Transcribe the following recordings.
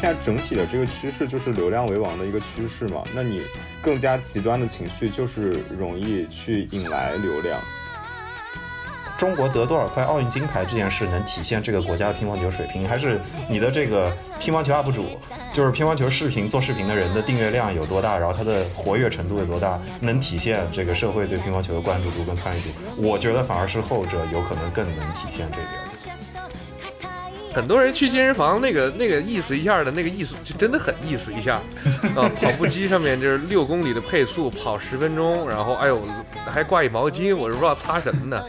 现在整体的这个趋势就是流量为王的一个趋势嘛，那你更加极端的情绪就是容易去引来流量。中国得多少块奥运金牌这件事能体现这个国家的乒乓球水平，还是你的这个乒乓球 UP 主，就是乒乓球视频做视频的人的订阅量有多大，然后他的活跃程度有多大，能体现这个社会对乒乓球的关注度跟参与度？我觉得反而是后者有可能更能体现这点。很多人去健身房，那个那个意思一下的那个意思，就真的很意思一下 啊！跑步机上面就是六公里的配速，跑十分钟，然后哎呦还挂一毛巾，我是不知道擦什么呢。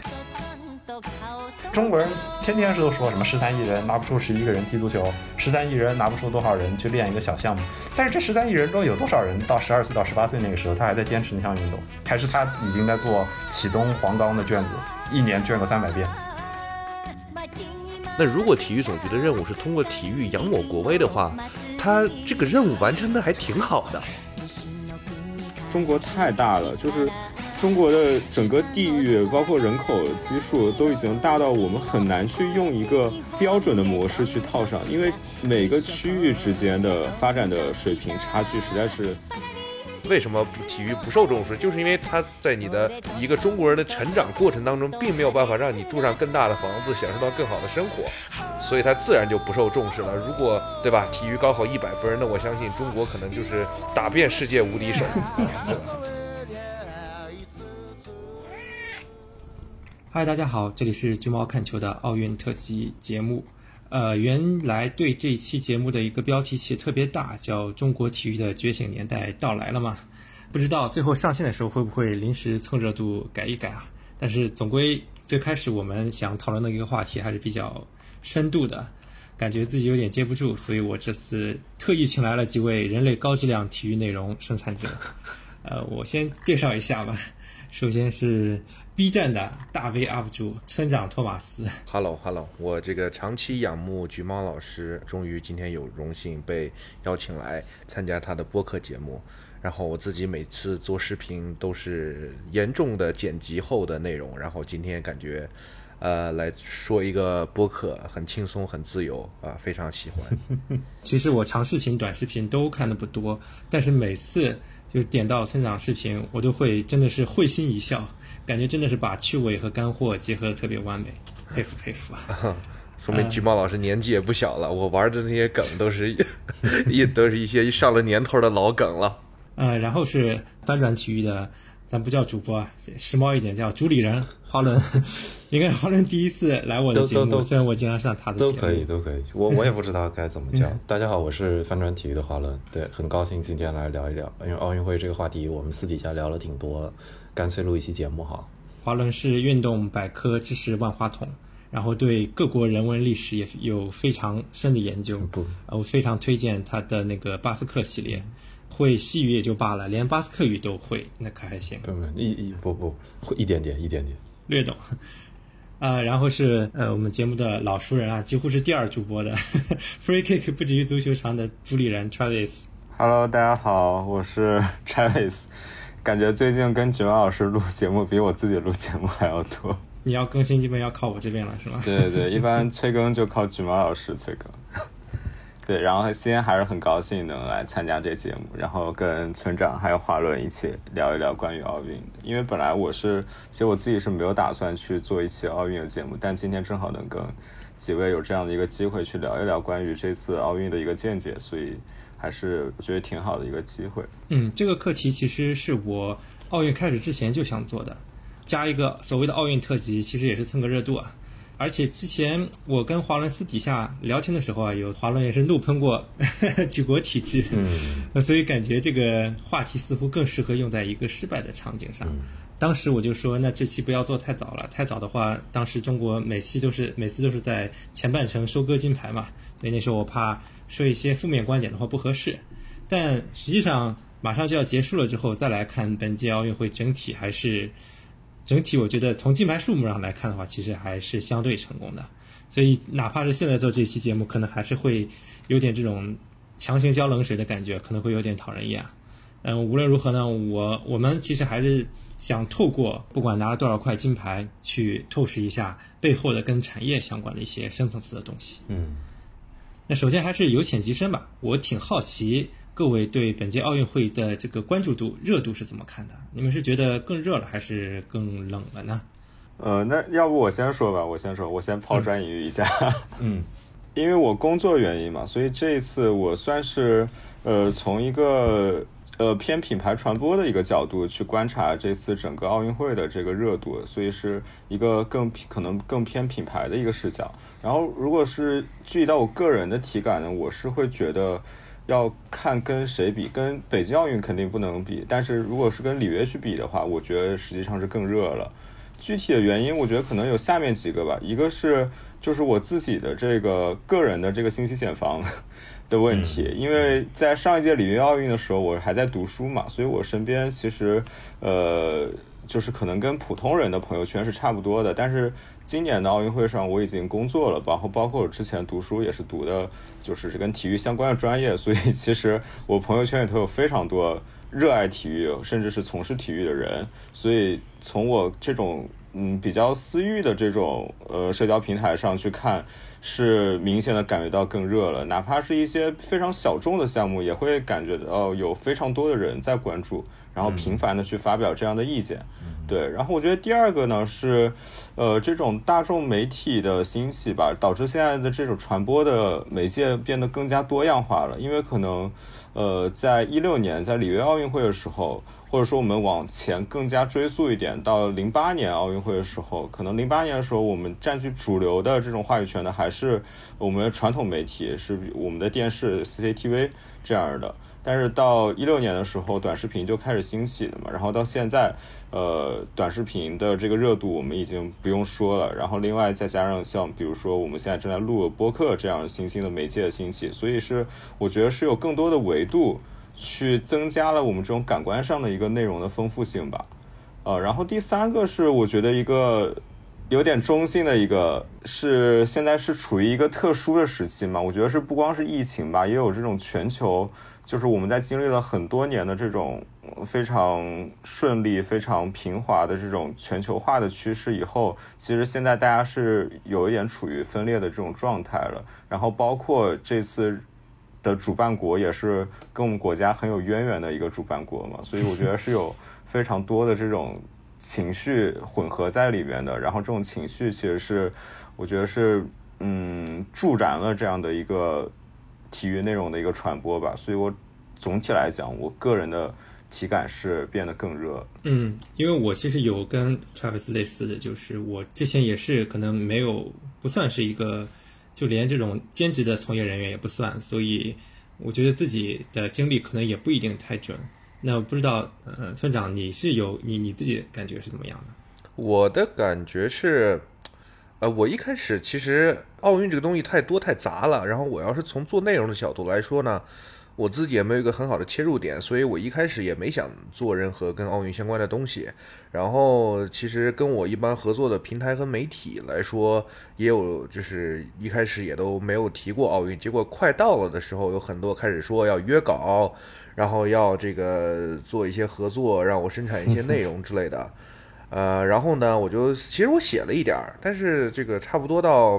中国人天天是都说什么十三亿人拿不出十一个人踢足球，十三亿人拿不出多少人去练一个小项目。但是这十三亿人中有多少人到十二岁到十八岁那个时候，他还在坚持那项运动，还是他已经在做启东黄冈的卷子，一年卷个三百遍？那如果体育总局的任务是通过体育扬我国威的话，他这个任务完成的还挺好的。中国太大了，就是。中国的整个地域，包括人口基数，都已经大到我们很难去用一个标准的模式去套上，因为每个区域之间的发展的水平差距实在是。为什么不体育不受重视？就是因为它在你的一个中国人的成长过程当中，并没有办法让你住上更大的房子，享受到更好的生活，所以它自然就不受重视了。如果对吧，体育高考一百分，那我相信中国可能就是打遍世界无敌手。嗨，大家好，这里是橘猫看球的奥运特辑节目。呃，原来对这期节目的一个标题起特别大，叫《中国体育的觉醒年代到来了》嘛。不知道最后上线的时候会不会临时蹭热度改一改啊？但是总归最开始我们想讨论的一个话题还是比较深度的，感觉自己有点接不住，所以我这次特意请来了几位人类高质量体育内容生产者。呃，我先介绍一下吧。首先是 B 站的大 V UP 主村长托马斯。Hello Hello，我这个长期仰慕橘猫老师，终于今天有荣幸被邀请来参加他的播客节目。然后我自己每次做视频都是严重的剪辑后的内容，然后今天感觉，呃，来说一个播客很轻松很自由啊，非常喜欢。其实我长视频、短视频都看的不多，但是每次。就是点到村长视频，我都会真的是会心一笑，感觉真的是把趣味和干货结合的特别完美，佩服佩服啊！说明橘猫老师年纪也不小了，我玩的那些梗都是 一都是一些上了年头的老梗了。嗯，然后是翻转体育的。咱不叫主播，时髦一点叫主理人华伦，应该是华伦第一次来我的节目，虽然我经常上他的节目。都可以，都可以，我我也不知道该怎么叫。大家好，我是翻转体育的华伦，对，很高兴今天来聊一聊，因为奥运会这个话题我们私底下聊了挺多，干脆录一期节目好。华伦是运动百科知识万花筒，然后对各国人文历史也有非常深的研究。不，我非常推荐他的那个巴斯克系列。会西语也就罢了，连巴斯克语都会，那可还行。不不，一一不不，会一点点，一点点，略懂。啊，然后是呃，我们节目的老熟人啊，几乎是第二主播的 Free Kick 不止于足球场的主理人 Travis。Hello，大家好，我是 Travis。感觉最近跟菊老师录节目比我自己录节目还要多。你要更新，基本要靠我这边了，是吗？对对对，一般催更就靠菊毛老师催更。对，然后今天还是很高兴能来参加这节目，然后跟村长还有华伦一起聊一聊关于奥运。因为本来我是，其实我自己是没有打算去做一期奥运的节目，但今天正好能跟几位有这样的一个机会去聊一聊关于这次奥运的一个见解，所以还是我觉得挺好的一个机会。嗯，这个课题其实是我奥运开始之前就想做的，加一个所谓的奥运特辑，其实也是蹭个热度啊。而且之前我跟华伦私底下聊天的时候啊，有华伦也是怒喷过 举国体制，嗯，所以感觉这个话题似乎更适合用在一个失败的场景上。当时我就说，那这期不要做太早了，太早的话，当时中国每期都是每次都是在前半程收割金牌嘛，所以那时候我怕说一些负面观点的话不合适。但实际上马上就要结束了之后，再来看本届奥运会整体还是。整体我觉得从金牌数目上来看的话，其实还是相对成功的。所以哪怕是现在做这期节目，可能还是会有点这种强行浇冷水的感觉，可能会有点讨人厌。嗯，无论如何呢，我我们其实还是想透过不管拿了多少块金牌，去透视一下背后的跟产业相关的一些深层次的东西。嗯。那首先还是由浅及深吧，我挺好奇各位对本届奥运会的这个关注度、热度是怎么看的？你们是觉得更热了还是更冷了呢？呃，那要不我先说吧，我先说，我先抛砖引玉一下。嗯，因为我工作原因嘛，所以这一次我算是呃从一个呃偏品牌传播的一个角度去观察这次整个奥运会的这个热度，所以是一个更可能更偏品牌的一个视角。然后如果是具体到我个人的体感呢，我是会觉得要看跟谁比，跟北京奥运肯定不能比，但是如果是跟里约去比的话，我觉得实际上是更热了。具体的原因，我觉得可能有下面几个吧。一个是就是我自己的这个个人的这个信息茧房的问题，因为在上一届里约奥运的时候，我还在读书嘛，所以我身边其实呃就是可能跟普通人的朋友圈是差不多的。但是今年的奥运会上，我已经工作了，然后包括我之前读书也是读的，就是跟体育相关的专业，所以其实我朋友圈里头有非常多。热爱体育，甚至是从事体育的人，所以从我这种嗯比较私域的这种呃社交平台上去看，是明显的感觉到更热了。哪怕是一些非常小众的项目，也会感觉到有非常多的人在关注，然后频繁的去发表这样的意见。对，然后我觉得第二个呢是，呃，这种大众媒体的兴起吧，导致现在的这种传播的媒介变得更加多样化了，因为可能。呃，在一六年在里约奥运会的时候，或者说我们往前更加追溯一点，到零八年奥运会的时候，可能零八年的时候，我们占据主流的这种话语权的还是我们的传统媒体，是我们的电视 CCTV 这样的。但是到一六年的时候，短视频就开始兴起了嘛，然后到现在，呃，短视频的这个热度我们已经不用说了，然后另外再加上像比如说我们现在正在录播客这样新兴的媒介的兴起，所以是我觉得是有更多的维度去增加了我们这种感官上的一个内容的丰富性吧，呃，然后第三个是我觉得一个有点中性的一个是现在是处于一个特殊的时期嘛，我觉得是不光是疫情吧，也有这种全球。就是我们在经历了很多年的这种非常顺利、非常平滑的这种全球化的趋势以后，其实现在大家是有一点处于分裂的这种状态了。然后包括这次的主办国也是跟我们国家很有渊源的一个主办国嘛，所以我觉得是有非常多的这种情绪混合在里面的。然后这种情绪其实是我觉得是嗯助燃了这样的一个。体育内容的一个传播吧，所以我总体来讲，我个人的体感是变得更热。嗯，因为我其实有跟 Travis 类似的就是我之前也是可能没有不算是一个，就连这种兼职的从业人员也不算，所以我觉得自己的经历可能也不一定太准。那不知道，呃，村长你是有你你自己感觉是怎么样的？我的感觉是。呃，我一开始其实奥运这个东西太多太杂了，然后我要是从做内容的角度来说呢，我自己也没有一个很好的切入点，所以我一开始也没想做任何跟奥运相关的东西。然后其实跟我一般合作的平台和媒体来说，也有就是一开始也都没有提过奥运，结果快到了的时候，有很多开始说要约稿，然后要这个做一些合作，让我生产一些内容之类的。呃，然后呢，我就其实我写了一点儿，但是这个差不多到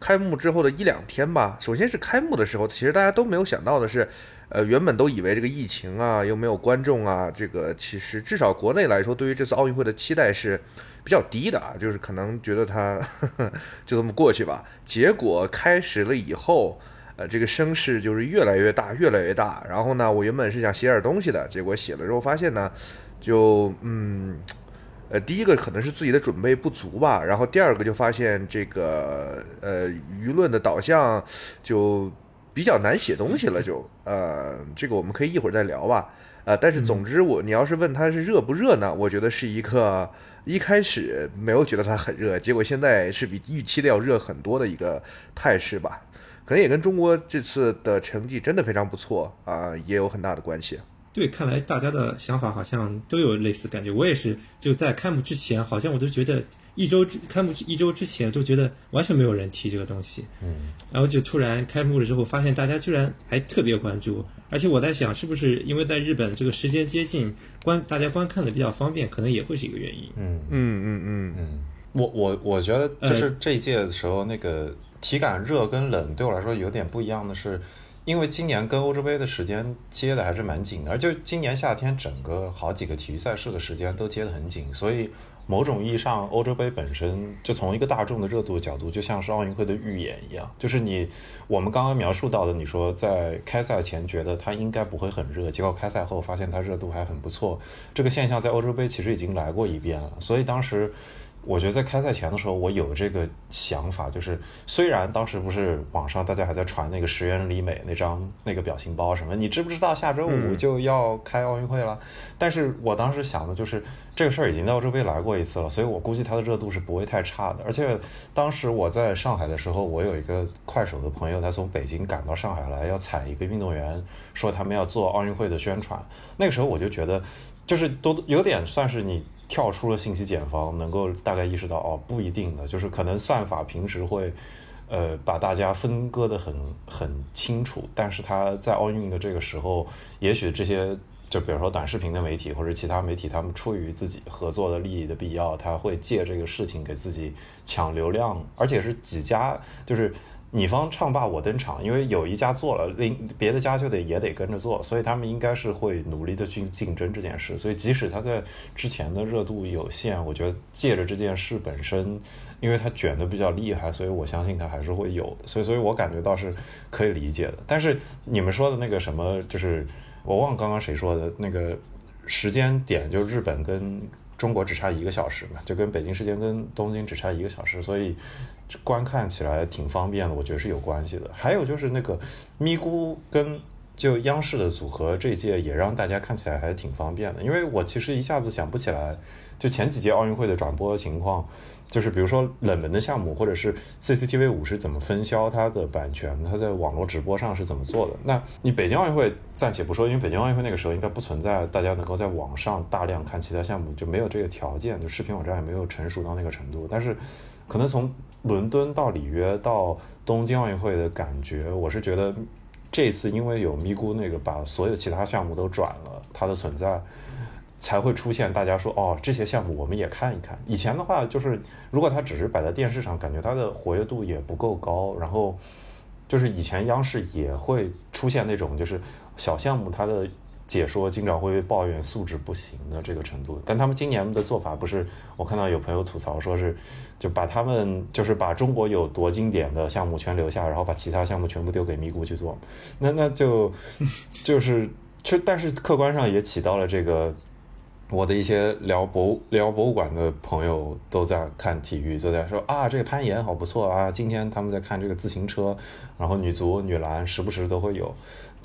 开幕之后的一两天吧。首先是开幕的时候，其实大家都没有想到的是，呃，原本都以为这个疫情啊，又没有观众啊，这个其实至少国内来说，对于这次奥运会的期待是比较低的啊，就是可能觉得它 就这么过去吧。结果开始了以后，呃，这个声势就是越来越大，越来越大。然后呢，我原本是想写点东西的，结果写了之后发现呢。就嗯，呃，第一个可能是自己的准备不足吧，然后第二个就发现这个呃舆论的导向就比较难写东西了，就呃这个我们可以一会儿再聊吧，呃，但是总之我你要是问他是热不热呢，我觉得是一个一开始没有觉得它很热，结果现在是比预期的要热很多的一个态势吧，可能也跟中国这次的成绩真的非常不错啊，也有很大的关系。对，看来大家的想法好像都有类似感觉。我也是，就在开幕之前，好像我都觉得一周之开幕一周之前都觉得完全没有人提这个东西。嗯，然后就突然开幕了之后，发现大家居然还特别关注。而且我在想，是不是因为在日本这个时间接近，观大家观看的比较方便，可能也会是一个原因。嗯嗯嗯嗯嗯，我我我觉得就是这一届的时候那个。体感热跟冷对我来说有点不一样的是，因为今年跟欧洲杯的时间接的还是蛮紧的，而就今年夏天整个好几个体育赛事的时间都接得很紧，所以。某种意义上，欧洲杯本身就从一个大众的热度角度，就像是奥运会的预演一样。就是你我们刚刚描述到的，你说在开赛前觉得它应该不会很热，结果开赛后发现它热度还很不错。这个现象在欧洲杯其实已经来过一遍了，所以当时。我觉得在开赛前的时候，我有这个想法，就是虽然当时不是网上大家还在传那个石原里美那张那个表情包什么，你知不知道下周五就要开奥运会了？但是我当时想的就是这个事儿已经在欧洲杯来过一次了，所以我估计它的热度是不会太差的。而且当时我在上海的时候，我有一个快手的朋友，他从北京赶到上海来要采一个运动员，说他们要做奥运会的宣传。那个时候我就觉得，就是都有点算是你。跳出了信息茧房，能够大概意识到哦，不一定的，就是可能算法平时会，呃，把大家分割的很很清楚，但是他在奥运的这个时候，也许这些就比如说短视频的媒体或者其他媒体，他们出于自己合作的利益的必要，他会借这个事情给自己抢流量，而且是几家就是。你方唱罢我登场，因为有一家做了，另别的家就得也得跟着做，所以他们应该是会努力的去竞争这件事。所以即使他在之前的热度有限，我觉得借着这件事本身，因为他卷的比较厉害，所以我相信他还是会有的。所以，所以我感觉到是可以理解的。但是你们说的那个什么，就是我忘刚刚谁说的那个时间点，就日本跟中国只差一个小时嘛，就跟北京时间跟东京只差一个小时，所以。观看起来挺方便的，我觉得是有关系的。还有就是那个咪咕跟就央视的组合，这一届也让大家看起来还挺方便的。因为我其实一下子想不起来，就前几届奥运会的转播情况，就是比如说冷门的项目，或者是 CCTV 五是怎么分销它的版权，它在网络直播上是怎么做的。那你北京奥运会暂且不说，因为北京奥运会那个时候应该不存在大家能够在网上大量看其他项目，就没有这个条件，就视频网站也没有成熟到那个程度。但是可能从伦敦到里约到东京奥运会的感觉，我是觉得这次因为有咪咕那个把所有其他项目都转了，它的存在才会出现。大家说哦，这些项目我们也看一看。以前的话，就是如果它只是摆在电视上，感觉它的活跃度也不够高。然后就是以前央视也会出现那种就是小项目它的。解说经常会抱怨素质不行的这个程度，但他们今年的做法不是，我看到有朋友吐槽说是，就把他们就是把中国有多经典的项目全留下，然后把其他项目全部丢给咪咕去做，那那就 就是就但是客观上也起到了这个，我的一些聊博聊博物馆的朋友都在看体育，都在说啊这个攀岩好不错啊，今天他们在看这个自行车，然后女足女篮时不时都会有。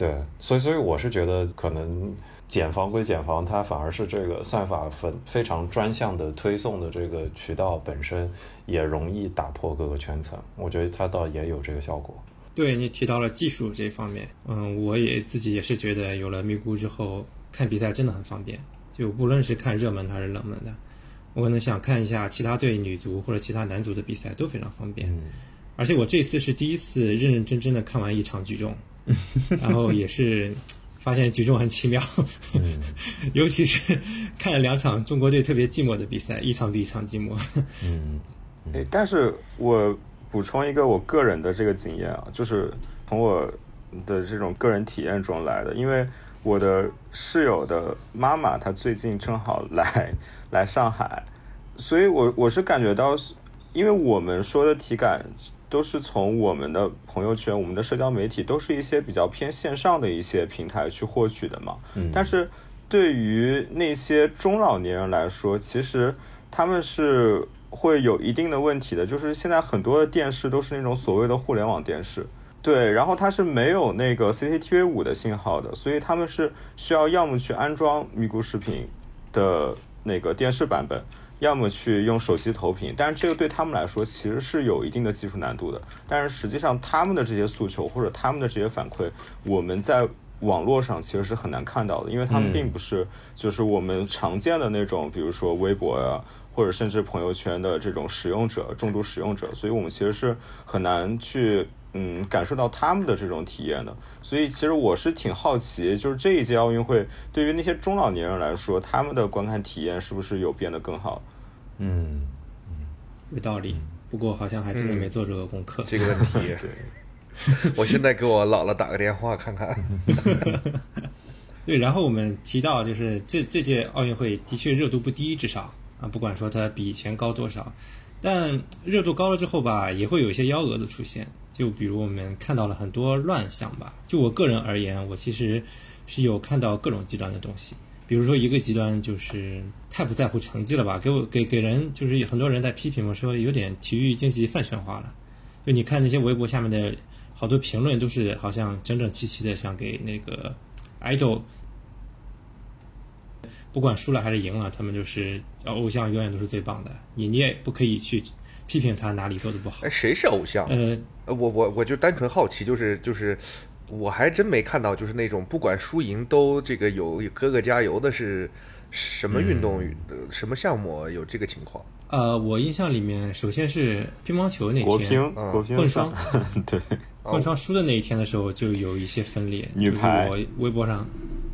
对，所以所以我是觉得，可能减房归减房，它反而是这个算法分非常专项的推送的这个渠道本身也容易打破各个圈层。我觉得它倒也有这个效果。对你提到了技术这方面，嗯，我也自己也是觉得有了咪咕之后，看比赛真的很方便。就无论是看热门还是冷门的，我可能想看一下其他队女足或者其他男足的比赛都非常方便。而且我这次是第一次认认真真的看完一场举重。然后也是发现举重很奇妙，尤其是看了两场中国队特别寂寞的比赛，一场比一场寂寞。嗯，哎，但是我补充一个我个人的这个经验啊，就是从我的这种个人体验中来的，因为我的室友的妈妈她最近正好来 来上海，所以我我是感觉到，因为我们说的体感。都是从我们的朋友圈、我们的社交媒体，都是一些比较偏线上的一些平台去获取的嘛。嗯。但是对于那些中老年人来说，其实他们是会有一定的问题的。就是现在很多的电视都是那种所谓的互联网电视，对，然后它是没有那个 CCTV 五的信号的，所以他们是需要要么去安装咪咕视频的那个电视版本。要么去用手机投屏，但是这个对他们来说其实是有一定的技术难度的。但是实际上他们的这些诉求或者他们的这些反馈，我们在网络上其实是很难看到的，因为他们并不是就是我们常见的那种，比如说微博呀，或者甚至朋友圈的这种使用者、重度使用者，所以我们其实是很难去嗯感受到他们的这种体验的。所以其实我是挺好奇，就是这一届奥运会对于那些中老年人来说，他们的观看体验是不是有变得更好？嗯，有道理。不过好像还真的没做这个功课。这个问题，对 我现在给我姥姥打个电话看看。对，然后我们提到就是这这届奥运会的确热度不低，至少啊，不管说它比以前高多少，但热度高了之后吧，也会有一些幺蛾子出现。就比如我们看到了很多乱象吧。就我个人而言，我其实是有看到各种极端的东西。比如说一个极端就是太不在乎成绩了吧，给我给给人就是很多人在批评我，说有点体育竞技饭圈化了。就你看那些微博下面的好多评论，都是好像整整齐齐的，想给那个 idol，不管输了还是赢了，他们就是偶像永远都是最棒的。你你也不可以去批评他哪里做的不好哎，。谁是偶像？呃，呃，我我我就单纯好奇，就是就是，我还真没看到，就是那种不管输赢都这个有哥哥加油的是什么运动、呃什么项目有这个情况？呃，我印象里面，首先是乒乓球那天，国乒嗯国乒混双 对，混双输的那一天的时候，就有一些分裂。女排我微博上，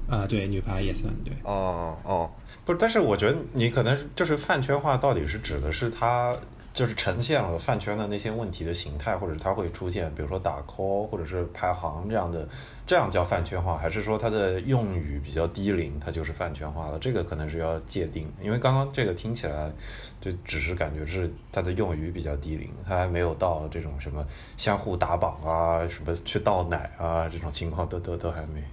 啊、对，女排也算对。哦哦，不是，但是我觉得你可能就是饭圈化，到底是指的是它就是呈现了饭圈的那些问题的形态，或者它会出现，比如说打 call 或者是排行这样的，这样叫饭圈化，还是说它的用语比较低龄，它就是饭圈化了？这个可能是要界定，因为刚刚这个听起来就只是感觉是它的用语比较低龄，它还没有到这种什么相互打榜啊，什么去倒奶啊这种情况都都都还没。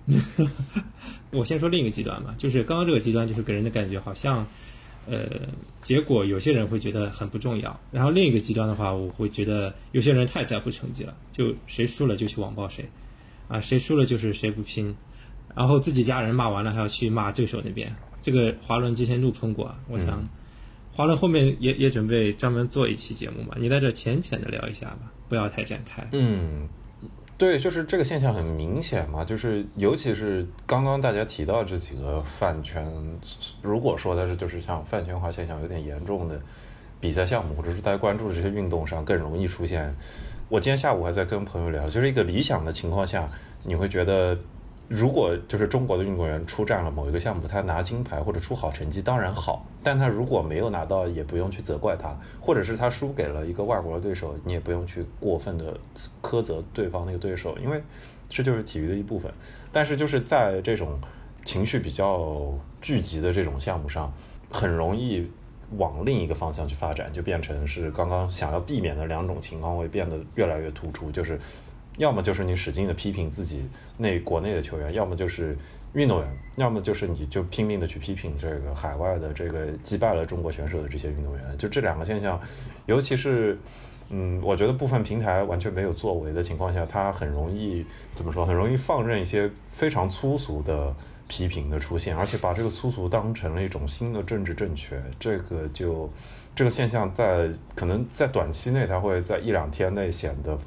我先说另一个极端吧，就是刚刚这个极端，就是给人的感觉好像，呃，结果有些人会觉得很不重要，然后另一个极端的话，我会觉得有些人太在乎成绩了，就谁输了就去网暴谁，啊，谁输了就是谁不拼，然后自己家人骂完了还要去骂对手那边。这个华伦之前怒喷过，我想，华伦后面也也准备专门做一期节目嘛，你在这浅浅的聊一下吧，不要太展开。嗯，对，就是这个现象很明显嘛，就是尤其是刚刚大家提到这几个饭圈，如果说的是就是像饭圈化现象有点严重的比赛项目，或者是大家关注的这些运动上更容易出现。我今天下午还在跟朋友聊，就是一个理想的情况下，你会觉得。如果就是中国的运动员出战了某一个项目，他拿金牌或者出好成绩，当然好。但他如果没有拿到，也不用去责怪他，或者是他输给了一个外国的对手，你也不用去过分的苛责对方那个对手，因为这就是体育的一部分。但是就是在这种情绪比较聚集的这种项目上，很容易往另一个方向去发展，就变成是刚刚想要避免的两种情况会变得越来越突出，就是要么就是你使劲的批评自己那国内的球员，要么就是运动员，要么就是你就拼命的去批评这个海外的这个击败了中国选手的这些运动员。就这两个现象，尤其是嗯，我觉得部分平台完全没有作为的情况下，它很容易怎么说？很容易放任一些非常粗俗的批评的出现，而且把这个粗俗当成了一种新的政治正确。这个就这个现象在可能在短期内，它会在一两天内显得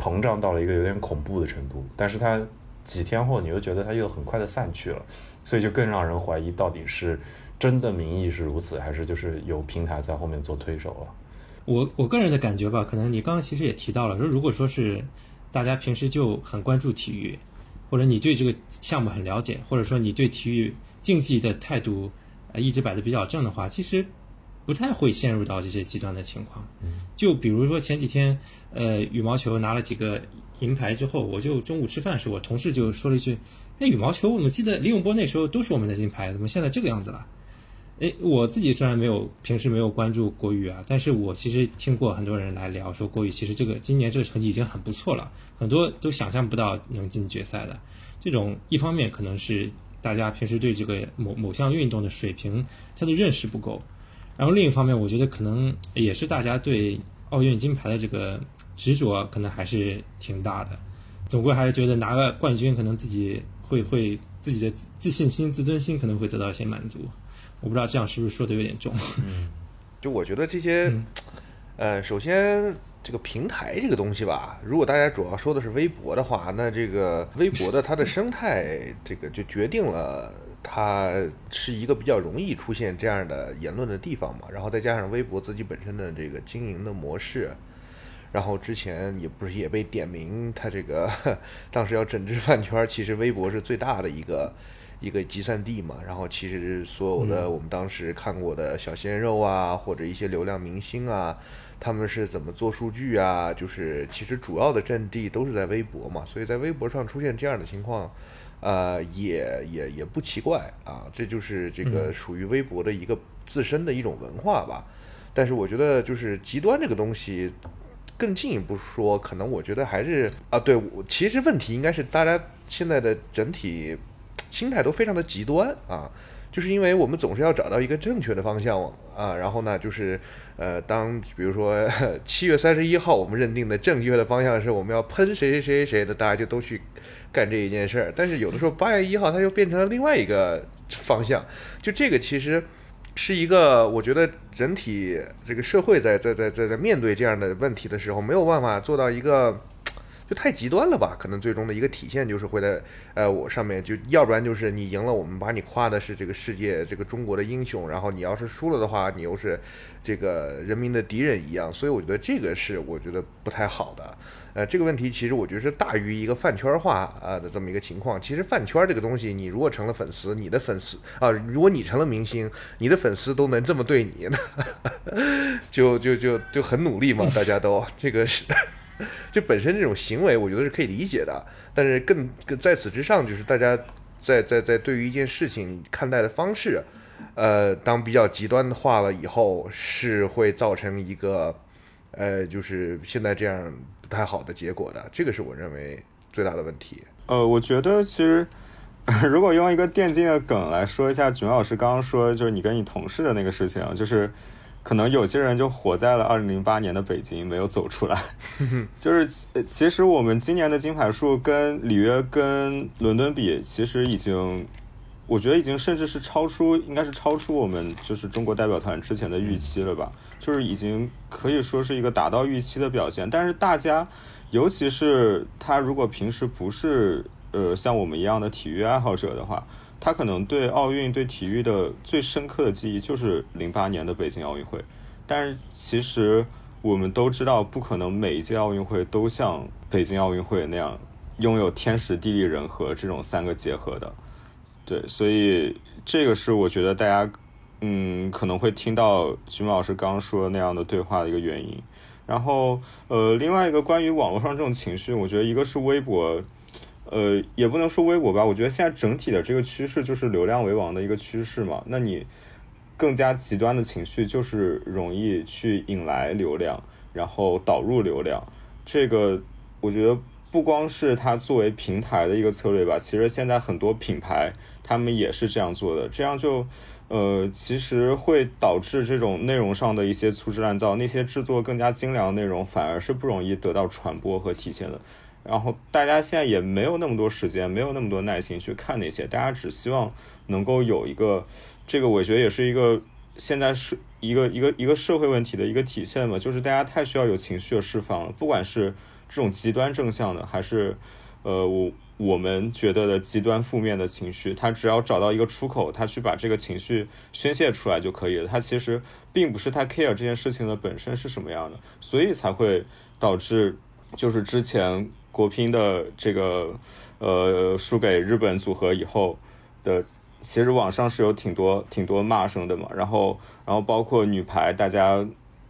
膨胀到了一个有点恐怖的程度，但是它几天后，你又觉得它又很快的散去了，所以就更让人怀疑到底是真的民意是如此，还是就是有平台在后面做推手了。我我个人的感觉吧，可能你刚刚其实也提到了，说如果说是大家平时就很关注体育，或者你对这个项目很了解，或者说你对体育竞技的态度呃一直摆的比较正的话，其实不太会陷入到这些极端的情况。就比如说前几天，呃，羽毛球拿了几个银牌之后，我就中午吃饭时，我同事就说了一句：“哎，羽毛球我们记得李永波那时候都是我们的金牌，怎么现在这个样子了？”诶，我自己虽然没有平时没有关注国羽啊，但是我其实听过很多人来聊说国羽其实这个今年这个成绩已经很不错了，很多都想象不到能进决赛的。这种一方面可能是大家平时对这个某某项运动的水平他的认识不够，然后另一方面我觉得可能也是大家对奥运金牌的这个执着可能还是挺大的，总归还是觉得拿个冠军可能自己会会自己的自自信心、自尊心可能会得到一些满足。我不知道这样是不是说的有点重。嗯就我觉得这些，嗯呃，首先这个平台这个东西吧，如果大家主要说的是微博的话，那这个微博的它的生态，这个就决定了它是一个比较容易出现这样的言论的地方嘛。然后再加上微博自己本身的这个经营的模式。然后之前也不是也被点名，它这个 当时要整治饭圈，其实微博是最大的一个一个集散地嘛。然后其实所有的我们当时看过的小鲜肉啊，或者一些流量明星啊，他们是怎么做数据啊？就是其实主要的阵地都是在微博嘛，所以在微博上出现这样的情况，呃，也也也不奇怪啊。这就是这个属于微博的一个自身的一种文化吧。但是我觉得就是极端这个东西。更进一步说，可能我觉得还是啊，对，我其实问题应该是大家现在的整体心态都非常的极端啊，就是因为我们总是要找到一个正确的方向啊，然后呢，就是呃，当比如说 七月三十一号我们认定的正确的方向是我们要喷谁谁谁谁的，大家就都去干这一件事儿，但是有的时候八月一号它又变成了另外一个方向，就这个其实。是一个，我觉得整体这个社会在在在在在面对这样的问题的时候，没有办法做到一个就太极端了吧？可能最终的一个体现就是会在呃我上面，就要不然就是你赢了，我们把你夸的是这个世界这个中国的英雄，然后你要是输了的话，你又是这个人民的敌人一样。所以我觉得这个是我觉得不太好的。呃，这个问题其实我觉得是大于一个饭圈化啊的这么一个情况。其实饭圈这个东西，你如果成了粉丝，你的粉丝啊，如果你成了明星，你的粉丝都能这么对你，就就就就很努力嘛，大家都这个是，就本身这种行为，我觉得是可以理解的。但是更在此之上，就是大家在在在对于一件事情看待的方式，呃，当比较极端化了以后，是会造成一个呃，就是现在这样。不太好的结果的，这个是我认为最大的问题。呃，我觉得其实 如果用一个电竞的梗来说一下，囧老师刚刚说就是你跟你同事的那个事情，就是可能有些人就活在了二零零八年的北京，没有走出来。就是其实我们今年的金牌数跟里约跟伦敦比，其实已经我觉得已经甚至是超出，应该是超出我们就是中国代表团之前的预期了吧。就是已经可以说是一个达到预期的表现，但是大家，尤其是他如果平时不是呃像我们一样的体育爱好者的话，他可能对奥运对体育的最深刻的记忆就是零八年的北京奥运会。但是其实我们都知道，不可能每一届奥运会都像北京奥运会那样拥有天时地利人和这种三个结合的。对，所以这个是我觉得大家。嗯，可能会听到徐老师刚刚说的那样的对话的一个原因。然后，呃，另外一个关于网络上这种情绪，我觉得一个是微博，呃，也不能说微博吧，我觉得现在整体的这个趋势就是流量为王的一个趋势嘛。那你更加极端的情绪就是容易去引来流量，然后导入流量。这个我觉得不光是它作为平台的一个策略吧，其实现在很多品牌他们也是这样做的，这样就。呃，其实会导致这种内容上的一些粗制滥造，那些制作更加精良的内容反而是不容易得到传播和体现的。然后大家现在也没有那么多时间，没有那么多耐心去看那些，大家只希望能够有一个，这个我觉得也是一个现在是一个一个一个社会问题的一个体现嘛，就是大家太需要有情绪的释放了，不管是这种极端正向的，还是呃我。我们觉得的极端负面的情绪，他只要找到一个出口，他去把这个情绪宣泄出来就可以了。他其实并不是太 care 这件事情的本身是什么样的，所以才会导致就是之前国乒的这个呃输给日本组合以后的，其实网上是有挺多挺多骂声的嘛。然后然后包括女排，大家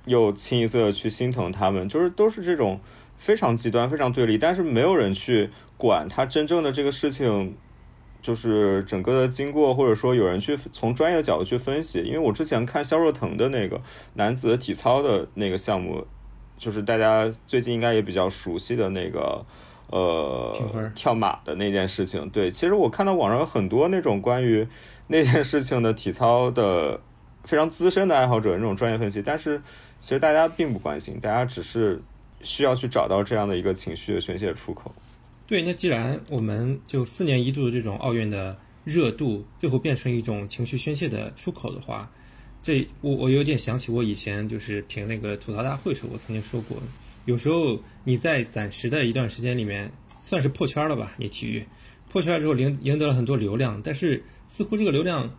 又清一色的去心疼他们，就是都是这种非常极端、非常对立，但是没有人去。管他真正的这个事情，就是整个的经过，或者说有人去从专业角度去分析。因为我之前看肖若腾的那个男子体操的那个项目，就是大家最近应该也比较熟悉的那个呃跳马的那件事情。对，其实我看到网上有很多那种关于那件事情的体操的非常资深的爱好者那种专业分析，但是其实大家并不关心，大家只是需要去找到这样的一个情绪的宣泄出口。对，那既然我们就四年一度的这种奥运的热度，最后变成一种情绪宣泄的出口的话，这我我有点想起我以前就是评那个吐槽大会时候，我曾经说过，有时候你在暂时的一段时间里面算是破圈了吧？你体育破圈之后赢赢得了很多流量，但是似乎这个流量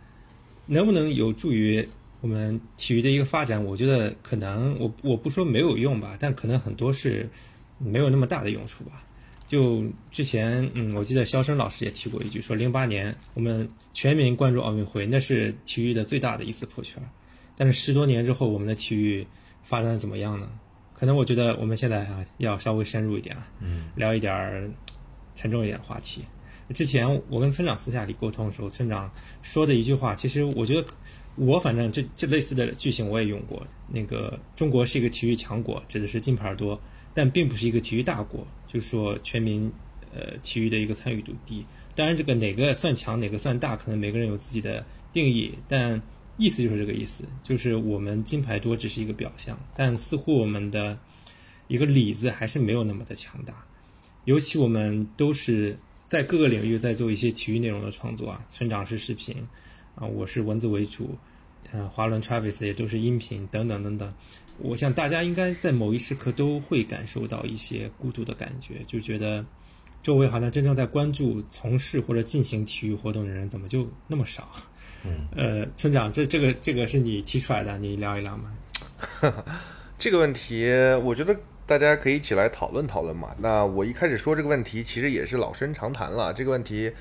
能不能有助于我们体育的一个发展？我觉得可能我我不说没有用吧，但可能很多是没有那么大的用处吧。就之前，嗯，我记得肖申老师也提过一句，说零八年我们全民关注奥运会，那是体育的最大的一次破圈。但是十多年之后，我们的体育发展的怎么样呢？可能我觉得我们现在啊，要稍微深入一点啊，嗯，聊一点儿沉重一点话题。之前我跟村长私下里沟通的时候，村长说的一句话，其实我觉得我反正这这类似的句型我也用过。那个中国是一个体育强国，指的是金牌多，但并不是一个体育大国，就是说全民呃体育的一个参与度低。当然，这个哪个算强，哪个算大，可能每个人有自己的定义，但意思就是这个意思，就是我们金牌多只是一个表象，但似乎我们的一个里子还是没有那么的强大，尤其我们都是。在各个领域在做一些体育内容的创作啊，村长是视频，啊，我是文字为主，嗯，华伦 Travis 也都是音频等等等等。我想大家应该在某一时刻都会感受到一些孤独的感觉，就觉得周围好像真正在关注、从事或者进行体育活动的人怎么就那么少？嗯，呃，村长，这这个这个是你提出来的，你聊一聊吗？这个问题，我觉得。大家可以一起来讨论讨论嘛。那我一开始说这个问题，其实也是老生常谈了。这个问题，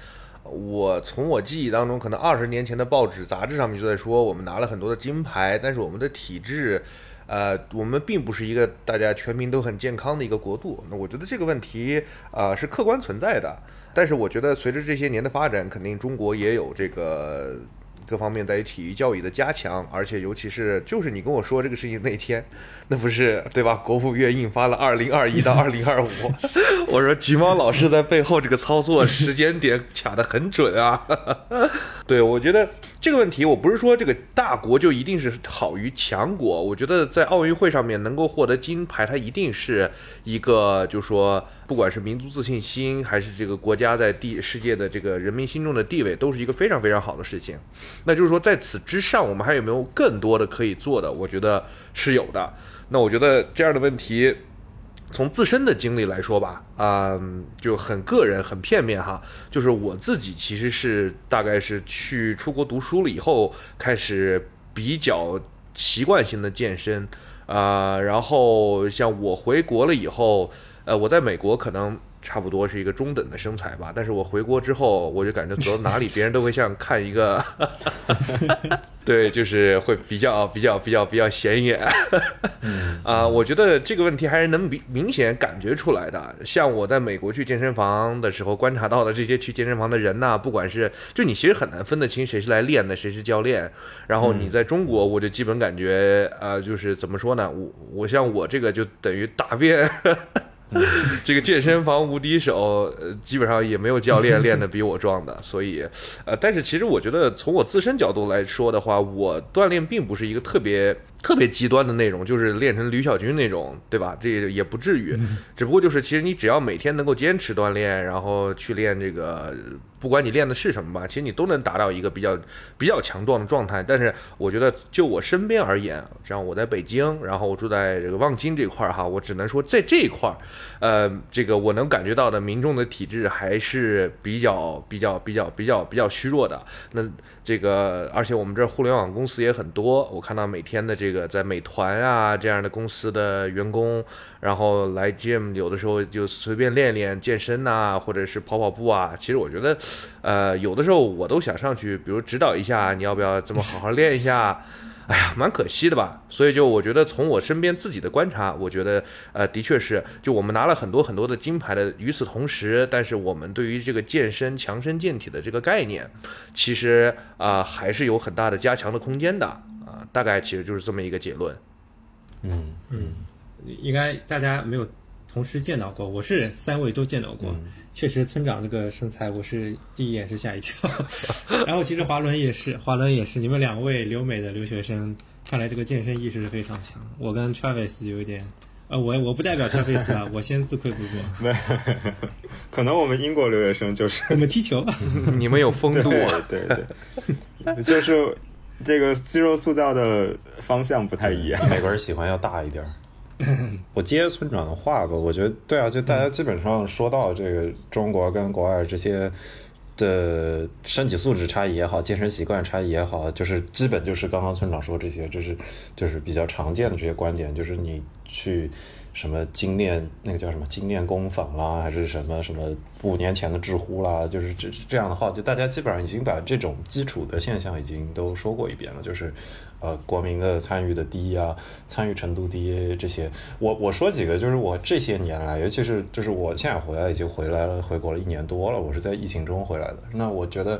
我从我记忆当中，可能二十年前的报纸杂志上面就在说，我们拿了很多的金牌，但是我们的体质，呃，我们并不是一个大家全民都很健康的一个国度。那我觉得这个问题，啊，是客观存在的。但是我觉得随着这些年的发展，肯定中国也有这个。各方面在于体育教育的加强，而且尤其是就是你跟我说这个事情那天，那不是对吧？国务院印发了二零二一到二零二五，我说橘猫老师在背后这个操作时间点卡得很准啊。对，我觉得这个问题，我不是说这个大国就一定是好于强国，我觉得在奥运会上面能够获得金牌，它一定是一个，就说。不管是民族自信心，还是这个国家在地世界的这个人民心中的地位，都是一个非常非常好的事情。那就是说，在此之上，我们还有没有更多的可以做的？我觉得是有的。那我觉得这样的问题，从自身的经历来说吧，嗯，就很个人、很片面哈。就是我自己其实是大概是去出国读书了以后，开始比较习惯性的健身啊。然后像我回国了以后。呃，我在美国可能差不多是一个中等的身材吧，但是我回国之后，我就感觉走到哪里，别人都会像看一个，对，就是会比较比较比较比较显眼。啊，我觉得这个问题还是能明明显感觉出来的。像我在美国去健身房的时候观察到的这些去健身房的人呐，不管是就你其实很难分得清谁是来练的，谁是教练。然后你在中国，我就基本感觉，呃，就是怎么说呢？我我像我这个就等于大便。这个健身房无敌手，呃，基本上也没有教练 练得比我壮的，所以，呃，但是其实我觉得从我自身角度来说的话，我锻炼并不是一个特别特别极端的那种，就是练成吕小军那种，对吧？这也不至于，只不过就是其实你只要每天能够坚持锻炼，然后去练这个。不管你练的是什么吧，其实你都能达到一个比较比较强壮的状态。但是我觉得就我身边而言，像我在北京，然后我住在这个望京这块儿哈，我只能说在这一块儿，呃，这个我能感觉到的民众的体质还是比较比较比较比较比较虚弱的。那这个而且我们这互联网公司也很多，我看到每天的这个在美团啊这样的公司的员工。然后来 gym，有的时候就随便练练健身呐，或者是跑跑步啊。其实我觉得，呃，有的时候我都想上去，比如指导一下，你要不要这么好好练一下？哎呀，蛮可惜的吧。所以就我觉得，从我身边自己的观察，我觉得，呃，的确是，就我们拿了很多很多的金牌的，与此同时，但是我们对于这个健身、强身健体的这个概念，其实啊，还是有很大的加强的空间的啊。大概其实就是这么一个结论。嗯嗯。应该大家没有同时见到过，我是三位都见到过。确实，村长这个身材，我是第一眼是吓一跳。然后，其实华伦也是，华伦也是。你们两位留美的留学生，看来这个健身意识是非常强。我跟 Travis 有一点，呃，我我不代表 Travis 啊，我先自愧不过。没，可能我们英国留学生就是我们踢球，你们有风度，对对，就是这个肌肉塑造的方向不太一样。美国人喜欢要大一点。我接村长的话吧，我觉得对啊，就大家基本上说到这个中国跟国外这些的身体素质差异也好，健身习惯差异也好，就是基本就是刚刚村长说这些，这是就是比较常见的这些观点，就是你去什么精炼那个叫什么精炼工坊啦，还是什么什么五年前的知乎啦，就是这这样的话，就大家基本上已经把这种基础的现象已经都说过一遍了，就是呃国民的参与的低啊，参与程度低这些。我我说几个，就是我这些年来，尤其是就是我现在回来已经回来了，回国了一年多了，我是在疫情中回来的。那我觉得，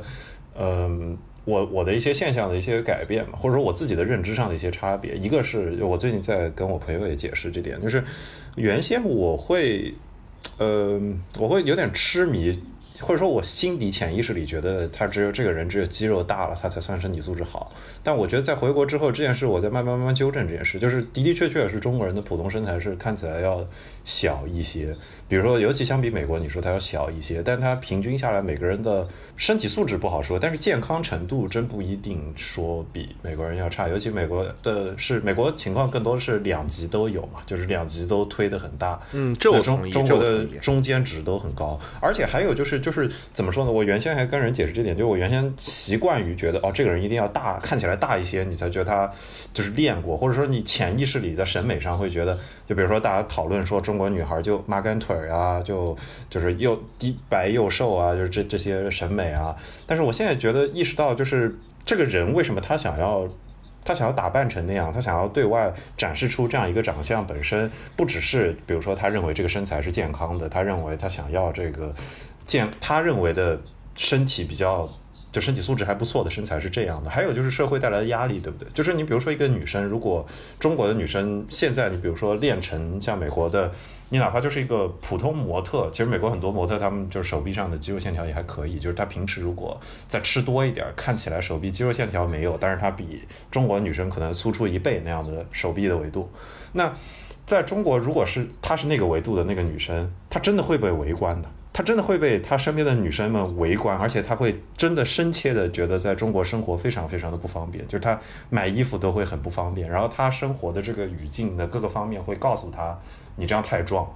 嗯、我我的一些现象的一些改变嘛，或者说我自己的认知上的一些差别，一个是我最近在跟我朋友也解释这点，就是原先我会，呃，我会有点痴迷，或者说我心底潜意识里觉得他只有这个人只有肌肉大了，他才算身体素质好。但我觉得在回国之后，这件事我在慢慢慢慢纠正这件事，就是的的确确是中国人的普通身材是看起来要小一些，比如说尤其相比美国，你说它要小一些，但它平均下来每个人的身体素质不好说，但是健康程度真不一定说比美国人要差，尤其美国的是美国情况更多是两极都有嘛，就是两极都推得很大，嗯这我中中国的中间值都很高，而且还有就是就是怎么说呢？我原先还跟人解释这点，就是我原先习惯于觉得哦，这个人一定要大，看起来大一些，你才觉得他就是练过，或者说你潜意识里在审美上会觉得，就比如说大家讨论说中国女孩就麻杆腿啊，就就是又低白又瘦啊，就是这这些审美啊。但是我现在觉得意识到，就是这个人为什么他想要他想要打扮成那样，他想要对外展示出这样一个长相，本身不只是比如说他认为这个身材是健康的，他认为他想要这个健，他认为的身体比较。就身体素质还不错的身材是这样的，还有就是社会带来的压力，对不对？就是你比如说一个女生，如果中国的女生现在你比如说练成像美国的，你哪怕就是一个普通模特，其实美国很多模特她们就是手臂上的肌肉线条也还可以，就是她平时如果再吃多一点，看起来手臂肌肉线条没有，但是她比中国女生可能粗出一倍那样的手臂的维度，那在中国如果是她是那个维度的那个女生，她真的会被围观的。他真的会被他身边的女生们围观，而且他会真的深切的觉得在中国生活非常非常的不方便，就是他买衣服都会很不方便，然后他生活的这个语境的各个方面会告诉他，你这样太壮，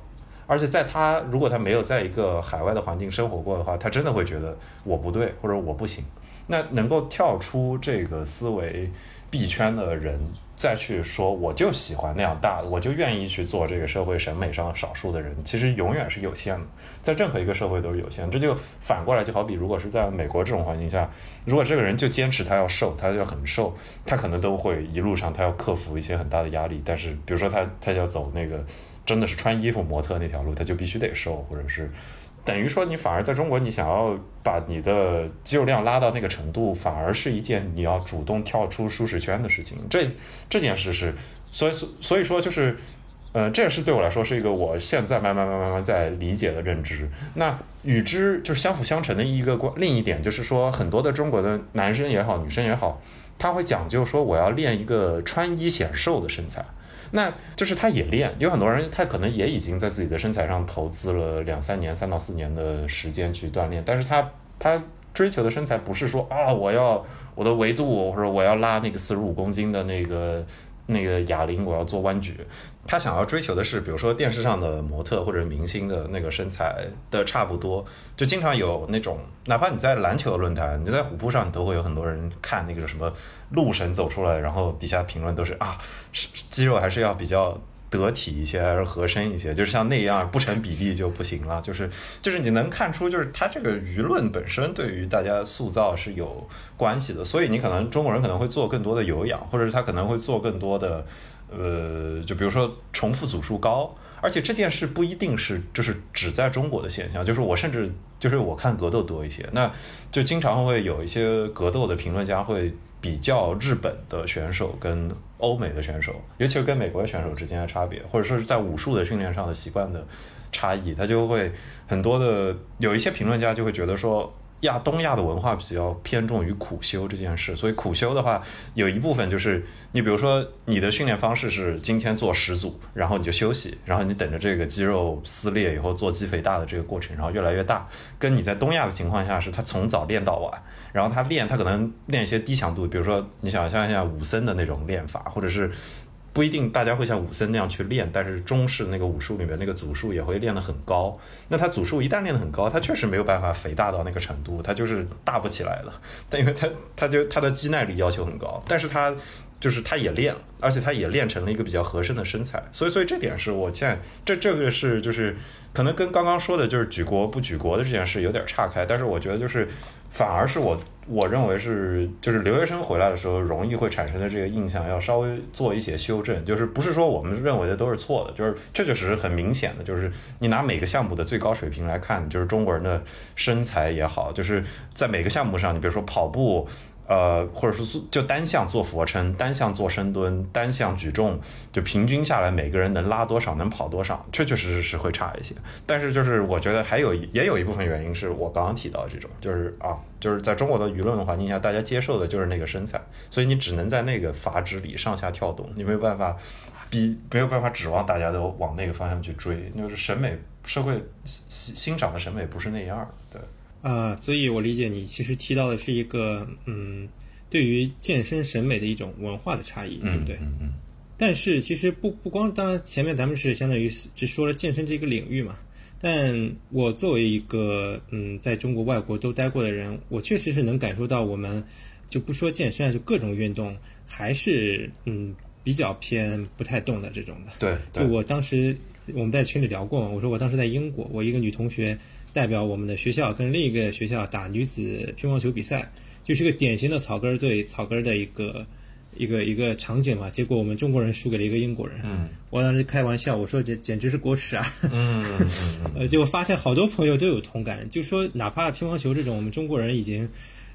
而且在他如果他没有在一个海外的环境生活过的话，他真的会觉得我不对或者我不行。那能够跳出这个思维币圈的人，再去说我就喜欢那样大的，我就愿意去做这个社会审美上少数的人，其实永远是有限的，在任何一个社会都是有限。这就反过来，就好比如果是在美国这种环境下，如果这个人就坚持他要瘦，他要很瘦，他可能都会一路上他要克服一些很大的压力。但是比如说他他要走那个真的是穿衣服模特那条路，他就必须得瘦，或者是。等于说，你反而在中国，你想要把你的肌肉量拉到那个程度，反而是一件你要主动跳出舒适圈的事情。这这件事是，所以所所以说就是，呃，这也是对我来说是一个我现在慢慢慢慢慢在理解的认知。那与之就是相辅相成的一个关，另一点就是说，很多的中国的男生也好，女生也好，他会讲究说我要练一个穿衣显瘦的身材。那就是他也练，有很多人他可能也已经在自己的身材上投资了两三年、三到四年的时间去锻炼，但是他他追求的身材不是说啊我要我的维度或者我要拉那个四十五公斤的那个那个哑铃，我要做弯举。他想要追求的是，比如说电视上的模特或者明星的那个身材的差不多，就经常有那种，哪怕你在篮球的论坛，你在虎扑上，你都会有很多人看那个什么路神走出来，然后底下评论都是啊，肌肉还是要比较得体一些，还是合身一些，就是像那样不成比例就不行了。就是就是你能看出，就是他这个舆论本身对于大家塑造是有关系的，所以你可能中国人可能会做更多的有氧，或者是他可能会做更多的。呃，就比如说重复组数高，而且这件事不一定是就是只在中国的现象，就是我甚至就是我看格斗多一些，那就经常会有一些格斗的评论家会比较日本的选手跟欧美的选手，尤其是跟美国的选手之间的差别，或者说是在武术的训练上的习惯的差异，他就会很多的有一些评论家就会觉得说。亚东亚的文化比较偏重于苦修这件事，所以苦修的话，有一部分就是你比如说你的训练方式是今天做十组，然后你就休息，然后你等着这个肌肉撕裂以后做肌肥大的这个过程，然后越来越大。跟你在东亚的情况下是他从早练到晚，然后他练他可能练一些低强度，比如说你想象一下武僧的那种练法，或者是。不一定大家会像武僧那样去练，但是中式那个武术里面那个组数也会练得很高。那他组数一旦练得很高，他确实没有办法肥大到那个程度，他就是大不起来了。但因为他他就他的肌耐力要求很高，但是他就是他也练，而且他也练成了一个比较合身的身材，所以所以这点是我现在这这个是就是可能跟刚刚说的就是举国不举国的这件事有点岔开，但是我觉得就是反而是我 我认为是就是留学生回来的时候容易会产生的这个印象要稍微做一些修正，就是不是说我们认为的都是错的，就是这就只是很明显的，就是你拿每个项目的最高水平来看，就是中国人的身材也好，就是在每个项目上，你比如说跑步。呃，或者是就单项做俯卧撑，单项做深蹲，单项举重，就平均下来每个人能拉多少，能跑多少，确确实实是会差一些。但是就是我觉得还有也有一部分原因是我刚刚提到这种，就是啊，就是在中国的舆论环境下，大家接受的就是那个身材，所以你只能在那个阀值里上下跳动，你没有办法比，没有办法指望大家都往那个方向去追，就是审美社会欣欣赏的审美不是那样，对。啊，所以我理解你其实提到的是一个嗯，对于健身审美的一种文化的差异，对不对？嗯嗯。但是其实不不光，当然前面咱们是相当于只说了健身这个领域嘛。但我作为一个嗯，在中国外国都待过的人，我确实是能感受到，我们就不说健身啊，就各种运动还是嗯比较偏不太动的这种的。对。就我当时我们在群里聊过嘛，我说我当时在英国，我一个女同学。代表我们的学校跟另一个学校打女子乒乓球比赛，就是个典型的草根对草根的一个一个一个场景嘛。结果我们中国人输给了一个英国人。嗯，我当时开玩笑，我说简简直是国耻啊。嗯。呃，结果发现好多朋友都有同感，就说哪怕乒乓球这种我们中国人已经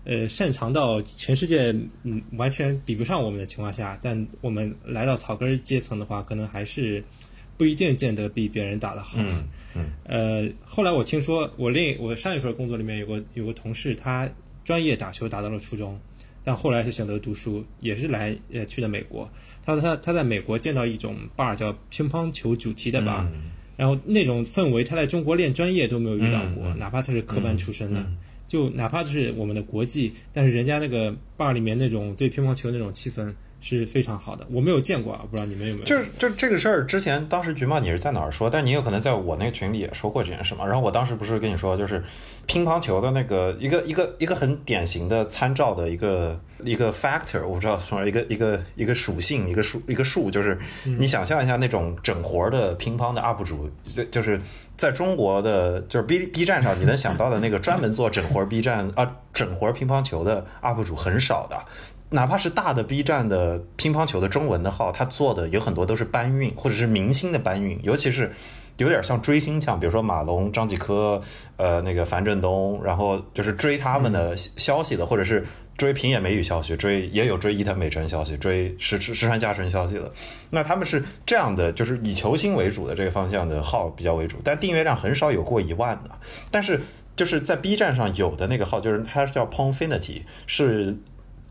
呃擅长到全世界嗯完全比不上我们的情况下，但我们来到草根阶层的话，可能还是不一定见得比别人打得好。嗯。嗯，呃，后来我听说，我另我上一份工作里面有个有个同事，他专业打球打到了初中，但后来是选择读书，也是来呃去的美国。他他他在美国见到一种 bar 叫乒乓球主题的 bar，然后那种氛围他在中国练专业都没有遇到过，哪怕他是科班出身的，就哪怕就是我们的国际，但是人家那个 bar 里面那种对乒乓球那种气氛。是非常好的，我没有见过啊，不知道你们有没有？就是就这个事儿，之前当时橘猫你是在哪儿说？但你有可能在我那个群里也说过这件事嘛。然后我当时不是跟你说，就是乒乓球的那个一个一个一个很典型的参照的一个一个 factor，我不知道什么一个一个一个属性，一个数一个数，就是你想象一下那种整活的乒乓的 UP 主，就就是在中国的，就是 B B 站上你能想到的那个专门做整活 B 站啊整活乒乓球的 UP 主很少的。哪怕是大的 B 站的乒乓球的中文的号，他做的有很多都是搬运或者是明星的搬运，尤其是有点像追星像，比如说马龙、张继科，呃，那个樊振东，然后就是追他们的消息的，或者是追平野美宇消息，追也有追伊藤美诚消息，追石石石川佳纯消息的。那他们是这样的，就是以球星为主的这个方向的号比较为主，但订阅量很少有过一万的。但是就是在 B 站上有的那个号，就是它叫 Pongfinity，是。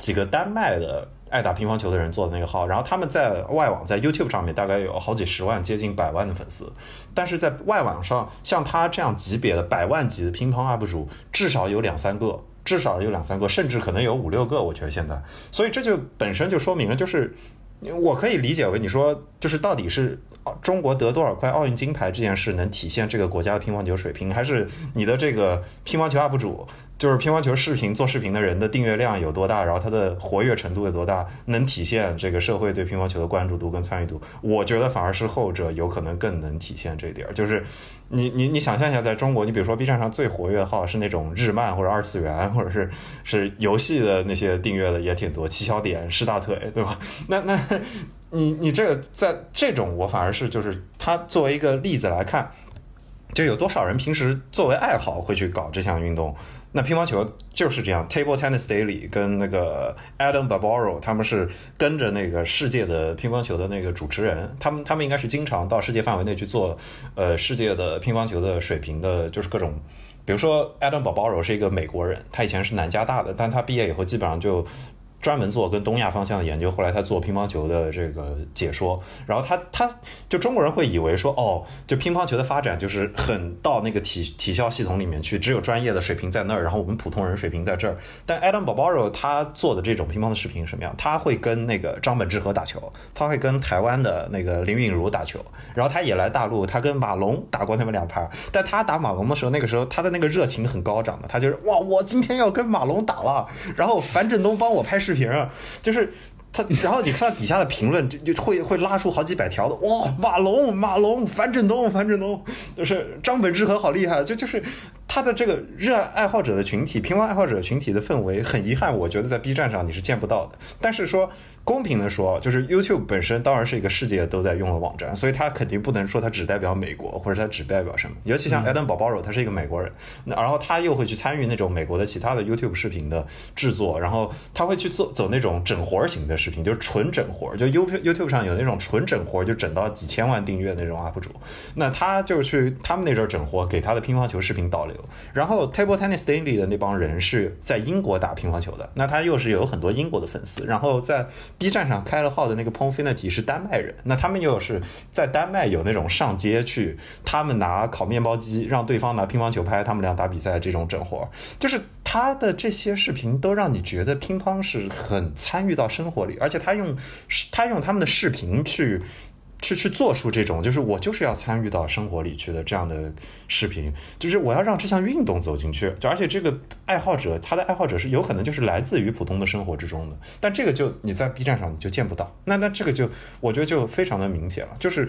几个丹麦的爱打乒乓球的人做的那个号，然后他们在外网在 YouTube 上面大概有好几十万、接近百万的粉丝，但是在外网上像他这样级别的百万级的乒乓 UP 主至少有两三个，至少有两三个，甚至可能有五六个。我觉得现在，所以这就本身就说明了，就是我可以理解为你说，就是到底是中国得多少块奥运金牌这件事能体现这个国家的乒乓球水平，还是你的这个乒乓球 UP 主？就是乒乓球视频做视频的人的订阅量有多大，然后他的活跃程度有多大，能体现这个社会对乒乓球的关注度跟参与度。我觉得反而是后者有可能更能体现这一点儿。就是你你你想象一下，在中国，你比如说 B 站上最活跃的号是那种日漫或者二次元或者是是游戏的那些订阅的也挺多，七小点、试大腿，对吧？那那你你这个在这种，我反而是就是他作为一个例子来看，就有多少人平时作为爱好会去搞这项运动。那乒乓球就是这样，Table Tennis Daily 跟那个 Adam babaro 他们是跟着那个世界的乒乓球的那个主持人，他们他们应该是经常到世界范围内去做，呃，世界的乒乓球的水平的，就是各种，比如说 Adam babaro 是一个美国人，他以前是南加大的，但他毕业以后基本上就。专门做跟东亚方向的研究，后来他做乒乓球的这个解说，然后他他就中国人会以为说，哦，就乒乓球的发展就是很到那个体体校系统里面去，只有专业的水平在那儿，然后我们普通人水平在这儿。但 Adam Barbaro 他做的这种乒乓的视频什么样？他会跟那个张本智和打球，他会跟台湾的那个林允如打球，然后他也来大陆，他跟马龙打过那么两盘。但他打马龙的时候，那个时候他的那个热情很高涨的，他就是哇，我今天要跟马龙打了，然后樊振东帮我拍视。视频啊，就是他，然后你看到底下的评论，就就会会拉出好几百条的，哇，马龙，马龙，樊振东，樊振东，就是张本智和好厉害，就就是他的这个热爱爱好者的群体，乒乓爱好者群体的氛围，很遗憾，我觉得在 B 站上你是见不到的。但是说公平的说，就是 YouTube 本身当然是一个世界都在用的网站，所以它肯定不能说它只代表美国，或者它只代表什么。尤其像 Adam b a r b a r o 他是一个美国人，那然后他又会去参与那种美国的其他的 YouTube 视频的制作，然后他会去做走那种整活型的视频，就是纯整活，就 YouTube YouTube 上有那种纯整活，就整到几千万订阅那种 UP 主，那他就去他们那阵儿整活，给他的乒乓球视频导流。然后 Table Tennis Daily 的那帮人是在英国打乒乓球的，那他又是有很多英国的粉丝，然后在 B 站上开了号的那个 Pongfinity 是丹麦人，那他们又是在丹麦有那种上街去，他们拿烤面包机让对方拿乒乓球拍，他们俩打比赛这种整活，就是他的这些视频都让你觉得乒乓是很参与到生活里，而且他用他用他们的视频去。去去做出这种，就是我就是要参与到生活里去的这样的视频，就是我要让这项运动走进去，就而且这个爱好者他的爱好者是有可能就是来自于普通的生活之中的，但这个就你在 B 站上你就见不到，那那这个就我觉得就非常的明显了，就是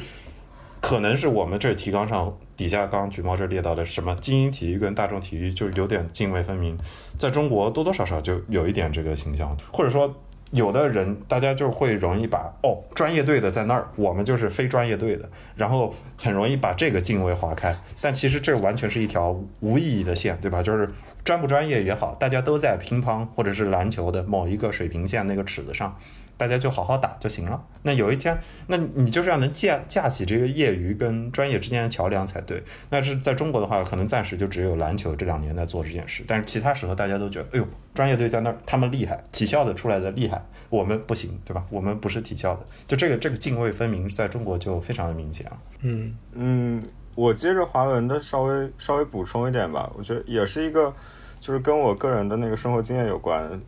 可能是我们这提纲上底下刚刚橘猫这列到的什么精英体育跟大众体育就有点泾渭分明，在中国多多少少就有一点这个倾向，或者说。有的人，大家就会容易把哦，专业队的在那儿，我们就是非专业队的，然后很容易把这个泾渭划开。但其实这完全是一条无意义的线，对吧？就是专不专业也好，大家都在乒乓或者是篮球的某一个水平线那个尺子上。大家就好好打就行了。那有一天，那你就是要能架架起这个业余跟专业之间的桥梁才对。那是在中国的话，可能暂时就只有篮球这两年在做这件事，但是其他时候大家都觉得，哎呦，专业队在那儿，他们厉害，体校的出来的厉害，我们不行，对吧？我们不是体校的，就这个这个泾渭分明，在中国就非常的明显啊。嗯嗯，我接着华文的稍微稍微补充一点吧，我觉得也是一个，就是跟我个人的那个生活经验有关。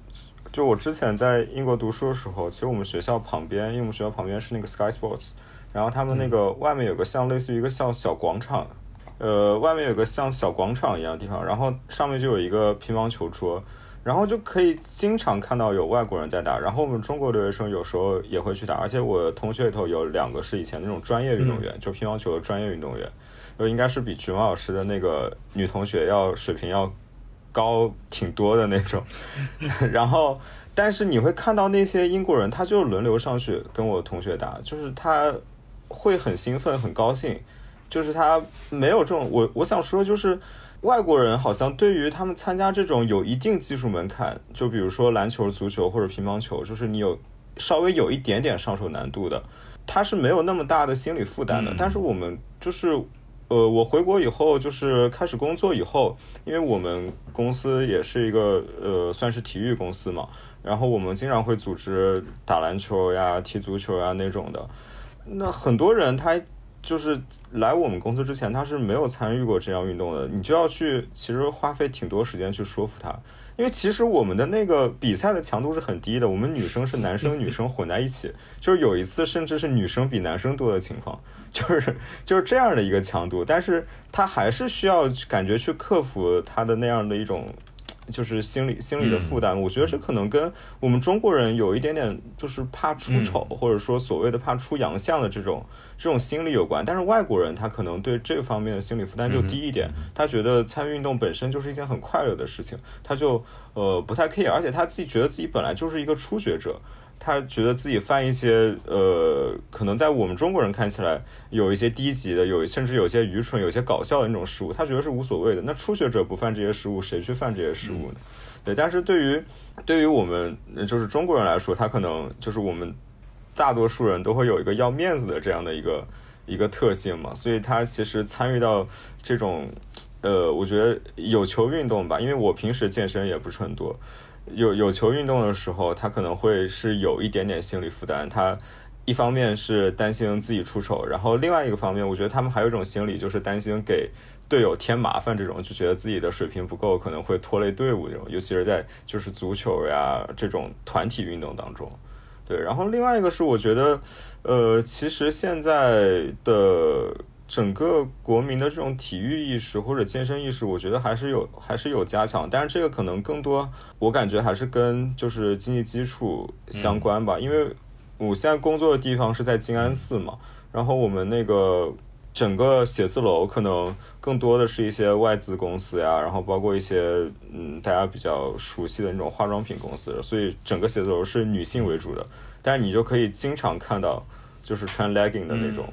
就我之前在英国读书的时候，其实我们学校旁边，因为我们学校旁边是那个 Sky Sports，然后他们那个外面有个像类似于一个像小广场，呃，外面有个像小广场一样的地方，然后上面就有一个乒乓球桌，然后就可以经常看到有外国人在打，然后我们中国留学生有时候也会去打，而且我同学里头有两个是以前那种专业运动员，就乒乓球的专业运动员，就，应该是比菊猫老师的那个女同学要水平要。高挺多的那种，然后，但是你会看到那些英国人，他就轮流上去跟我同学打，就是他会很兴奋、很高兴，就是他没有这种我我想说，就是外国人好像对于他们参加这种有一定技术门槛，就比如说篮球、足球或者乒乓球，就是你有稍微有一点点上手难度的，他是没有那么大的心理负担的，但是我们就是。呃，我回国以后就是开始工作以后，因为我们公司也是一个呃，算是体育公司嘛，然后我们经常会组织打篮球呀、踢足球呀那种的。那很多人他就是来我们公司之前，他是没有参与过这样运动的，你就要去其实花费挺多时间去说服他。因为其实我们的那个比赛的强度是很低的，我们女生是男生女生混在一起，就是有一次甚至是女生比男生多的情况，就是 就是这样的一个强度，但是他还是需要感觉去克服他的那样的一种。就是心理心理的负担，我觉得这可能跟我们中国人有一点点就是怕出丑，或者说所谓的怕出洋相的这种这种心理有关。但是外国人他可能对这方面的心理负担就低一点，他觉得参与运动本身就是一件很快乐的事情，他就呃不太 care，而且他自己觉得自己本来就是一个初学者。他觉得自己犯一些呃，可能在我们中国人看起来有一些低级的，有甚至有些愚蠢、有些搞笑的那种失误，他觉得是无所谓的。那初学者不犯这些失误，谁去犯这些失误呢？对，但是对于对于我们就是中国人来说，他可能就是我们大多数人都会有一个要面子的这样的一个一个特性嘛，所以他其实参与到这种呃，我觉得有球运动吧，因为我平时健身也不是很多。有有球运动的时候，他可能会是有一点点心理负担。他一方面是担心自己出丑，然后另外一个方面，我觉得他们还有一种心理，就是担心给队友添麻烦。这种就觉得自己的水平不够，可能会拖累队伍。这种，尤其是在就是足球呀这种团体运动当中。对，然后另外一个是，我觉得，呃，其实现在的整个国民的这种体育意识或者健身意识，我觉得还是有还是有加强，但是这个可能更多，我感觉还是跟就是经济基础相关吧，因为我现在工作的地方是在静安寺嘛，然后我们那个整个写字楼可能更多的是一些外资公司呀，然后包括一些嗯大家比较熟悉的那种化妆品公司，所以整个写字楼是女性为主的，但是你就可以经常看到就是穿 legging 的那种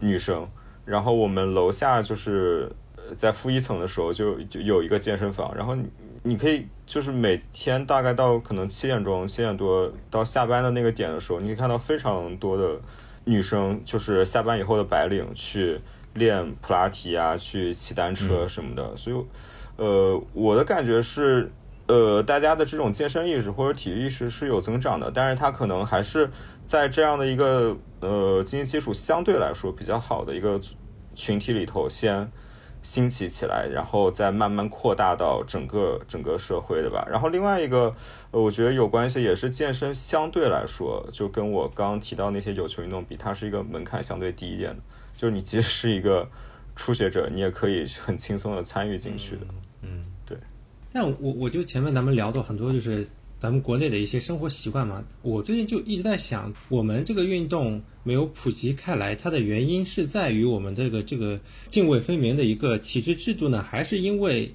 女生。然后我们楼下就是在负一层的时候就就有一个健身房，然后你你可以就是每天大概到可能七点钟七点多到下班的那个点的时候，你可以看到非常多的女生就是下班以后的白领去练普拉提啊，去骑单车什么的，所以呃我的感觉是呃大家的这种健身意识或者体育意识是有增长的，但是它可能还是。在这样的一个呃经济基础相对来说比较好的一个群体里头，先兴起起来，然后再慢慢扩大到整个整个社会，的吧？然后另外一个，呃，我觉得有关系，也是健身相对来说，就跟我刚刚提到那些有球运动比，它是一个门槛相对低一点的，就是你即使是一个初学者，你也可以很轻松的参与进去的。嗯，对。但我我就前面咱们聊到很多，就是。咱们国内的一些生活习惯嘛，我最近就一直在想，我们这个运动没有普及开来，它的原因是在于我们这个这个泾渭分明的一个体制制度呢，还是因为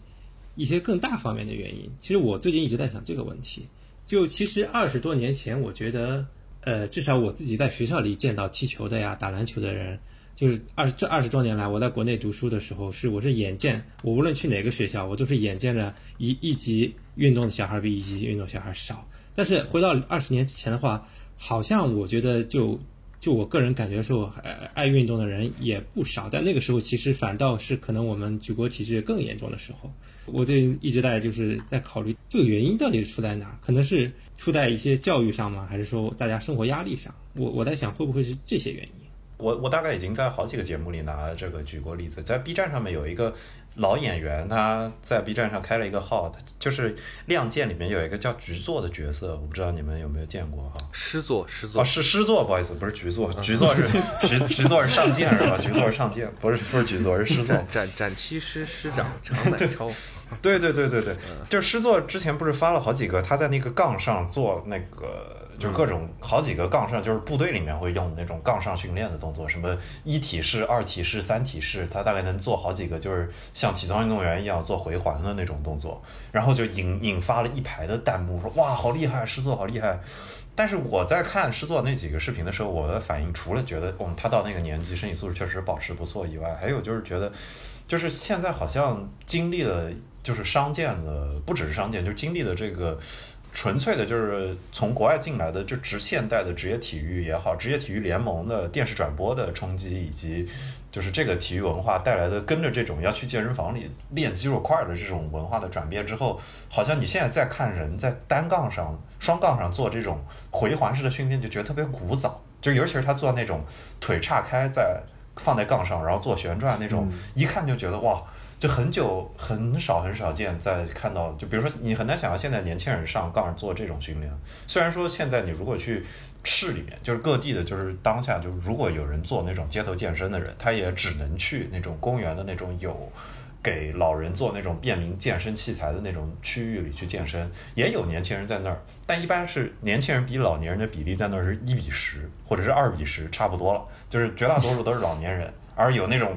一些更大方面的原因？其实我最近一直在想这个问题。就其实二十多年前，我觉得，呃，至少我自己在学校里见到踢球的呀、打篮球的人。就是二这二十多年来，我在国内读书的时候，是我是眼见，我无论去哪个学校，我都是眼见着一一级运动的小孩比一级运动小孩少。但是回到二十年之前的话，好像我觉得就就我个人感觉说，爱爱运动的人也不少。但那个时候其实反倒是可能我们举国体制更严重的时候。我就一直在就是在考虑这个原因到底是出在哪儿？可能是出在一些教育上吗？还是说大家生活压力上？我我在想会不会是这些原因？我我大概已经在好几个节目里拿这个举过例子，在 B 站上面有一个老演员，他在 B 站上开了一个号，就是《亮剑》里面有一个叫局座的角色，我不知道你们有没有见过哈？师座，师座啊，是师座，不好意思，不是局座，局座是局局座是上剑是吧？局座是上剑，不是不是局座，是师座。展展七师师长长满 超。对对对对对，就是师座之前不是发了好几个，他在那个杠上做那个。就是各种好几个杠上，就是部队里面会用的那种杠上训练的动作，什么一体式、二体式、三体式，他大概能做好几个，就是像体操运动员一样做回环的那种动作，然后就引引发了一排的弹幕，说哇好厉害，师座好厉害。但是我在看师座那几个视频的时候，我的反应除了觉得，嗯，他到那个年纪身体素质确实保持不错以外，还有就是觉得，就是现在好像经历了就是商剑的，不只是商剑，就是经历的这个。纯粹的就是从国外进来的，就直现代的职业体育也好，职业体育联盟的电视转播的冲击，以及就是这个体育文化带来的，跟着这种要去健身房里练肌肉块的这种文化的转变之后，好像你现在在看人在单杠上、双杠上做这种回环式的训练，就觉得特别古早。就尤其是他做那种腿岔开在放在杠上，然后做旋转那种，一看就觉得哇。就很久很少很少见，在看到就比如说你很难想象现在年轻人上杠做这种训练。虽然说现在你如果去市里面，就是各地的，就是当下就如果有人做那种街头健身的人，他也只能去那种公园的那种有给老人做那种便民健身器材的那种区域里去健身。也有年轻人在那儿，但一般是年轻人比老年人的比例在那儿是一比十或者是二比十，差不多了。就是绝大多数都是老年人，而有那种。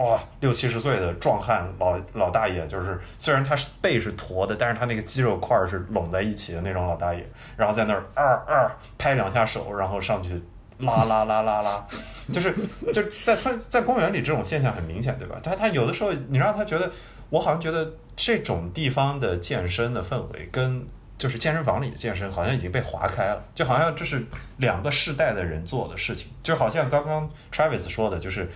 哇，六七十岁的壮汉老老大爷，就是虽然他是背是驼的，但是他那个肌肉块是拢在一起的那种老大爷，然后在那儿二二拍两下手，然后上去拉拉拉拉拉，就是就在他在公园里这种现象很明显，对吧？他他有的时候你让他觉得，我好像觉得这种地方的健身的氛围跟就是健身房里的健身好像已经被划开了，就好像这是两个世代的人做的事情，就好像刚刚 Travis 说的，就是。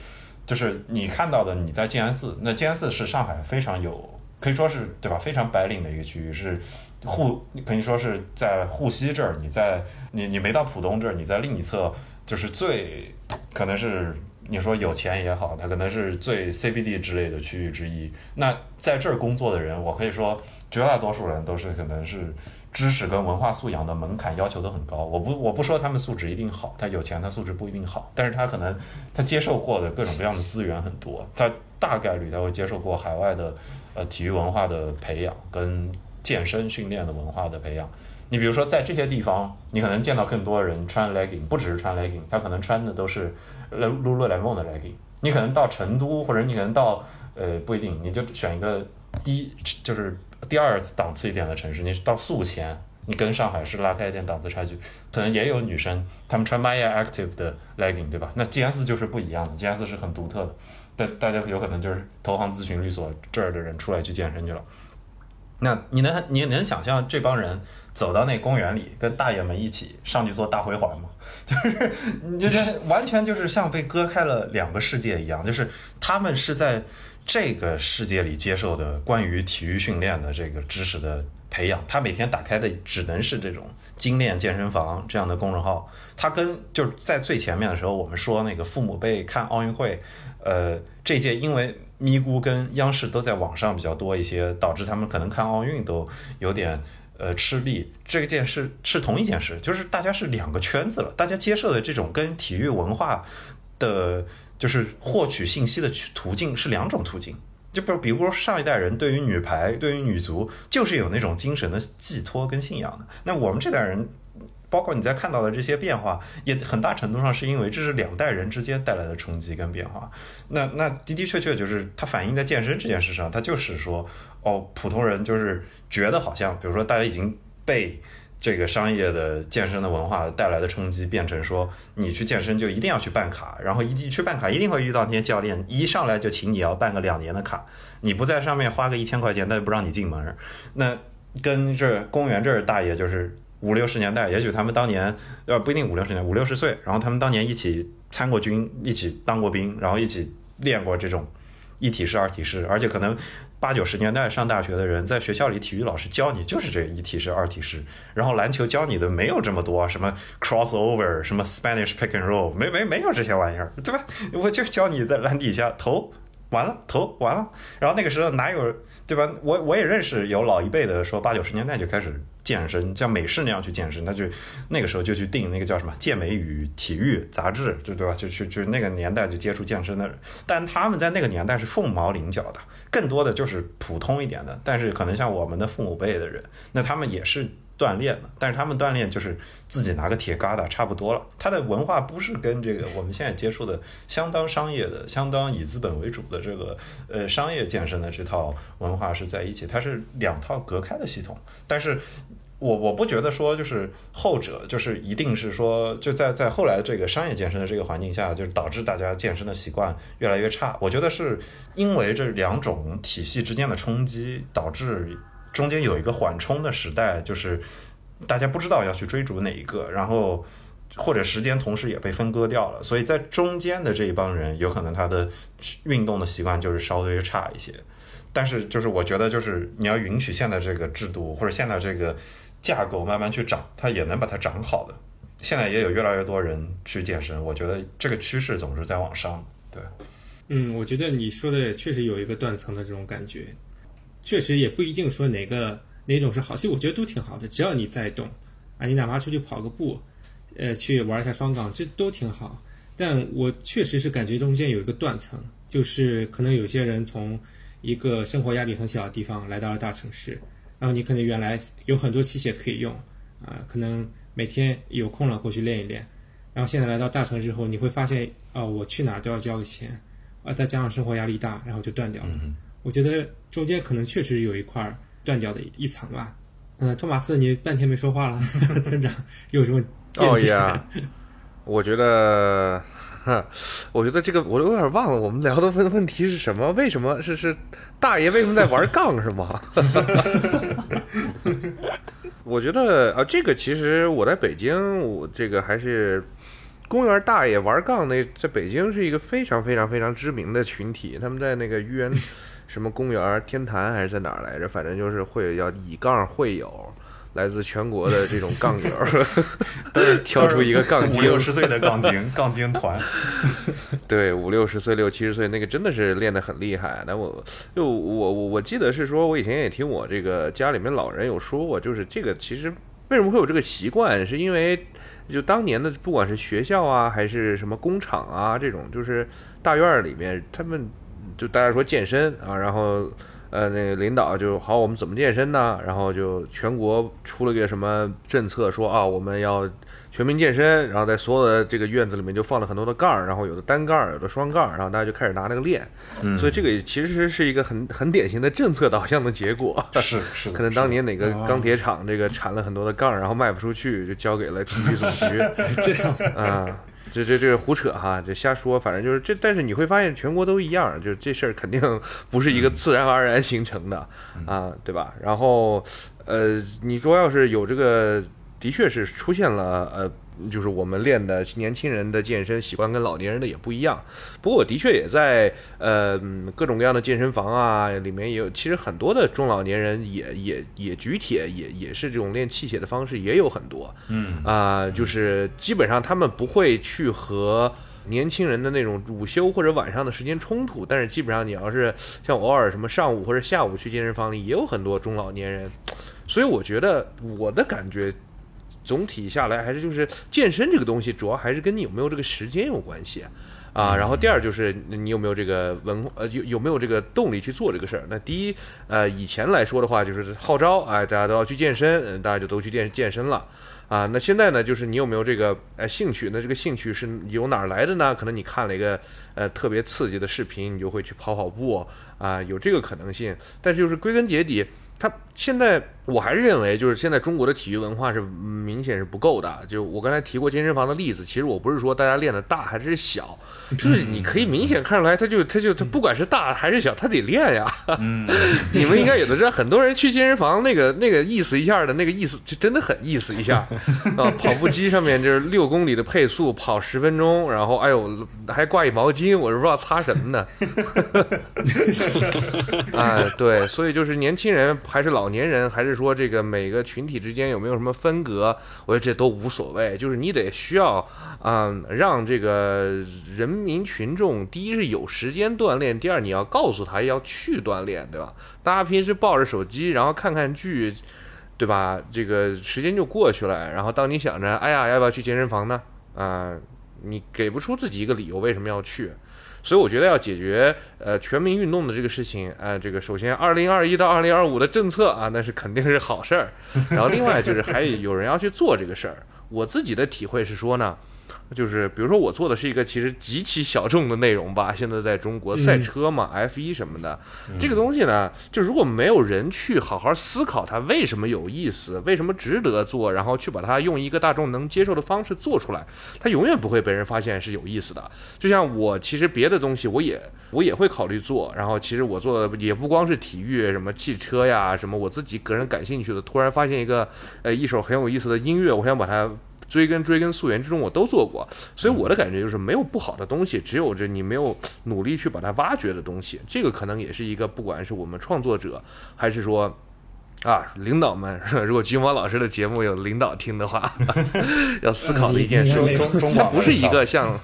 就是你看到的，你在静安寺，那静安寺是上海非常有，可以说是对吧？非常白领的一个区域，是沪，可以说是在沪西这儿，你在你你没到浦东这儿，你在另一侧，就是最可能是你说有钱也好，它可能是最 CBD 之类的区域之一。那在这儿工作的人，我可以说绝大多数人都是可能是知识跟文化素养的门槛要求都很高。我不我不说他们素质一定好，他有钱他素质不一定好，但是他可能他接受过的各种各样的资源很多，他大概率他会接受过海外的呃体育文化的培养跟健身训练的文化的培养。你比如说在这些地方，你可能见到更多人穿 legging，不只是穿 legging，他可能穿的都是 lululemon 的 legging。你可能到成都，或者你可能到呃不一定，你就选一个低就是第二次档次一点的城市，你到宿迁，你跟上海市拉开一点档次差距，可能也有女生她们穿 Maya Active 的 legging，对吧？那 GS 就是不一样的，GS 是很独特的，大大家有可能就是投行咨询律所这儿的人出来去健身去了。那你能你能想象这帮人走到那公园里，跟大爷们一起上去做大回环吗？就是你觉得完全就是像被割开了两个世界一样，就是他们是在这个世界里接受的关于体育训练的这个知识的培养，他每天打开的只能是这种精炼健身房这样的公众号。他跟就是在最前面的时候，我们说那个父母辈看奥运会，呃，这届因为咪咕跟央视都在网上比较多一些，导致他们可能看奥运都有点。呃，吃力这件事是同一件事，就是大家是两个圈子了，大家接受的这种跟体育文化的，就是获取信息的途径是两种途径。就比如，比如说上一代人对于女排、对于女足，就是有那种精神的寄托跟信仰的。那我们这代人。包括你在看到的这些变化，也很大程度上是因为这是两代人之间带来的冲击跟变化。那那的的确确就是它反映在健身这件事上，它就是说，哦，普通人就是觉得好像，比如说大家已经被这个商业的健身的文化带来的冲击，变成说你去健身就一定要去办卡，然后一去办卡一定会遇到那些教练，一上来就请你要办个两年的卡，你不在上面花个一千块钱，他就不让你进门。那跟这公园这儿大爷就是。五六十年代，也许他们当年呃不一定五六十年，五六十岁，然后他们当年一起参过军，一起当过兵，然后一起练过这种一体式、二体式，而且可能八九十年代上大学的人，在学校里体育老师教你就是这一体式、二体式，然后篮球教你的没有这么多什么 crossover，什么 Spanish pick and roll，没没没有这些玩意儿，对吧？我就教你在篮底下投完了，投完了，然后那个时候哪有对吧？我我也认识有老一辈的说八九十年代就开始。健身像美式那样去健身，那就那个时候就去订那个叫什么《健美与体育》杂志，就对吧？就去就那个年代就接触健身的人，但他们在那个年代是凤毛麟角的，更多的就是普通一点的。但是可能像我们的父母辈的人，那他们也是。锻炼的，但是他们锻炼就是自己拿个铁疙瘩差不多了。他的文化不是跟这个我们现在接触的相当商业的、相当以资本为主的这个呃商业健身的这套文化是在一起，它是两套隔开的系统。但是我我不觉得说就是后者就是一定是说就在在后来这个商业健身的这个环境下，就是导致大家健身的习惯越来越差。我觉得是因为这两种体系之间的冲击导致。中间有一个缓冲的时代，就是大家不知道要去追逐哪一个，然后或者时间同时也被分割掉了，所以在中间的这一帮人，有可能他的运动的习惯就是稍微差一些。但是就是我觉得，就是你要允许现在这个制度或者现在这个架构慢慢去长，它也能把它长好的。现在也有越来越多人去健身，我觉得这个趋势总是在往上。对，嗯，我觉得你说的确实有一个断层的这种感觉。确实也不一定说哪个哪种是好，其实我觉得都挺好的，只要你在动，啊，你哪怕出去跑个步，呃，去玩一下双杠，这都挺好。但我确实是感觉中间有一个断层，就是可能有些人从一个生活压力很小的地方来到了大城市，然后你可能原来有很多器械可以用，啊，可能每天有空了过去练一练，然后现在来到大城市之后，你会发现，啊，我去哪儿都要交个钱，啊，再加上生活压力大，然后就断掉了。我觉得中间可能确实有一块断掉的一层吧。嗯，托马斯，你半天没说话了，村长有什么见解？我觉得，我觉得这个我都有点忘了，我们聊的问问题是什么？为什么是是大爷为什么在玩杠是吗？我觉得啊，这个其实我在北京，我这个还是公园大爷玩杠那，在北京是一个非常非常非常知名的群体，他们在那个愚园。什么公园天坛还是在哪儿来着？反正就是会要以杠会友，来自全国的这种杠友儿，挑出一个杠精 五六十岁的杠精，杠精团。对，五六十岁、六七十岁，那个真的是练得很厉害。那我就我我我记得是说，我以前也听我这个家里面老人有说过，就是这个其实为什么会有这个习惯，是因为就当年的不管是学校啊，还是什么工厂啊，这种就是大院儿里面，他们就大家说健身啊，然后呃那个领导就好，我们怎么健身呢？然后就全国出了个什么政策，说啊我们要。全民健身，然后在所有的这个院子里面就放了很多的杠儿，然后有的单杠儿，有的双杠儿，然后大家就开始拿那个练。嗯所以这个其实是一个很很典型的政策导向的结果。是是，可能当年哪个哦钢铁厂这个产了很多的杠儿，然后卖不出去，就交给了体育总局。这样啊，这这这胡扯哈，这瞎说，反正就是这。但是你会发现全国都一样，就是这事儿肯定 不是一个自然而然形成的啊，对吧？然后呃，你说要是有这个，的确是出现了呃。就是我们练的年轻人的健身习惯跟老年人的也不一样，不过我的确也在呃嗯各种各样的健身房啊里面也有，其实很多的中老年人也也也举铁，也也是这种练器械的方式也有很多，嗯。啊、就是基本上他们不会去和年轻人的那种午休或者晚上的时间冲突，但是基本上你要是像偶尔什么上午或者下午去健身房里，也有很多中老年人，所以我觉得我的感觉。总体下来还是就是健身这个东西，主要还是跟你有没有这个时间有关系啊。然后第二就是你有没有这个文呃有有没有这个动力去做这个事儿。那第一呃以前来说的话，就是号召哎大家都要去健身，大家就都去健健身了。啊，那现在呢，就是你有没有这个呃兴趣？那这个兴趣是由哪儿来的呢？可能你看了一个呃特别刺激的视频，你就会去跑跑步啊，有这个可能性。但是就是归根结底，它现在我还是认为，就是现在中国的体育文化是明显是不够的。就我刚才提过健身房的例子，其实我不是说大家练的大还是小，就是你可以明显看出来，他就他就他不管是大还是小，他得练呀。嗯，你们应该也都知道，很多人去健身房那个那个意思一下的那个意思，就真的很意思一下 啊！跑步机上面就是六公里的配速，跑十分钟，然后哎呦还挂一毛巾，我是不知道擦什么呢。啊，对，所以就是年轻人还是老老年人，还是说这个每个群体之间有没有什么分隔，我觉得这都无所谓，就是你得需要，嗯，让这个人民群众，第一是有时间锻炼，第二你要告诉他要去锻炼，对吧？大家平时抱着手机，然后看看剧，对吧？这个时间就过去了，然后当你想着，哎呀，要不要去健身房呢？啊、你给不出自己一个理由为什么要去。所以我觉得要解决呃全民运动的这个事情，呃，这个首先二零二一到二零二五的政策啊，那是肯定是好事儿。然后另外就是还有人要去做这个事儿。我自己的体会是说呢，就是比如说我做的是一个其实极其小众的内容吧，现在在中国赛车嘛、f 一什么的，这个东西呢，就如果没有人去好好思考它为什么有意思，为什么值得做，然后去把它用一个大众能接受的方式做出来，它永远不会被人发现是有意思的。就像我其实别的东西我也我也会考虑做，然后其实我做的也不光是体育，什么汽车呀，什么我自己个人感兴趣的，突然发现一个呃一首很有意思的音乐，我想把它。追根追根溯源之中，我都做过，所以我的感觉就是没有不好的东西，只有这你没有努力去把它挖掘的东西。这个可能也是一个，不管是我们创作者，还是说啊领导们，如果军王老师的节目有领导听的话，要思考的一件事情。中中广它不是一个像，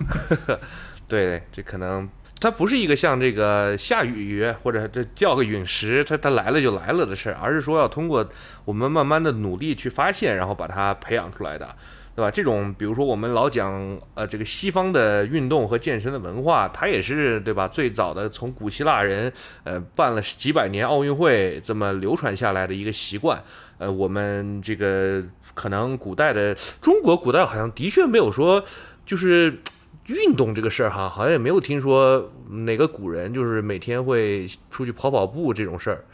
对，这可能它不是一个像这个下雨或者这掉个陨石，它它来了就来了的事儿，而是说要通过我们慢慢的努力去发现，然后把它培养出来的。对吧？这种比如说我们老讲呃这个西方的运动和健身的文化，它也是对吧？最早的从古希腊人呃办了几百年奥运会这么流传下来的一个习惯。呃，我们这个可能古代的中国古代好像的确没有说就是运动这个事儿哈，好像也没有听说哪个古人就是每天会出去跑跑步这种事儿。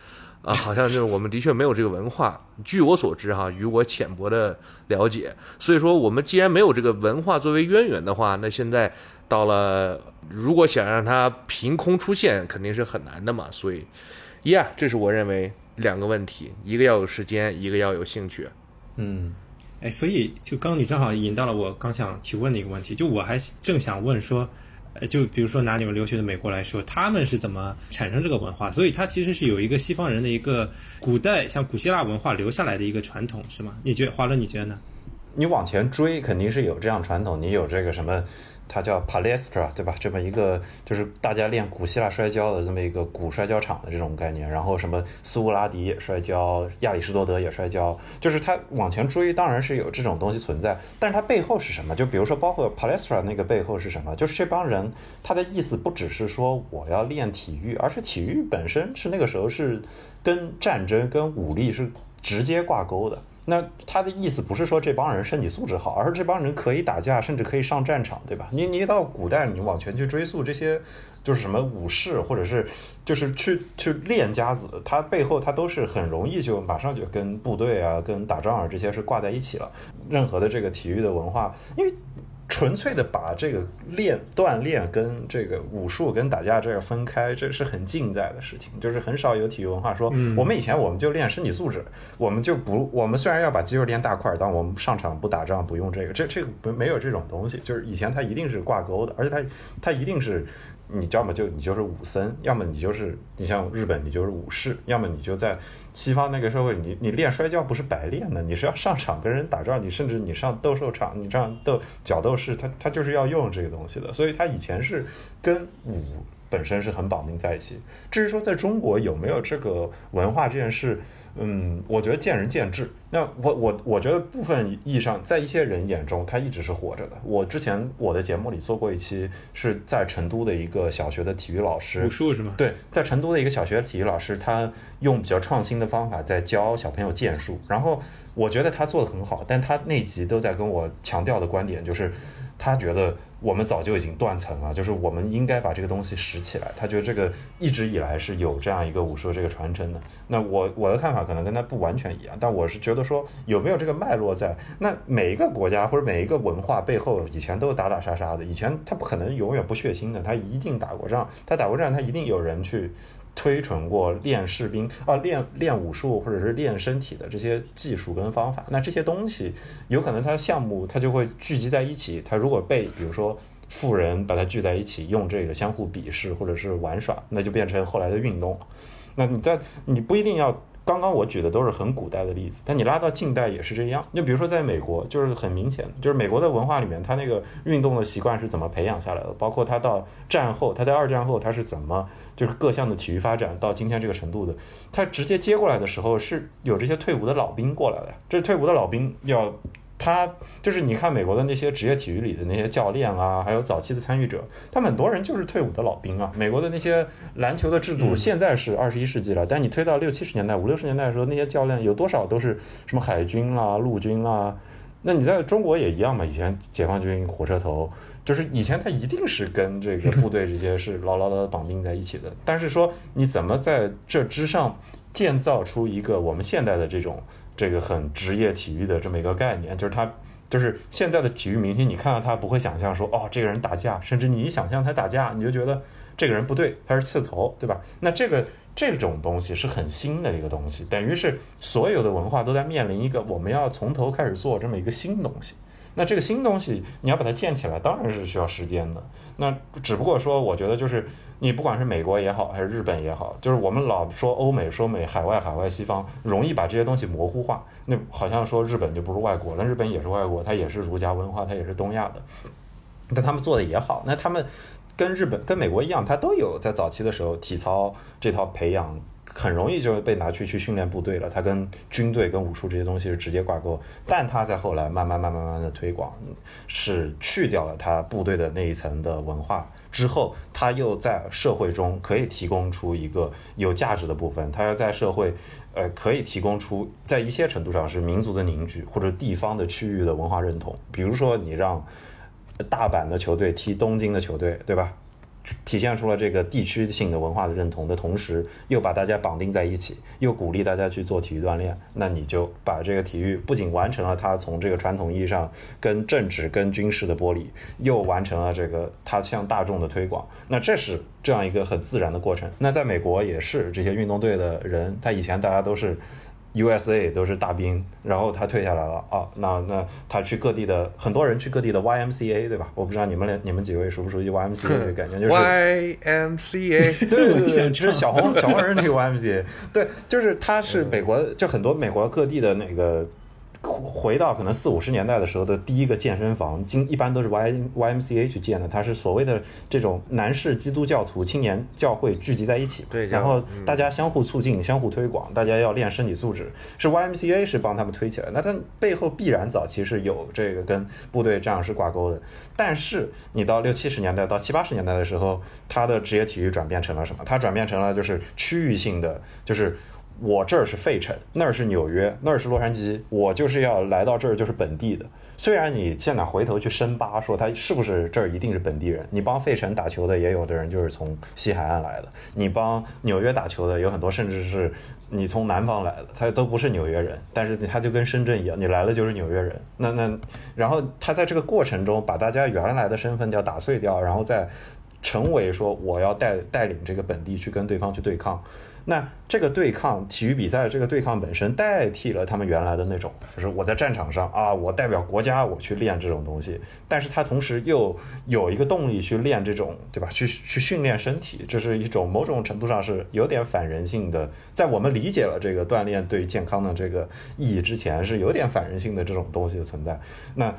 啊，好像就是我们的确没有这个文化。据我所知，哈，与我浅薄的了解，所以说我们既然没有这个文化作为渊源的话，那现在到了如果想让它凭空出现，肯定是很难的嘛。所以，呀，这是我认为两个问题：一个要有时间，一个要有兴趣。嗯哎，所以就刚你正好引到了我刚想提问的一个问题，就我还正想问说，就比如说拿你们留学的美国来说，他们是怎么产生这个文化？所以它其实是有一个西方人的一个古代像古希腊文化留下来的一个传统，是吗？你觉得华伦，你觉得呢？你往前追，肯定是有这样传统，你有这个什么？它叫 Palestra，对吧？这么一个就是大家练古希腊摔跤的这么一个古摔跤场的这种概念。然后什么苏格拉底也摔跤，亚里士多德也摔跤，就是它往前追，当然是有这种东西存在。但是它背后是什么？就比如说，包括 Palestra 那个背后是什么？就是这帮人他的意思不只是说我要练体育，而是体育本身是那个时候是跟战争、跟武力是直接挂钩的。那他的意思不是说这帮人身体素质好，而是这帮人可以打架，甚至可以上战场，对吧？你你到古代，你往前去追溯这些，就是什么武士，或者是就是去去练家子，他背后他都是很容易就马上就跟部队啊、跟打仗啊这些是挂在一起了。任何的这个体育的文化，因为。纯粹的把这个练锻炼跟这个武术跟打架这个分开，这是很近代的事情，就是很少有体育文化说，我们以前我们就练身体素质，我们就不，我们虽然要把肌肉练大块，但我们上场不打仗不用这个，这这个不没有这种东西，就是以前它一定是挂钩的，而且它它一定是。你要么就你就是武僧，要么你就是你像日本你就是武士，要么你就在西方那个社会，你你练摔跤不是白练的，你是要上场跟人打仗，你甚至你上斗兽场，你这样斗角斗士，他他就是要用这个东西的，所以他以前是跟武本身是很绑定在一起。至于说在中国有没有这个文化这件事？嗯，我觉得见仁见智。那我我我觉得部分意义上，在一些人眼中，他一直是活着的。我之前我的节目里做过一期，是在成都的一个小学的体育老师，武术是吗？对，在成都的一个小学体育老师，他用比较创新的方法在教小朋友剑术。然后我觉得他做的很好，但他那集都在跟我强调的观点就是，他觉得。我们早就已经断层了，就是我们应该把这个东西拾起来。他觉得这个一直以来是有这样一个武术这个传承的。那我我的看法可能跟他不完全一样，但我是觉得说有没有这个脉络在？那每一个国家或者每一个文化背后，以前都打打杀杀的，以前他不可能永远不血腥的，他一定打过仗，他打过仗，他一定有人去。推崇过练士兵啊，练练武术或者是练身体的这些技术跟方法，那这些东西有可能它项目它就会聚集在一起。它如果被比如说富人把它聚在一起，用这个相互鄙视或者是玩耍，那就变成后来的运动。那你在你不一定要。刚刚我举的都是很古代的例子，但你拉到近代也是这样。就比如说在美国，就是很明显，就是美国的文化里面，他那个运动的习惯是怎么培养下来的？包括他到战后，他在二战后，他是怎么就是各项的体育发展到今天这个程度的？他直接接过来的时候是有这些退伍的老兵过来的，这退伍的老兵要。他就是你看美国的那些职业体育里的那些教练啊，还有早期的参与者，他们很多人就是退伍的老兵啊。美国的那些篮球的制度现在是二十一世纪了，但你推到六七十年代、五六十年代的时候，那些教练有多少都是什么海军啦、陆军啦？那你在中国也一样嘛？以前解放军火车头，就是以前他一定是跟这个部队这些是牢牢的绑定在一起的。但是说你怎么在这之上建造出一个我们现代的这种？这个很职业体育的这么一个概念，就是他，就是现在的体育明星，你看到他不会想象说，哦，这个人打架，甚至你一想象他打架，你就觉得这个人不对，他是刺头，对吧？那这个这种东西是很新的一个东西，等于是所有的文化都在面临一个我们要从头开始做这么一个新东西。那这个新东西你要把它建起来，当然是需要时间的。那只不过说，我觉得就是。你不管是美国也好，还是日本也好，就是我们老说欧美说美，海外海外西方，容易把这些东西模糊化。那好像说日本就不是外国了，日本也是外国，它也是儒家文化，它也是东亚的。但他们做的也好，那他们跟日本、跟美国一样，他都有在早期的时候体操这套培养，很容易就被拿去去训练部队了。它跟军队、跟武术这些东西是直接挂钩。但他在后来慢慢、慢慢、慢慢的推广，是去掉了他部队的那一层的文化。之后，他又在社会中可以提供出一个有价值的部分。他要在社会，呃，可以提供出在一些程度上是民族的凝聚或者地方的区域的文化认同。比如说，你让大阪的球队踢东京的球队，对吧？体现出了这个地区性的文化的认同的同时，又把大家绑定在一起，又鼓励大家去做体育锻炼，那你就把这个体育不仅完成了它从这个传统意义上跟政治、跟军事的剥离，又完成了这个它向大众的推广。那这是这样一个很自然的过程。那在美国也是，这些运动队的人，他以前大家都是。USA 都是大兵，然后他退下来了啊，那那他去各地的很多人去各地的 YMCA 对吧？我不知道你们连你们几位熟不熟悉 YMCA 的感觉，就是 YMCA，对 对对，其实小黄小黄人那个 YMCA，对，就是他是美国就很多美国各地的那个。回到可能四五十年代的时候的第一个健身房，经一般都是 Y Y M C A 去建的，它是所谓的这种男士基督教徒青年教会聚集在一起，对，然后大家相互促进、相互推广，大家要练身体素质，是 Y M C A 是帮他们推起来，那它背后必然早期是有这个跟部队这样是挂钩的，但是你到六七十年代到七八十年代的时候，它的职业体育转变成了什么？它转变成了就是区域性的，就是。我这儿是费城，那儿是纽约，那儿是洛杉矶，我就是要来到这儿就是本地的。虽然你现在回头去深扒，说他是不是这儿一定是本地人？你帮费城打球的也有的人就是从西海岸来的，你帮纽约打球的有很多甚至是你从南方来的，他都不是纽约人，但是他就跟深圳一样，你来了就是纽约人。那那然后他在这个过程中把大家原来的身份要打碎掉，然后再成为说我要带带领这个本地去跟对方去对抗。那这个对抗体育比赛，这个对抗本身代替了他们原来的那种，就是我在战场上啊，我代表国家我去练这种东西，但是他同时又有一个动力去练这种，对吧？去去训练身体，这是一种某种程度上是有点反人性的，在我们理解了这个锻炼对健康的这个意义之前，是有点反人性的这种东西的存在。那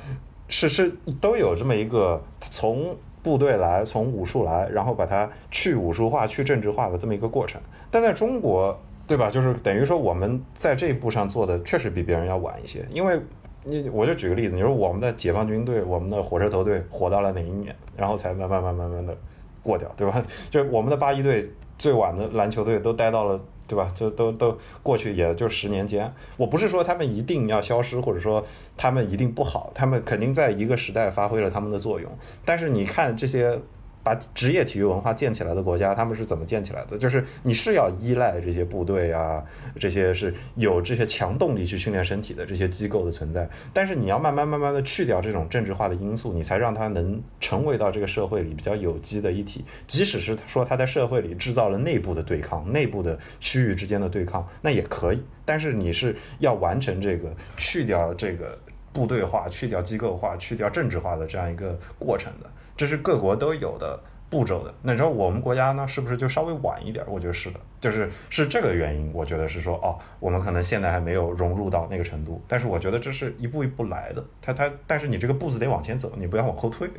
是是都有这么一个从。部队来从武术来，然后把它去武术化、去政治化的这么一个过程。但在中国，对吧？就是等于说我们在这一步上做的确实比别人要晚一些。因为你我就举个例子，你说我们的解放军队、我们的火车头队火到了哪一年，然后才慢慢慢慢慢的过掉，对吧？就是我们的八一队最晚的篮球队都待到了。对吧？就都都过去，也就十年间。我不是说他们一定要消失，或者说他们一定不好，他们肯定在一个时代发挥了他们的作用。但是你看这些。把职业体育文化建起来的国家，他们是怎么建起来的？就是你是要依赖这些部队啊，这些是有这些强动力去训练身体的这些机构的存在。但是你要慢慢慢慢的去掉这种政治化的因素，你才让它能成为到这个社会里比较有机的一体。即使是说他在社会里制造了内部的对抗、内部的区域之间的对抗，那也可以。但是你是要完成这个去掉这个部队化、去掉机构化、去掉政治化的这样一个过程的。这是各国都有的步骤的，那你说我们国家呢，是不是就稍微晚一点？我觉得是的，就是是这个原因。我觉得是说，哦，我们可能现在还没有融入到那个程度，但是我觉得这是一步一步来的。它它，但是你这个步子得往前走，你不要往后退。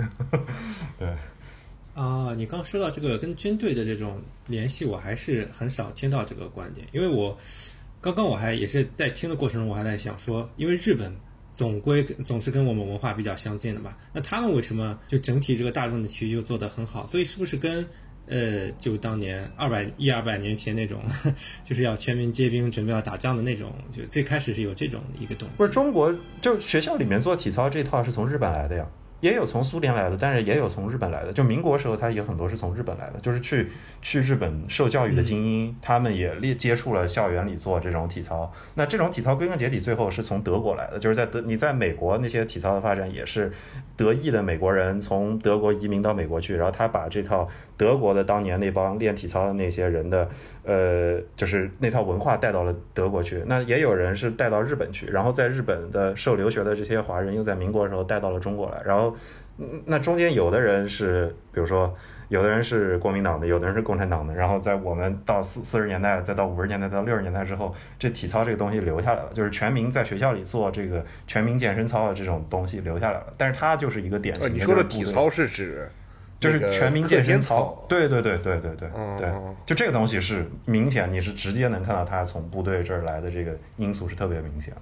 对。啊，你刚说到这个跟军队的这种联系，我还是很少听到这个观点，因为我刚刚我还也是在听的过程中，我还在想说，因为日本。总归总是跟我们文化比较相近的吧？那他们为什么就整体这个大众的体育又做得很好？所以是不是跟呃，就当年二百一二百年前那种，就是要全民皆兵准备要打仗的那种，就最开始是有这种一个动？不是中国，就学校里面做体操这套是从日本来的呀。也有从苏联来的，但是也有从日本来的。就民国时候，他有很多是从日本来的，就是去去日本受教育的精英，他们也接接触了校园里做这种体操。那这种体操归根结底最后是从德国来的，就是在德你在美国那些体操的发展也是德裔的美国人从德国移民到美国去，然后他把这套德国的当年那帮练体操的那些人的呃，就是那套文化带到了德国去。那也有人是带到日本去，然后在日本的受留学的这些华人又在民国的时候带到了中国来，然后。那中间有的人是，比如说，有的人是国民党的，有的人是共产党的，然后在我们到四四十年代，再到五十年代，到六十年代之后，这体操这个东西留下来了，就是全民在学校里做这个全民健身操的这种东西留下来了。但是它就是一个典型的。你说的体操是指，就是全民健身操。对对对对对对对，就这个东西是明显，你是直接能看到它从部队这儿来的这个因素是特别明显。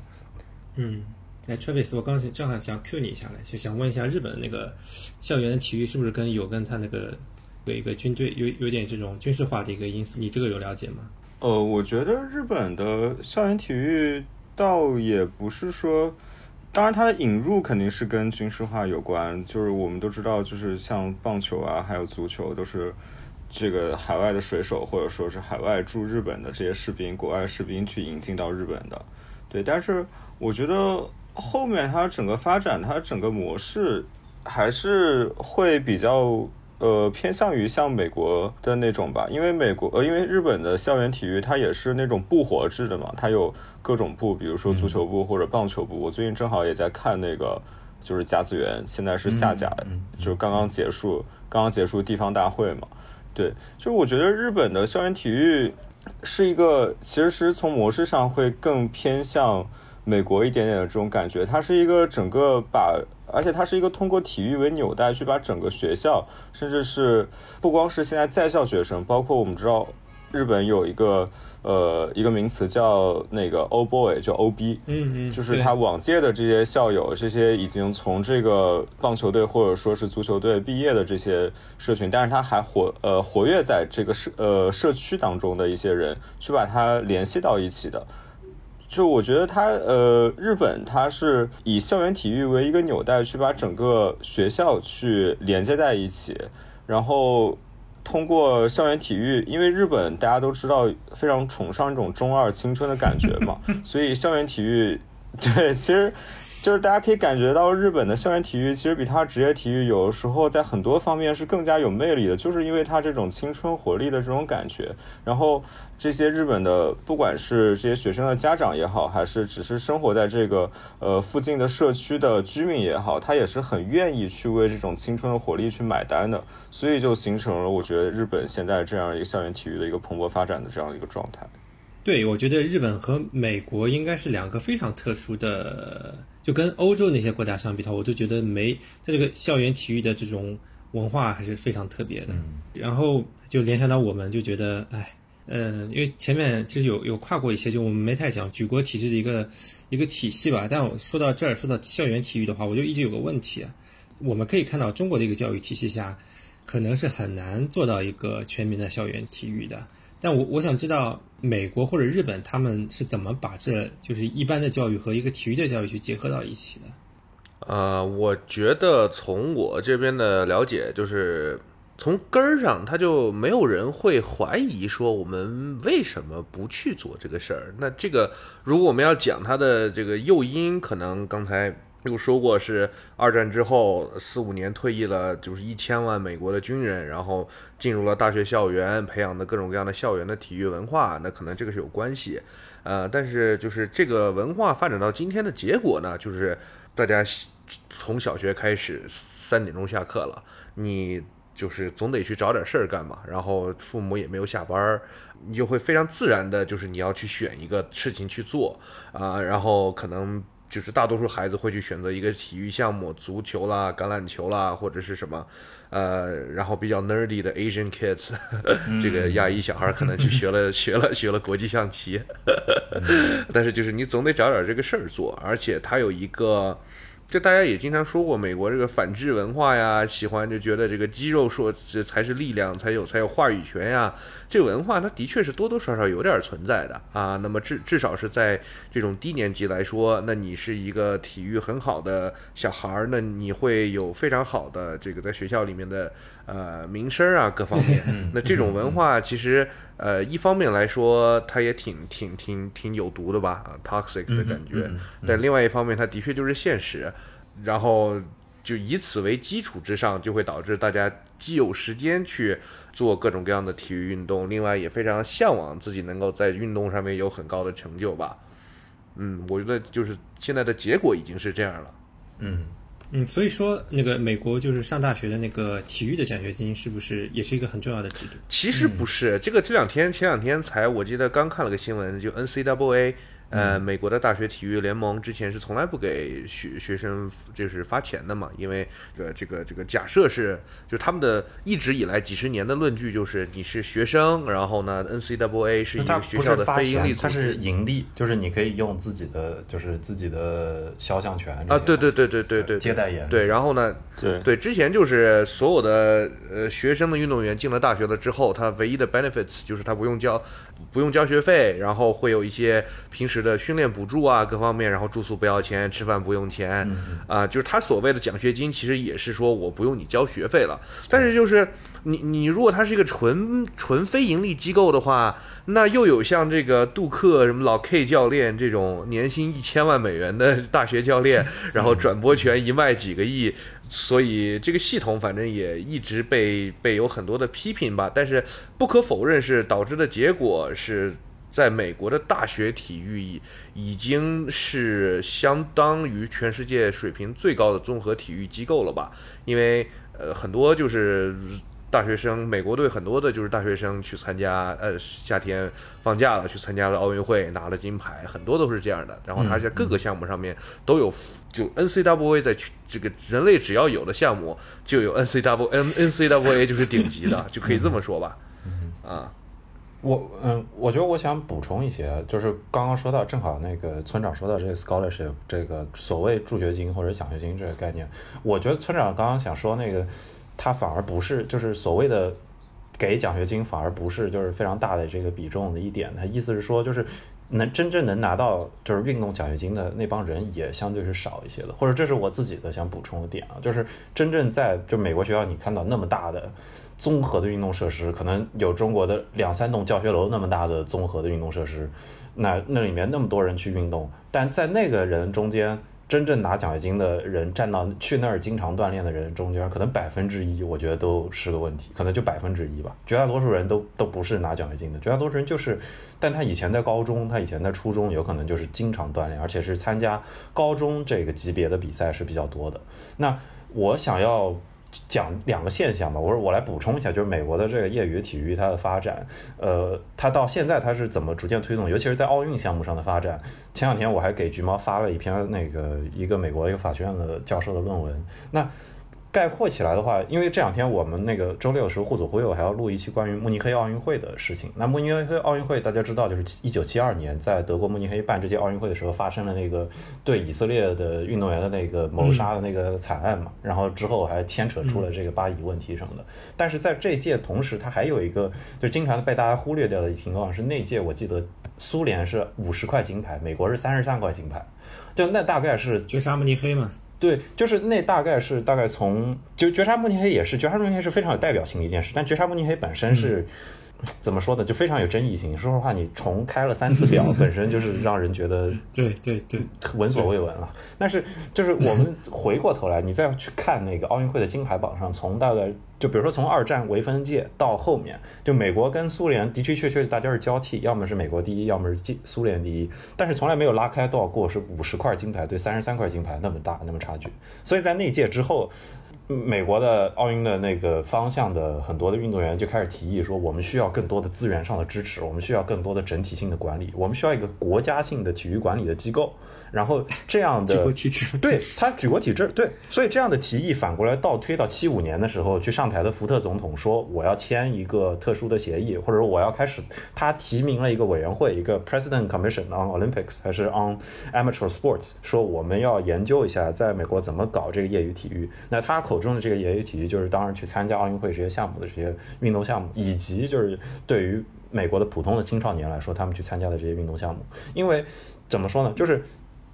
嗯。哎，Travis，我刚正好想 Q 你一下来，就想问一下日本那个校园的体育是不是跟有跟他那个有一个军队有有点这种军事化的一个因素？你这个有了解吗？呃，我觉得日本的校园体育倒也不是说，当然它的引入肯定是跟军事化有关。就是我们都知道，就是像棒球啊，还有足球，都是这个海外的水手或者说是海外驻日本的这些士兵，国外士兵去引进到日本的。对，但是我觉得。后面它整个发展，它整个模式还是会比较呃偏向于像美国的那种吧，因为美国呃因为日本的校园体育它也是那种部活制的嘛，它有各种部，比如说足球部或者棒球部。我最近正好也在看那个就是甲子园，现在是下甲，就是刚刚结束，刚刚结束地方大会嘛。对，就是我觉得日本的校园体育是一个，其实是从模式上会更偏向美国一点点的这种感觉。它是一个整个把，而且它是一个通过体育为纽带去把整个学校，甚至是不光是现在在校学生，包括我们知道日本有一个呃一个名词叫那个 O boy，就 OB，嗯嗯，就是他往届的这些校友，这些已经从这个棒球队或者说是足球队毕业的这些社群，但是他还活呃活跃在这个社呃社区当中的一些人，去把它联系到一起的。就我觉得他呃，日本他是以校园体育为一个纽带，去把整个学校去连接在一起，然后通过校园体育，因为日本大家都知道非常崇尚一种中二青春的感觉嘛，所以校园体育 对，其实就是大家可以感觉到日本的校园体育其实比他职业体育有的时候在很多方面是更加有魅力的，就是因为它这种青春活力的这种感觉。然后这些日本的不管是这些学生的家长也好，还是只是生活在这个呃附近的社区的居民也好，他也是很愿意去为这种青春的活力去买单的，所以就形成了我觉得日本现在这样一个校园体育的一个蓬勃发展的这样一个状态。对，我觉得日本和美国应该是两个非常特殊的，就跟欧洲那些国家相比的话，我就觉得没它这个校园体育的这种文化还是非常特别的。然后就联想到我们就觉得，哎，嗯，因为前面其实有有跨过一些，就我们没太讲举国体制的一个一个体系吧。但我说到这儿，说到校园体育的话，我就一直有个问题啊，我们可以看到中国的一个教育体系下，可能是很难做到一个全民的校园体育的。但我我想知道美国或者日本他们是怎么把这就是一般的教育和一个体育的教育去结合到一起的。呃，我觉得从我这边的了解，就是从根儿上，他就没有人会怀疑说我们为什么不去做这个事儿。那这个，如果我们要讲它的这个诱因，可能刚才又说过是二战之后四五年退役了，就是一千万美国的军人，然后进入了大学校园，培养的各种各样的校园的体育文化，那可能这个是有关系。呃，但是就是这个文化发展到今天的结果呢，就是大家从小学开始三点钟下课了，你就是总得去找点事儿干嘛，然后父母也没有下班儿，你就会非常自然的，就是你要去选一个事情去做啊、然后可能。就是大多数孩子会去选择一个体育项目，足球啦、橄榄球啦，或者是什么，呃，然后比较 nerdy 的 Asian kids，这个亚裔小孩可能去学了 学了学了国际象棋，但是就是你总得找点这个事儿做，而且它有一个。这大家也经常说过，美国这个反制文化呀，喜欢就觉得这个肌肉说这才是力量，才有才有话语权呀。这文化它的确是多多少少有点存在的啊。那么至至少是在这种低年级来说，那你是一个体育很好的小孩儿，那你会有非常好的这个在学校里面的呃名声啊各方面。那这种文化其实呃一方面来说，它也挺挺挺挺有毒的吧，啊，toxic 的感觉。但另外一方面，它的确就是现实。然后就以此为基础之上，就会导致大家既有时间去做各种各样的体育运动，另外也非常向往自己能够在运动上面有很高的成就吧。嗯，我觉得就是现在的结果已经是这样了。嗯，嗯，所以说那个美国就是上大学的那个体育的奖学金，是不是也是一个很重要的制度？其实不是，这个这两天前两天才我记得刚看了个新闻，就 NCAA。呃，美国的大学体育联盟之前是从来不给学学生就是发钱的嘛，因为这个这个这个假设是，就他们的一直以来几十年的论据就是你是学生，然后呢，NCAA 是一个学校的非盈利组织。是盈利，就是你可以用自己的就是自己的肖像权啊，对对对对对对，接代言。对，然后呢，对。对，之前就是所有的呃学生的运动员进了大学了之后，他唯一的 benefits 就是他不用交不用交学费，然后会有一些平时时的训练补助啊，各方面，然后住宿不要钱，吃饭不用钱，啊，就是他所谓的奖学金，其实也是说我不用你交学费了。但是就是你你如果他是一个纯纯非盈利机构的话，那又有像这个杜克什么老 K 教练这种年薪一千万美元的大学教练，然后转播权一卖几个亿。所以这个系统反正也一直被被有很多的批评吧，但是不可否认是导致的结果是在美国的大学体育已经是相当于全世界水平最高的综合体育机构了吧，因为呃很多就是。大学生，美国队很多的就是大学生去参加，呃，夏天放假了去参加了奥运会，拿了金牌，很多都是这样的。然后他在各个项目上面都有，就 NCAA 在这个人类只要有的项目就有 NCAA，N NCAA 就是顶级的，就可以这么说吧。啊，我嗯，我觉得我想补充一些，就是刚刚说到，正好那个村长说到这个 scholarship 这个所谓助学金或者奖学金这个概念，我觉得村长刚刚想说那个。他反而不是，就是所谓的给奖学金，反而不是就是非常大的这个比重的一点。他意思是说，就是能真正能拿到就是运动奖学金的那帮人也相对是少一些的，或者这是我自己的想补充的点啊，就是真正在就美国学校你看到那么大的综合的运动设施，可能有中国的两三栋教学楼那么大的综合的运动设施，那那里面那么多人去运动，但在那个人中间。真正拿奖学金的人占到去那儿经常锻炼的人中间，可能百分之一，我觉得都是个问题，可能就百分之一吧。绝大多数人都都不是拿奖学金的，绝大多数人就是，但他以前在高中，他以前在初中，有可能就是经常锻炼，而且是参加高中这个级别的比赛是比较多的。那我想要。讲两个现象吧，我说我来补充一下，就是美国的这个业余体育它的发展，呃，它到现在它是怎么逐渐推动，尤其是在奥运项目上的发展。前两天我还给橘猫发了一篇那个一个美国一个法学院的教授的论文，那。概括起来的话，因为这两天我们那个周六的时候，互左互右还要录一期关于慕尼黑奥运会的事情。那慕尼黑奥运会大家知道，就是一九七二年在德国慕尼黑办这届奥运会的时候，发生了那个对以色列的运动员的那个谋杀的那个惨案嘛。然后之后还牵扯出了这个巴以问题什么的。但是在这届同时，它还有一个就经常被大家忽略掉的情况是，那届我记得苏联是五十块金牌，美国是三十三块金牌，就那大概是绝杀慕尼黑嘛。对，就是那大概是大概从就绝杀慕尼黑也是绝杀慕尼黑是非常有代表性的一件事，但绝杀慕尼黑本身是 怎么说呢，就非常有争议性。说实话，你重开了三次表，本身就是让人觉得 对对对闻所未闻了。但是就是我们回过头来，你再去看那个奥运会的金牌榜上，从大概。就比如说，从二战为分界到后面，就美国跟苏联的的确确大家是交替，要么是美国第一，要么是苏苏联第一，但是从来没有拉开多少过是五十块金牌对三十三块金牌那么大那么差距。所以在那届之后，美国的奥运的那个方向的很多的运动员就开始提议说，我们需要更多的资源上的支持，我们需要更多的整体性的管理，我们需要一个国家性的体育管理的机构。然后这样的举国体制，对他举国体制，对，所以这样的提议反过来倒推到七五年的时候，去上台的福特总统说我要签一个特殊的协议，或者说我要开始，他提名了一个委员会，一个 President Commission on Olympics 还是 on Amateur Sports，说我们要研究一下在美国怎么搞这个业余体育。那他口中的这个业余体育，就是当然去参加奥运会这些项目的这些运动项目，以及就是对于美国的普通的青少年来说，他们去参加的这些运动项目，因为怎么说呢，就是。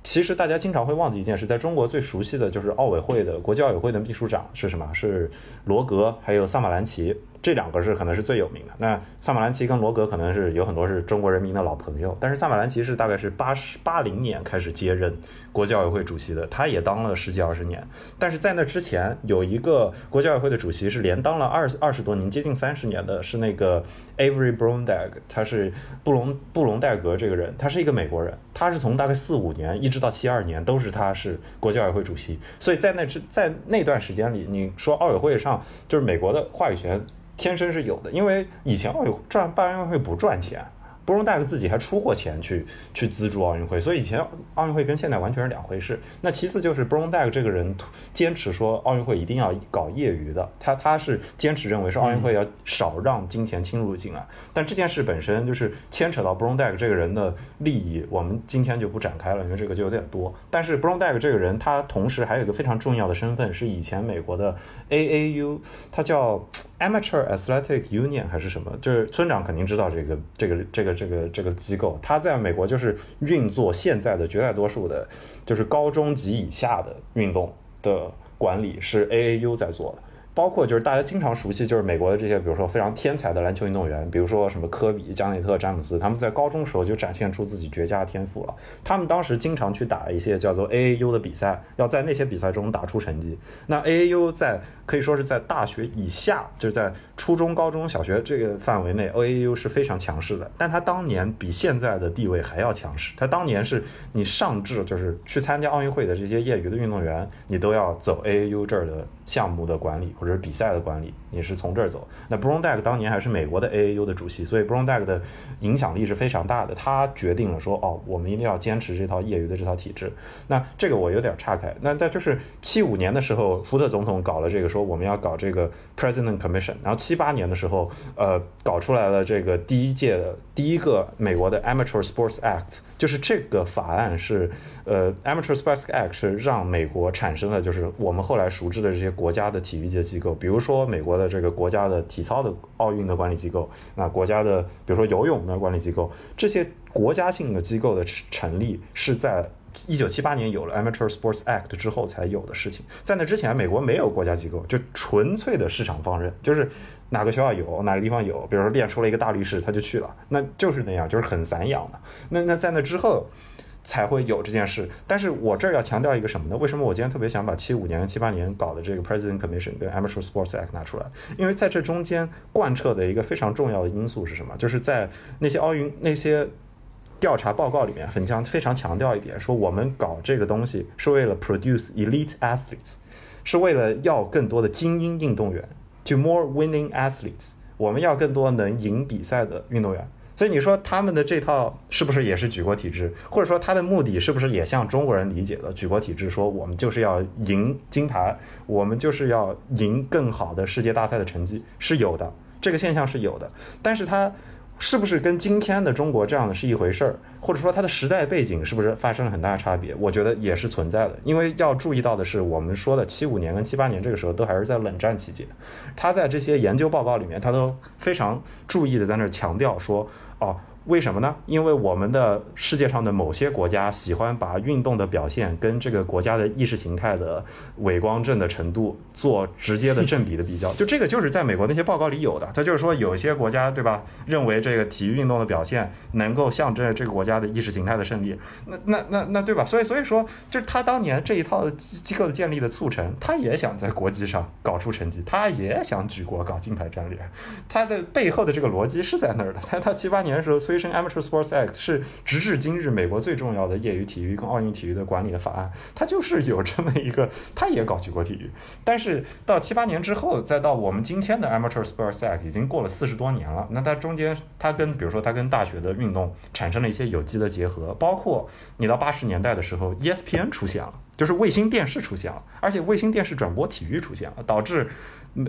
其实大家经常会忘记一件事，在中国最熟悉的就是奥委会的国际奥委会的秘书长是什么？是罗格，还有萨马兰奇。这两个是可能是最有名的。那萨马兰奇跟罗格可能是有很多是中国人民的老朋友，但是萨马兰奇是大概是八十八零年开始接任国际奥委会主席的，他也当了十几二十年。但是在那之前，有一个国际奥委会的主席是连当了二二十多年，接近三十年的，是那个 Avery Brondage，他是布隆布隆代格这个人，他是一个美国人，他是从大概四五年一直到七二年都是他是国际奥委会主席。所以在那之在那段时间里，你说奥委会上就是美国的话语权。天生是有的，因为以前奥运赚办奥运会不赚钱。布隆代克自己还出过钱去去资助奥运会，所以以前奥运会跟现在完全是两回事。那其次就是布隆代克这个人坚持说奥运会一定要搞业余的，他他是坚持认为是奥运会要少让金钱侵入进来。但这件事本身就是牵扯到布隆代克这个人的利益，我们今天就不展开了，因为这个就有点多。但是布隆代克这个人他同时还有一个非常重要的身份，是以前美国的 AAU，他叫 Amateur Athletic Union 还是什么？就是村长肯定知道这个这个这个。这个这个机构，他在美国就是运作现在的绝大多数的，就是高中级以下的运动的管理是 AAU 在做的。包括就是大家经常熟悉，就是美国的这些，比如说非常天才的篮球运动员，比如说什么科比、加内特、詹姆斯，他们在高中时候就展现出自己绝佳天赋了。他们当时经常去打一些叫做 AAU 的比赛，要在那些比赛中打出成绩。那 AAU 在可以说是在大学以下，就是在初中、高中小学这个范围内，AAU 是非常强势的。但他当年比现在的地位还要强势。他当年是你上至就是去参加奥运会的这些业余的运动员，你都要走 AAU 这儿的项目的管理。或者是比赛的管理，你是从这儿走。那 Browndeck 当年还是美国的 AAU 的主席，所以 Browndeck 的影响力是非常大的。他决定了说，哦，我们一定要坚持这套业余的这套体制。那这个我有点岔开。那在就是七五年的时候，福特总统搞了这个，说我们要搞这个 President Commission。然后七八年的时候，呃，搞出来了这个第一届的第一个美国的 Amateur Sports Act。就是这个法案是，呃，Amateur Sports Act 是让美国产生了，就是我们后来熟知的这些国家的体育界机构，比如说美国的的这个国家的体操的奥运的管理机构，那国家的比如说游泳的管理机构，这些国家性的机构的成立是在一九七八年有了 Amateur Sports Act 之后才有的事情，在那之前美国没有国家机构，就纯粹的市场放任，就是。哪个学校有，哪个地方有，比如说练出了一个大力士，他就去了，那就是那样，就是很散养的。那那在那之后才会有这件事。但是我这儿要强调一个什么呢？为什么我今天特别想把七五年、七八年搞的这个 President Commission 跟 Amateur Sports Act 拿出来？因为在这中间贯彻的一个非常重要的因素是什么？就是在那些奥运那些调查报告里面，很强非常强调一点，说我们搞这个东西是为了 produce elite athletes，是为了要更多的精英运动员。To more winning athletes，我们要更多能赢比赛的运动员。所以你说他们的这套是不是也是举国体制？或者说他的目的是不是也像中国人理解的举国体制？说我们就是要赢金牌，我们就是要赢更好的世界大赛的成绩，是有的，这个现象是有的。但是它。是不是跟今天的中国这样的是一回事儿，或者说它的时代背景是不是发生了很大的差别？我觉得也是存在的。因为要注意到的是，我们说的七五年跟七八年这个时候都还是在冷战期间，他在这些研究报告里面，他都非常注意的在那儿强调说，哦。为什么呢？因为我们的世界上的某些国家喜欢把运动的表现跟这个国家的意识形态的伪光正的程度做直接的正比的比较。就这个就是在美国那些报告里有的。他就是说，有些国家对吧，认为这个体育运动的表现能够象征这个国家的意识形态的胜利。那那那那对吧？所以所以说，就是他当年这一套机机构的建立的促成，他也想在国际上搞出成绩，他也想举国搞金牌战略。他的背后的这个逻辑是在那儿的。他他七八年的时候。推升 Amateur Sports Act 是直至今日美国最重要的业余体育跟奥运体育的管理的法案，它就是有这么一个，它也搞举国体育。但是到七八年之后，再到我们今天的 Amateur Sports Act 已经过了四十多年了。那它中间，它跟比如说它跟大学的运动产生了一些有机的结合，包括你到八十年代的时候，ESPN 出现了，就是卫星电视出现了，而且卫星电视转播体育出现了，导致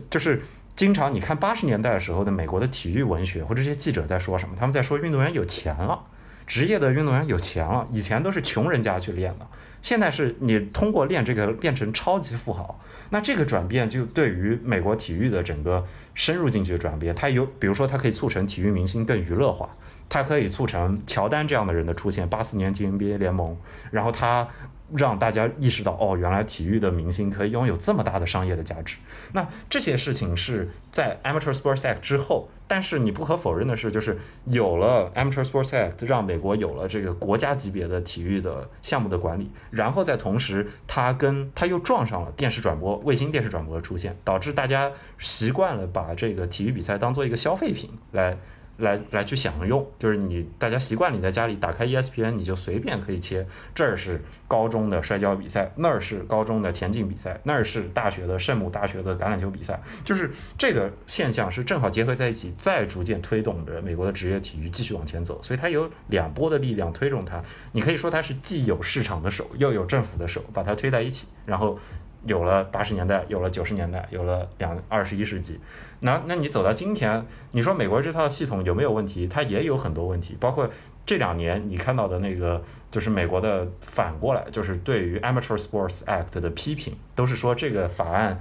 就是。经常你看八十年代的时候的美国的体育文学或者这些记者在说什么？他们在说运动员有钱了，职业的运动员有钱了。以前都是穷人家去练的，现在是你通过练这个变成超级富豪。那这个转变就对于美国体育的整个深入进去的转变，它有比如说它可以促成体育明星更娱乐化，它可以促成乔丹这样的人的出现。八四年进 NBA 联盟，然后他。让大家意识到，哦，原来体育的明星可以拥有这么大的商业的价值。那这些事情是在 Amateur Sports Act 之后，但是你不可否认的是，就是有了 Amateur Sports Act，让美国有了这个国家级别的体育的项目的管理，然后在同时，它跟它又撞上了电视转播、卫星电视转播的出现，导致大家习惯了把这个体育比赛当做一个消费品来。来来去享用，就是你大家习惯你在家里打开 ESPN，你就随便可以切，这儿是高中的摔跤比赛，那儿是高中的田径比赛，那儿是大学的圣母大学的橄榄球比赛，就是这个现象是正好结合在一起，再逐渐推动着美国的职业体育继续往前走，所以它有两波的力量推动它，你可以说它是既有市场的手，又有政府的手，把它推在一起，然后。有了八十年代，有了九十年代，有了两二十一世纪，那那你走到今天，你说美国这套系统有没有问题？它也有很多问题，包括这两年你看到的那个，就是美国的反过来，就是对于 Amateur Sports Act 的批评，都是说这个法案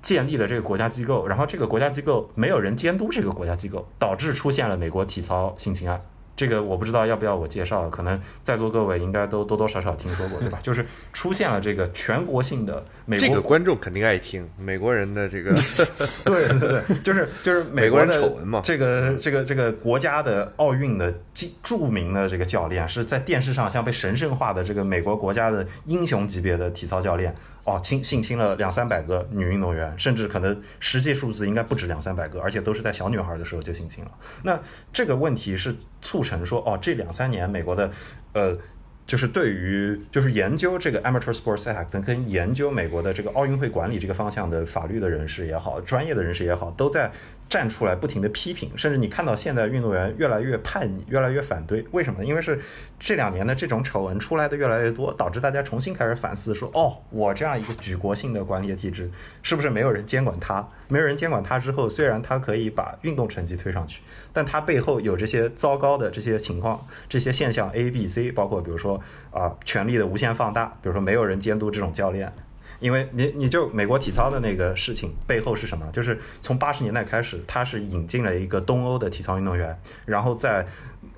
建立了这个国家机构，然后这个国家机构没有人监督这个国家机构，导致出现了美国体操性侵案。这个我不知道要不要我介绍，可能在座各位应该都多多少少听说过，对吧？就是出现了这个全国性的美国这个观众肯定爱听美国人的这个对对对，就是就是美美国人的丑闻嘛这个这个这个国家的奥运的著著名的这个教练，是在电视上像被神圣化的这个美国国家的英雄级别的体操教练。哦，亲性侵了两三百个女运动员，甚至可能实际数字应该不止两三百个，而且都是在小女孩的时候就性侵了。那这个问题是促成说，哦，这两三年美国的，呃，就是对于就是研究这个 Amateur Sports Act 跟研究美国的这个奥运会管理这个方向的法律的人士也好，专业的人士也好，都在站出来不停的批评，甚至你看到现在运动员越来越叛逆，越来越反对，为什么呢？因为是这两年的这种丑闻出来的越来越多，导致大家重新开始反思说，哦，我这样一个举国性的管理的体制，是不是没有人监管他？没有人监管他之后，虽然他可以把运动成绩推上去，但他背后有这些糟糕的这些情况、这些现象 A、B、C，包括比如说啊、权力的无限放大，比如说没有人监督这种教练。因为你你就美国体操的那个事情背后是什么？就是从八十年代开始，他是引进了一个东欧的体操运动员，然后在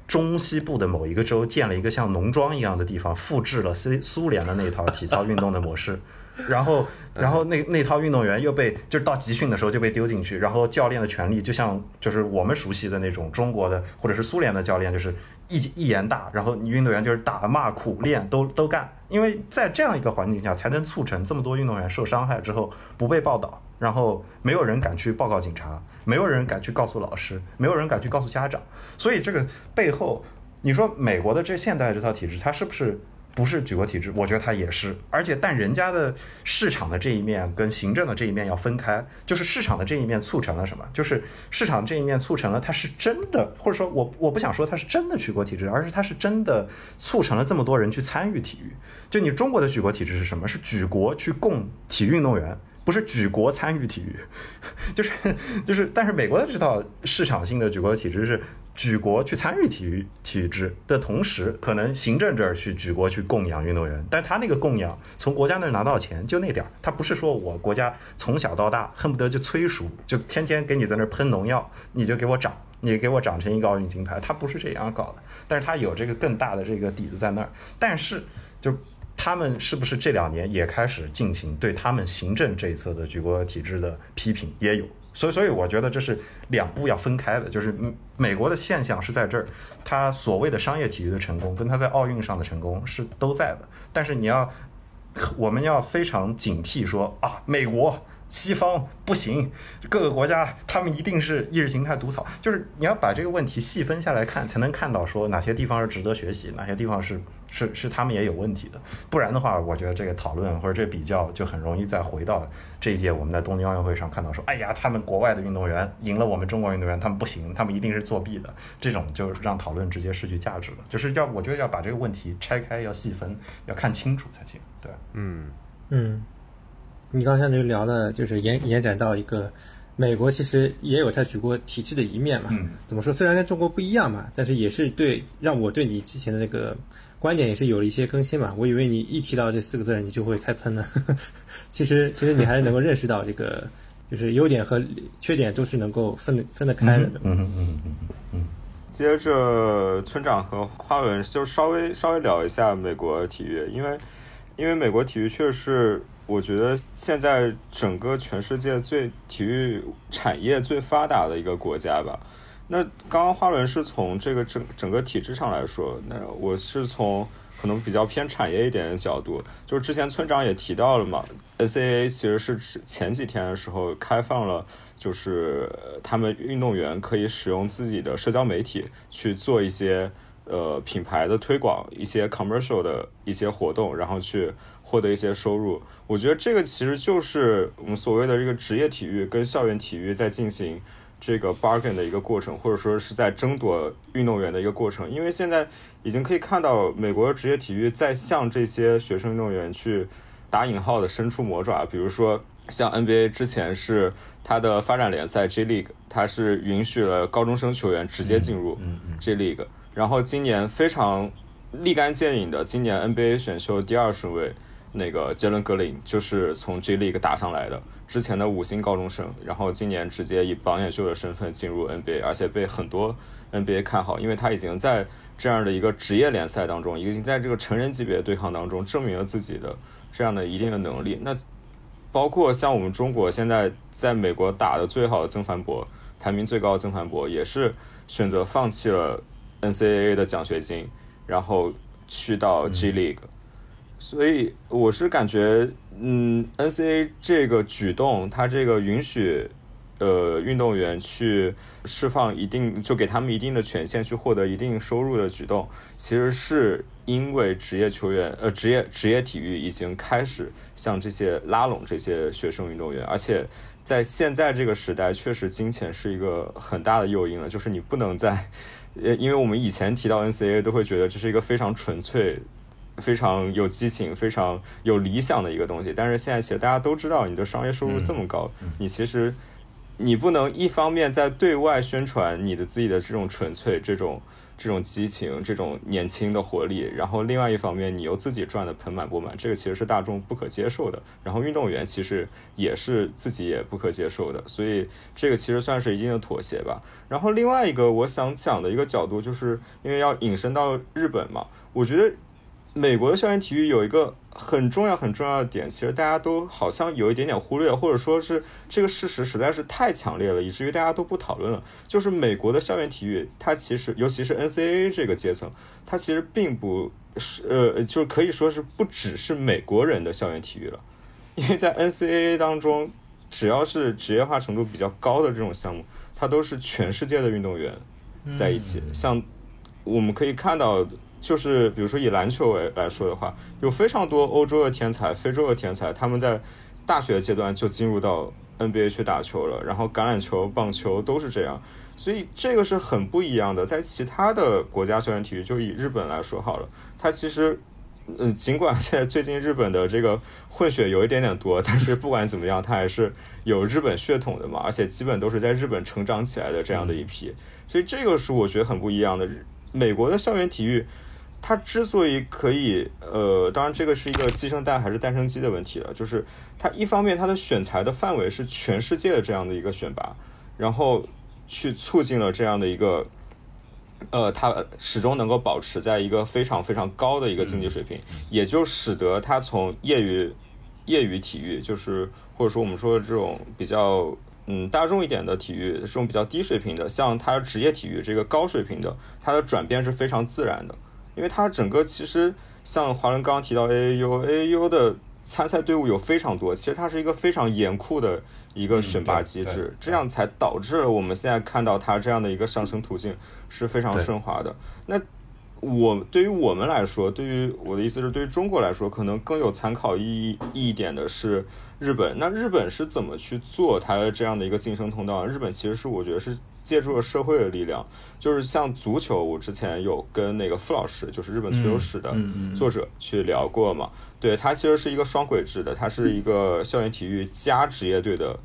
中西部的某一个州建了一个像农庄一样的地方，复制了苏苏联的那套体操运动的模式。然后，然后那那套运动员又被就是到集训的时候就被丢进去，然后教练的权利就像就是我们熟悉的那种中国的或者是苏联的教练，就是一一言大，然后你运动员就是打骂苦练都都干，因为在这样一个环境下，才能促成这么多运动员受伤害之后不被报道，然后没有人敢去报告警察，没有人敢去告诉老师，没有人敢去告诉家长，所以这个背后，你说美国的这现代这套体制，它是不是？不是举国体制，我觉得它也是，而且但人家的市场的这一面跟行政的这一面要分开，就是市场的这一面促成了什么？就是市场这一面促成了它是真的，或者说我我不想说它是真的举国体制，而是它是真的促成了这么多人去参与体育。就你中国的举国体制是什么？是举国去供体育运动员。不是举国参与体育，就是就是，但是美国的这套市场性的举国体制是举国去参与体育体制的同时，可能行政这儿去举国去供养运动员，但是他那个供养从国家那儿拿到钱就那点儿，他不是说我国家从小到大恨不得就催熟，就天天给你在那儿喷农药，你就给我长。你给我长成一个奥运金牌，他不是这样搞的，但是他有这个更大的这个底子在那儿，但是就。他们是不是这两年也开始进行对他们行政这一侧的举国体制的批评？也有，所以，所以我觉得这是两步要分开的。就是美国的现象是在这儿，它所谓的商业体育的成功，跟它在奥运上的成功是都在的。但是你要，我们要非常警惕说啊，美国。西方不行，各个国家他们一定是意识形态毒草，就是你要把这个问题细分下来看，才能看到说哪些地方是值得学习，哪些地方是是是他们也有问题的。不然的话，我觉得这个讨论或者这比较就很容易再回到这一届我们在东京奥运会上看到说，哎呀，他们国外的运动员赢了我们中国运动员，他们不行，他们一定是作弊的，这种就让讨论直接失去价值了。就是要我觉得要把这个问题拆开，要细分，要看清楚才行。对，嗯嗯。你刚才就聊了，就是延延展到一个，美国其实也有它举国体制的一面嘛。嗯。怎么说？虽然跟中国不一样嘛，但是也是对让我对你之前的那个观点也是有了一些更新嘛。我以为你一提到这四个字你就会开喷呢，其实其实你还是能够认识到这个，就是优点和缺点都是能够分分得开的。嗯嗯嗯嗯嗯。接着村长和花文就稍微稍微聊一下美国体育，因为因为美国体育确实。我觉得现在整个全世界最体育产业最发达的一个国家吧。那刚刚花轮是从这个整整个体制上来说，那我是从可能比较偏产业一点的角度，就是之前村长也提到了嘛，SAA 其实是前几天的时候开放了，就是他们运动员可以使用自己的社交媒体去做一些呃品牌的推广，一些 commercial 的一些活动，然后去。获得一些收入，我觉得这个其实就是我们所谓的这个职业体育跟校园体育在进行这个 bargain 的一个过程，或者说是在争夺运动员的一个过程。因为现在已经可以看到，美国的职业体育在向这些学生运动员去打引号的伸出魔爪。比如说，像 NBA 之前是它的发展联赛 J League，它是允许了高中生球员直接进入 J League，然后今年非常立竿见影的，今年 NBA 选秀第二顺位。那个杰伦格林就是从 G League 打上来的，之前的五星高中生，然后今年直接以榜眼秀的身份进入 NBA，而且被很多 NBA 看好，因为他已经在这样的一个职业联赛当中，已经在这个成人级别对抗当中证明了自己的这样的一定的能力。那包括像我们中国现在在美国打的最好的曾凡博，排名最高的曾凡博，也是选择放弃了 NCAA 的奖学金，然后去到 G League。所以我是感觉，嗯，NCAA 这个举动，它这个允许呃运动员去释放一定，就给他们一定的权限去获得一定收入的举动，其实是因为职业球员呃职业职业体育已经开始向这些拉拢这些学生运动员，而且在现在这个时代，确实金钱是一个很大的诱因了，就是你不能在，呃，因为我们以前提到 NCAA 都会觉得这是一个非常纯粹。非常有激情、非常有理想的一个东西，但是现在其实大家都知道，你的商业收入这么高，你其实你不能一方面在对外宣传你的自己的这种纯粹、这种这种激情、这种年轻的活力，然后另外一方面你又自己赚的盆满钵满，这个其实是大众不可接受的。然后运动员其实也是自己也不可接受的，所以这个其实算是一定的妥协吧。然后另外一个我想讲的一个角度，就是因为要引申到日本嘛，我觉得。美国的校园体育有一个很重要很重要的点，其实大家都好像有一点点忽略，或者说是这个事实实在是太强烈了，以至于大家都不讨论了。就是美国的校园体育，它其实尤其是 NCAA 这个阶层，它其实并不是呃，就是可以说是不只是美国人的校园体育了，因为在 NCAA 当中，只要是职业化程度比较高的这种项目，它都是全世界的运动员在一起。像我们可以看到。就是比如说以篮球为来说的话，有非常多欧洲的天才、非洲的天才，他们在大学阶段就进入到 NBA 去打球了。然后橄榄球、棒球都是这样，所以这个是很不一样的。在其他的国家校园体育，就以日本来说好了，它其实，嗯，尽管现在最近日本的这个混血有一点点多，但是不管怎么样，它还是有日本血统的嘛，而且基本都是在日本成长起来的这样的一批，所以这个是我觉得很不一样的。美国的校园体育。它之所以可以，呃，当然这个是一个鸡生蛋还是蛋生鸡的问题了。就是它一方面它的选材的范围是全世界的这样的一个选拔，然后去促进了这样的一个，呃，它始终能够保持在一个非常非常高的一个竞技水平，也就使得它从业余业余体育，就是或者说我们说的这种比较嗯大众一点的体育，这种比较低水平的，像它职业体育这个高水平的，它的转变是非常自然的。因为它整个其实像华伦刚刚提到 A A U A A U 的参赛队伍有非常多，其实它是一个非常严酷的一个选拔机制，这样才导致了我们现在看到它这样的一个上升途径是非常顺滑的。那我对于我们来说，对于我的意思是，对于中国来说，可能更有参考意义一点的是日本。那日本是怎么去做它的这样的一个晋升通道？日本其实是我觉得是。借助了社会的力量，就是像足球，我之前有跟那个傅老师，就是日本足球史的作者去聊过嘛。对他其实是一个双轨制的，它是一个校园体育加职业队的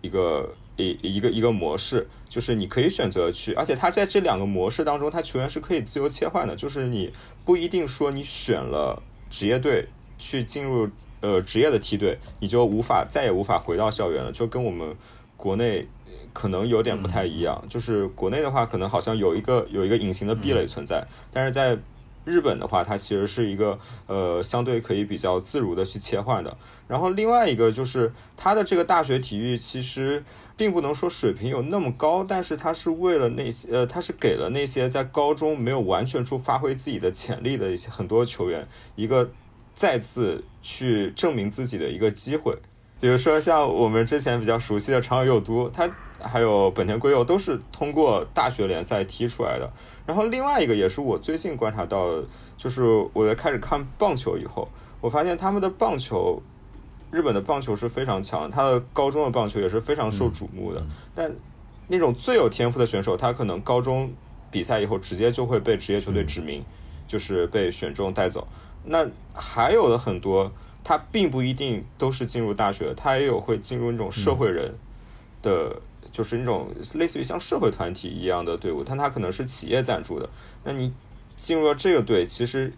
一个一一个一个模式，就是你可以选择去，而且他在这两个模式当中，他球员是可以自由切换的，就是你不一定说你选了职业队去进入呃职业的梯队，你就无法再也无法回到校园了，就跟我们国内。可能有点不太一样，就是国内的话，可能好像有一个有一个隐形的壁垒存在，但是在日本的话，它其实是一个呃相对可以比较自如的去切换的。然后另外一个就是它的这个大学体育其实并不能说水平有那么高，但是它是为了那些呃，它是给了那些在高中没有完全出发挥自己的潜力的一些很多球员一个再次去证明自己的一个机会。比如说像我们之前比较熟悉的长友佑都，他。还有本田圭佑都是通过大学联赛踢出来的。然后另外一个也是我最近观察到，就是我在开始看棒球以后，我发现他们的棒球，日本的棒球是非常强，他的高中的棒球也是非常受瞩目的。但那种最有天赋的选手，他可能高中比赛以后直接就会被职业球队指名，就是被选中带走。那还有的很多，他并不一定都是进入大学，他也有会进入那种社会人的。就是那种类似于像社会团体一样的队伍，但它可能是企业赞助的。那你进入了这个队，其实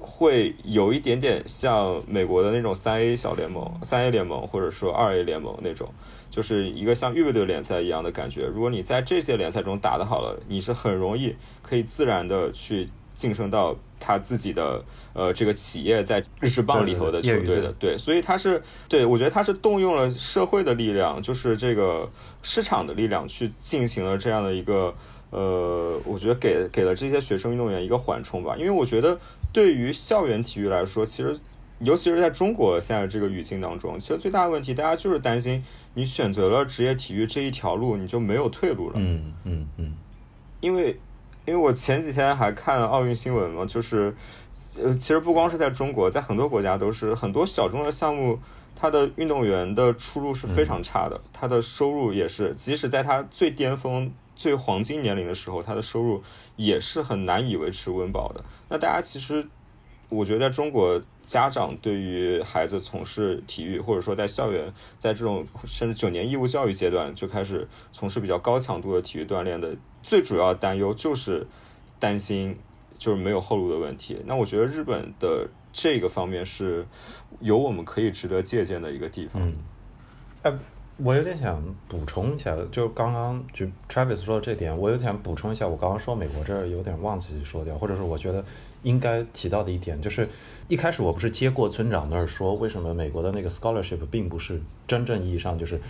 会有一点点像美国的那种三 A 小联盟、三 A 联盟或者说二 A 联盟那种，就是一个像预备队联赛一样的感觉。如果你在这些联赛中打得好了，你是很容易可以自然的去晋升到他自己的呃这个企业在日职棒里头的球队的。对，所以他是对我觉得他是动用了社会的力量，就是这个市场的力量去进行了这样的一个。呃，我觉得给给了这些学生运动员一个缓冲吧，因为我觉得对于校园体育来说，其实尤其是在中国现在这个语境当中，其实最大的问题，大家就是担心你选择了职业体育这一条路，你就没有退路了。嗯嗯嗯。因为因为我前几天还看奥运新闻嘛，就是呃，其实不光是在中国，在很多国家都是很多小众的项目，他的运动员的出路是非常差的，他的收入也是，即使在他最巅峰。最黄金年龄的时候，他的收入也是很难以维持温饱的。那大家其实，我觉得在中国，家长对于孩子从事体育，或者说在校园，在这种甚至九年义务教育阶段就开始从事比较高强度的体育锻炼的，最主要担忧就是担心就是没有后路的问题。那我觉得日本的这个方面是有我们可以值得借鉴的一个地方。嗯，我有点想补充一下，就刚刚就 Travis 说的这点，我有点想补充一下。我刚刚说美国这儿有点忘记说掉，或者是我觉得应该提到的一点，就是一开始我不是接过村长那儿说，为什么美国的那个 scholarship 并不是真正意义上就是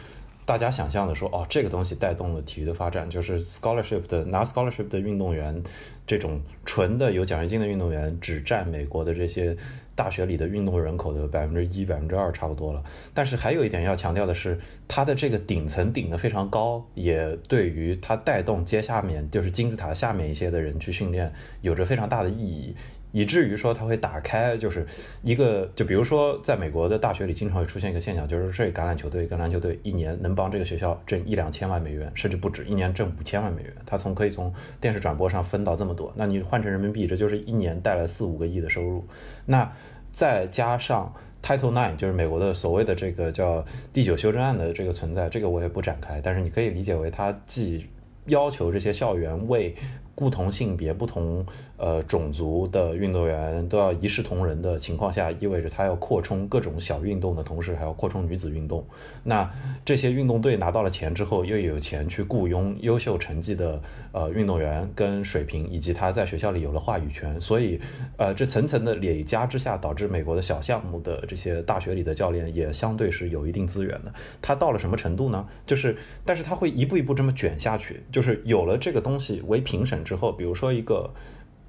大家想象的说，哦，这个东西带动了体育的发展，就是 scholarship 的拿 scholarship 的运动员，这种纯的有奖学金的运动员，只占美国的这些。大学里的运动人口的百分之一、百分之二差不多了，但是还有一点要强调的是，它的这个顶层顶得非常高，也对于它带动接下面就是金字塔下面一些的人去训练有着非常大的意义。以至于说它会打开，就是一个，就比如说在美国的大学里，经常会出现一个现象，就是这橄榄球队跟篮球队一年能帮这个学校挣一两千万美元，甚至不止，一年挣五千万美元。他从可以从电视转播上分到这么多，那你换成人民币，这就是一年带来四五个亿的收入。那再加上 Title Nine，就是美国的所谓的这个叫第九修正案的这个存在，这个我也不展开，但是你可以理解为它既要求这些校园为不同性别、不同呃种族的运动员都要一视同仁的情况下，意味着他要扩充各种小运动的同时，还要扩充女子运动。那这些运动队拿到了钱之后，又有钱去雇佣优秀成绩的呃运动员跟水平，以及他在学校里有了话语权。所以，呃，这层层的累加之下，导致美国的小项目的这些大学里的教练也相对是有一定资源的。他到了什么程度呢？就是，但是他会一步一步这么卷下去，就是有了这个东西为评审。之后，比如说一个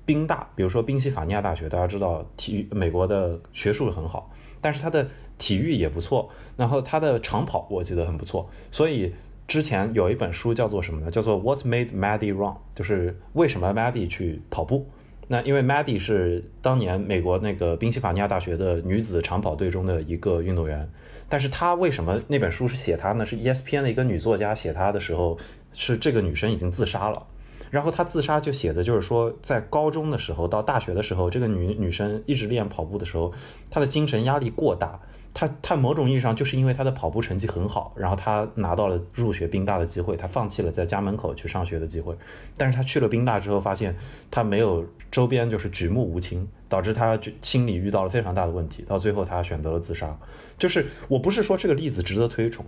宾大，比如说宾夕法尼亚大学，大家知道体育美国的学术很好，但是它的体育也不错，然后它的长跑我记得很不错，所以之前有一本书叫做什么呢？叫做 What Made Maddie Run，就是为什么 Maddie 去跑步？那因为 Maddie 是当年美国那个宾夕法尼亚大学的女子长跑队中的一个运动员，但是她为什么那本书是写她呢？是 ESPN 的一个女作家写她的时候，是这个女生已经自杀了。然后她自杀就写的就是说，在高中的时候到大学的时候，这个女女生一直练跑步的时候，她的精神压力过大。她她某种意义上就是因为她的跑步成绩很好，然后她拿到了入学宾大的机会，她放弃了在家门口去上学的机会。但是她去了宾大之后，发现她没有周边就是举目无亲，导致她就心理遇到了非常大的问题。到最后，她选择了自杀。就是我不是说这个例子值得推崇，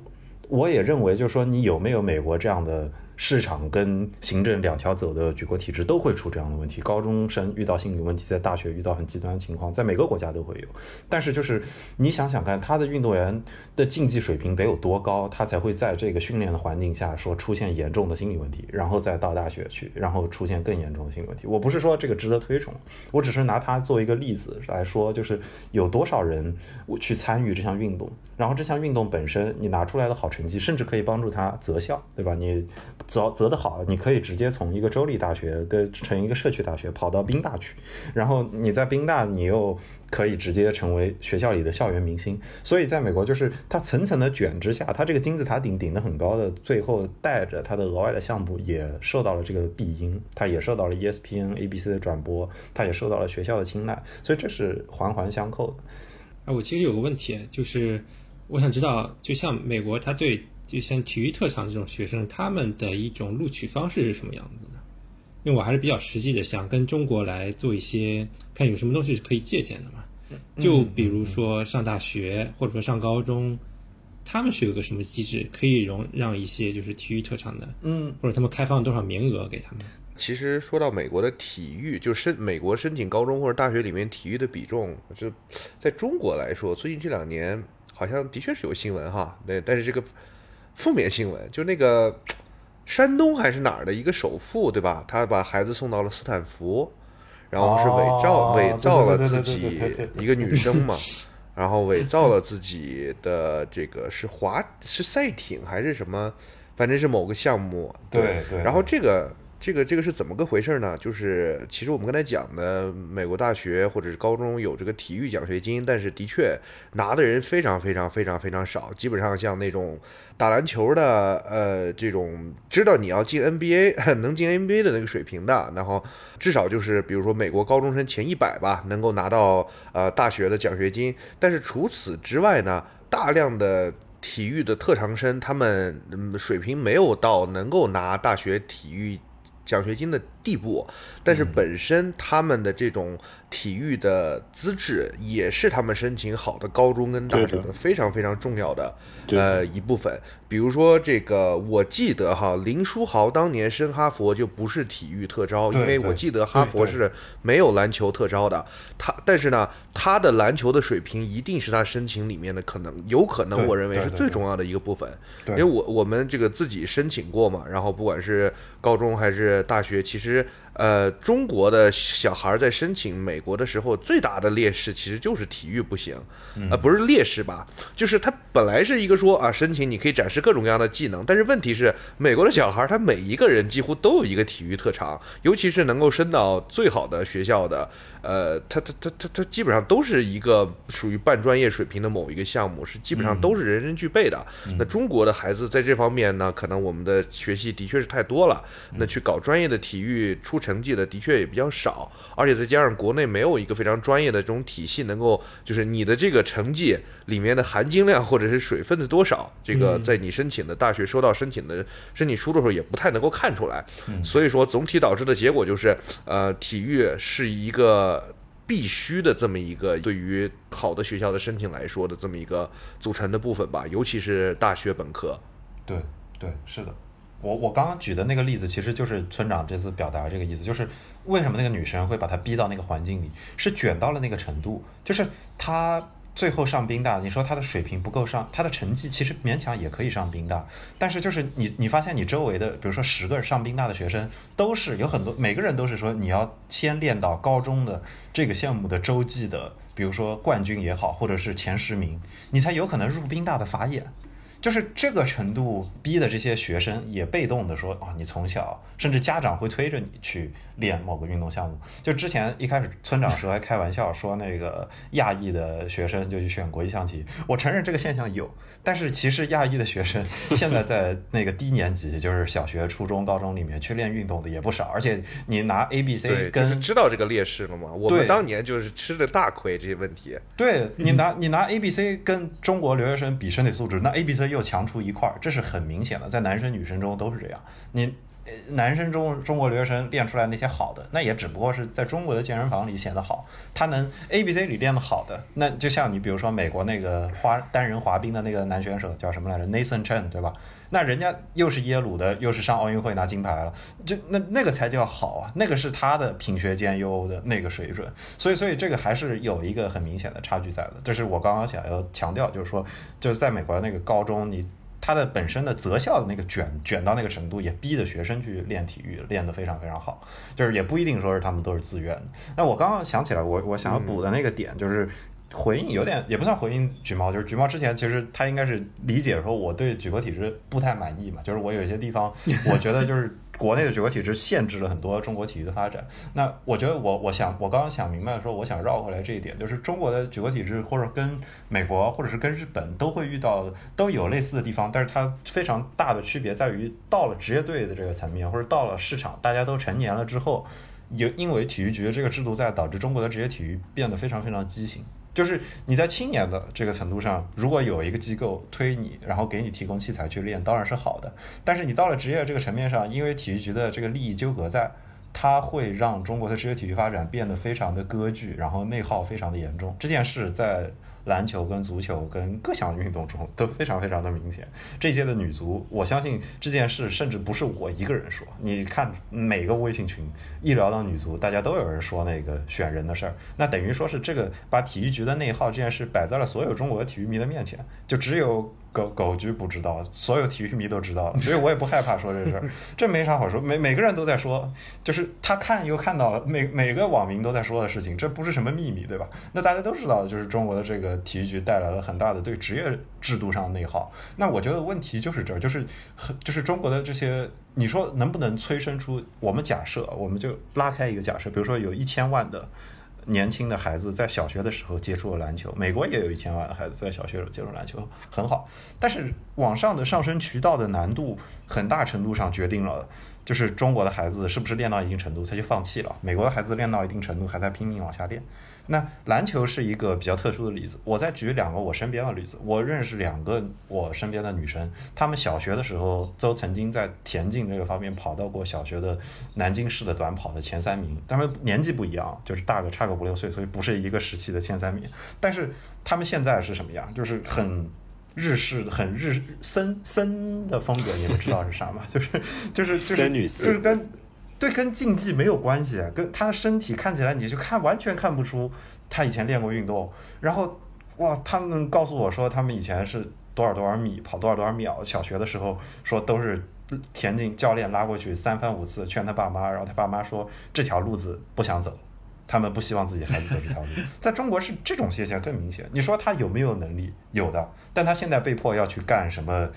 我也认为就是说你有没有美国这样的。市场跟行政两条走的举国体制都会出这样的问题。高中生遇到心理问题，在大学遇到很极端的情况，在每个国家都会有。但是就是你想想看，他的运动员的竞技水平得有多高，他才会在这个训练的环境下说出现严重的心理问题，然后再到大学去，然后出现更严重的心理问题。我不是说这个值得推崇，我只是拿他作为一个例子来说，就是有多少人去参与这项运动，然后这项运动本身你拿出来的好成绩，甚至可以帮助他择校，对吧？你。择择的好，你可以直接从一个州立大学跟成一个社区大学跑到宾大去，然后你在宾大，你又可以直接成为学校里的校园明星。所以在美国，就是它层层的卷之下，它这个金字塔顶顶的很高的，最后带着它的额外的项目也受到了这个庇荫，它也受到了 ESPN、ABC 的转播，它也受到了学校的青睐，所以这是环环相扣的。啊，我其实有个问题，就是我想知道，就像美国，它对就像体育特长这种学生，他们的一种录取方式是什么样子的？因为我还是比较实际的，想跟中国来做一些，看有什么东西是可以借鉴的嘛。就比如说上大学或者说上高中，他们是有个什么机制可以容让一些就是体育特长的，嗯，或者他们开放多少名额给他们？其实说到美国的体育，就申美国申请高中或者大学里面体育的比重，就在中国来说，最近这两年好像的确是有新闻哈，对，但是这个负面新闻，就那个山东还是哪儿的一个首富，对吧？他把孩子送到了斯坦福，然后是伪造、哦伪造了自己一个女生嘛，然后伪造了自己的这个是滑是赛艇还是什么，反正是某个项目，对对然后这个这个这个是怎么个回事呢？就是其实我们刚才讲的，美国大学或者是高中有这个体育奖学金，但是的确拿的人非常非常非常非常少，基本上像那种打篮球的，呃，这种知道你要进 NBA 能进 NBA 的那个水平的，然后至少就是比如说美国高中生前一百吧，能够拿到呃大学的奖学金，但是除此之外呢，大量的。体育的特长生，他们水平没有到能够拿大学体育奖学金的地步，但是本身他们的这种体育的资质也是他们申请好的高中跟大学的的非常非常重要的呃一部分。比如说这个，我记得哈，林书豪当年升哈佛就不是体育特招，因为我记得哈佛是没有篮球特招的。他但是呢，他的篮球的水平一定是他申请里面的可能有可能，我认为是最重要的一个部分。因为我我们这个自己申请过嘛，然后不管是高中还是大学，其实呃，中国的小孩在申请美国的时候，最大的劣势其实就是体育不行，呃，不是劣势吧，就是他本来是一个说啊，申请你可以展示各种各样的技能，但是问题是，美国的小孩他每一个人几乎都有一个体育特长，尤其是能够升到最好的学校的，呃，他他他他他基本上都是一个属于半专业水平的某一个项目，是基本上都是人人具备的。那中国的孩子在这方面呢，可能我们的学习的确是太多了，那去搞专业的体育出成绩的的确也比较少，而且再加上国内没有一个非常专业的这种体系，能够就是你的这个成绩里面的含金量或者是水分的多少，这个在你申请的大学收到申请的申请书的时候也不太能够看出来。所以说总体导致的结果就是，呃，体育是一个。必须的这么一个对于好的学校的申请来说的这么一个组成的部分吧，尤其是大学本科。对对，是的。我我刚刚举的那个例子，其实就是村长这次表达这个意思，就是为什么那个女生会把她逼到那个环境里，是卷到了那个程度，就是她最后上兵大，你说他的水平不够上，他的成绩其实勉强也可以上兵大，但是就是你你发现你周围的，比如说十个上兵大的学生，都是有很多每个人都是说你要先练到高中的这个项目的洲际的，比如说冠军也好，或者是前十名，你才有可能入兵大的法眼。就是这个程度逼的这些学生也被动的说啊，你从小甚至家长会推着你去练某个运动项目。就之前一开始村长时候还开玩笑说那个亚裔的学生就去选国际象棋，我承认这个现象有，但是其实亚裔的学生 现在在那个低年级，就是小学、初中、高中里面去练运动的也不少，而且你拿 A、B、对 C，就是跟知道这个劣势了吗。我们对当年就是吃的大亏这些问题。对你拿你拿 A、B、C 跟中国留学生比身体素质，那 A、B、C 又强出一块儿，这是很明显的，在男生女生中都是这样。你呃男生中中国留学生练出来那些好的，那也只不过是在中国的健身房里显得好。他能 A、B、C 里练的好的，那就像你比如说美国那个滑单人滑冰的那个男选手叫什么来着？Nathan Chen 对吧？那人家又是耶鲁的，又是上奥运会拿金牌了，就那那个才叫好啊，那个是他的品学兼优的那个水准，所以所以这个还是有一个很明显的差距在的，这是我刚刚想要强调，就是说就是在美国那个高中你。他的本身的择校的那个卷卷到那个程度，也逼着学生去练体育，练得非常非常好。就是也不一定说是他们都是自愿的。那我刚刚想起来，我我想要补的那个点就是。回应有点也不算回应橘猫，就是橘猫之前其实他应该是理解说我对举国体制不太满意嘛，就是我有一些地方 我觉得就是国内的举国体制限制了很多中国体育的发展。那我觉得我我想我刚刚想明白说，我想绕回来这一点，就是中国的举国体制或者跟美国或者是跟日本都会遇到都有类似的地方，但是它非常大的区别在于到了职业队的这个层面，或者到了市场，大家都成年了之后，有因为体育局的这个制度在，导致中国的职业体育变得非常非常畸形。就是你在青年的这个程度上，如果有一个机构推你，然后给你提供器材去练，当然是好的。但是你到了职业这个层面上，因为体育局的这个利益纠葛在，它会让中国的职业体育发展变得非常的割据，然后内耗非常的严重。这件事在篮球、跟足球、跟各项运动中都非常非常的明显。这届的女足，我相信这件事甚至不是我一个人说。你看每个微信群，一聊到女足，大家都有人说那个选人的事儿。那等于说是这个把体育局的内耗这件事摆在了所有中国的体育迷的面前，就只有。狗狗局不知道，所有体育迷都知道了，所以我也不害怕说这事儿，这没啥好说。每每个人都在说，就是他看又看到了，每每个网民都在说的事情，这不是什么秘密，对吧？那大家都知道，就是中国的这个体育局带来了很大的对职业制度上的内耗。那我觉得问题就是这儿，就是就是中国的这些，你说能不能催生出？我们假设，我们就拉开一个假设，比如说有一千万的。年轻的孩子在小学的时候接触了篮球，美国也有一千万的孩子在小学时候接触篮球，很好。但是网上的上升渠道的难度很大程度上决定了，就是中国的孩子是不是练到一定程度他就放弃了，美国的孩子练到一定程度还在拼命往下练。那篮球是一个比较特殊的例子。我再举两个我身边的例子。我认识两个我身边的女生，她们小学的时候都曾经在田径这个方面跑到过小学的南京市的短跑的前三名。她们年纪不一样，就是大个差个五六岁，所以不是一个时期的前三名。但是她们现在是什么样？就是很日式、很日森森的风格。你们知道是啥吗？就是就是就是就是跟。对，跟竞技没有关系，跟他的身体看起来，你就看完全看不出他以前练过运动。然后，哇，他们告诉我说，他们以前是多少多少米跑多少多少秒，小学的时候说都是田径教练拉过去三番五次劝他爸妈，然后他爸妈说这条路子不想走，他们不希望自己孩子走这条路。在中国是这种现象更明显。你说他有没有能力？有的，但他现在被迫要去干什么？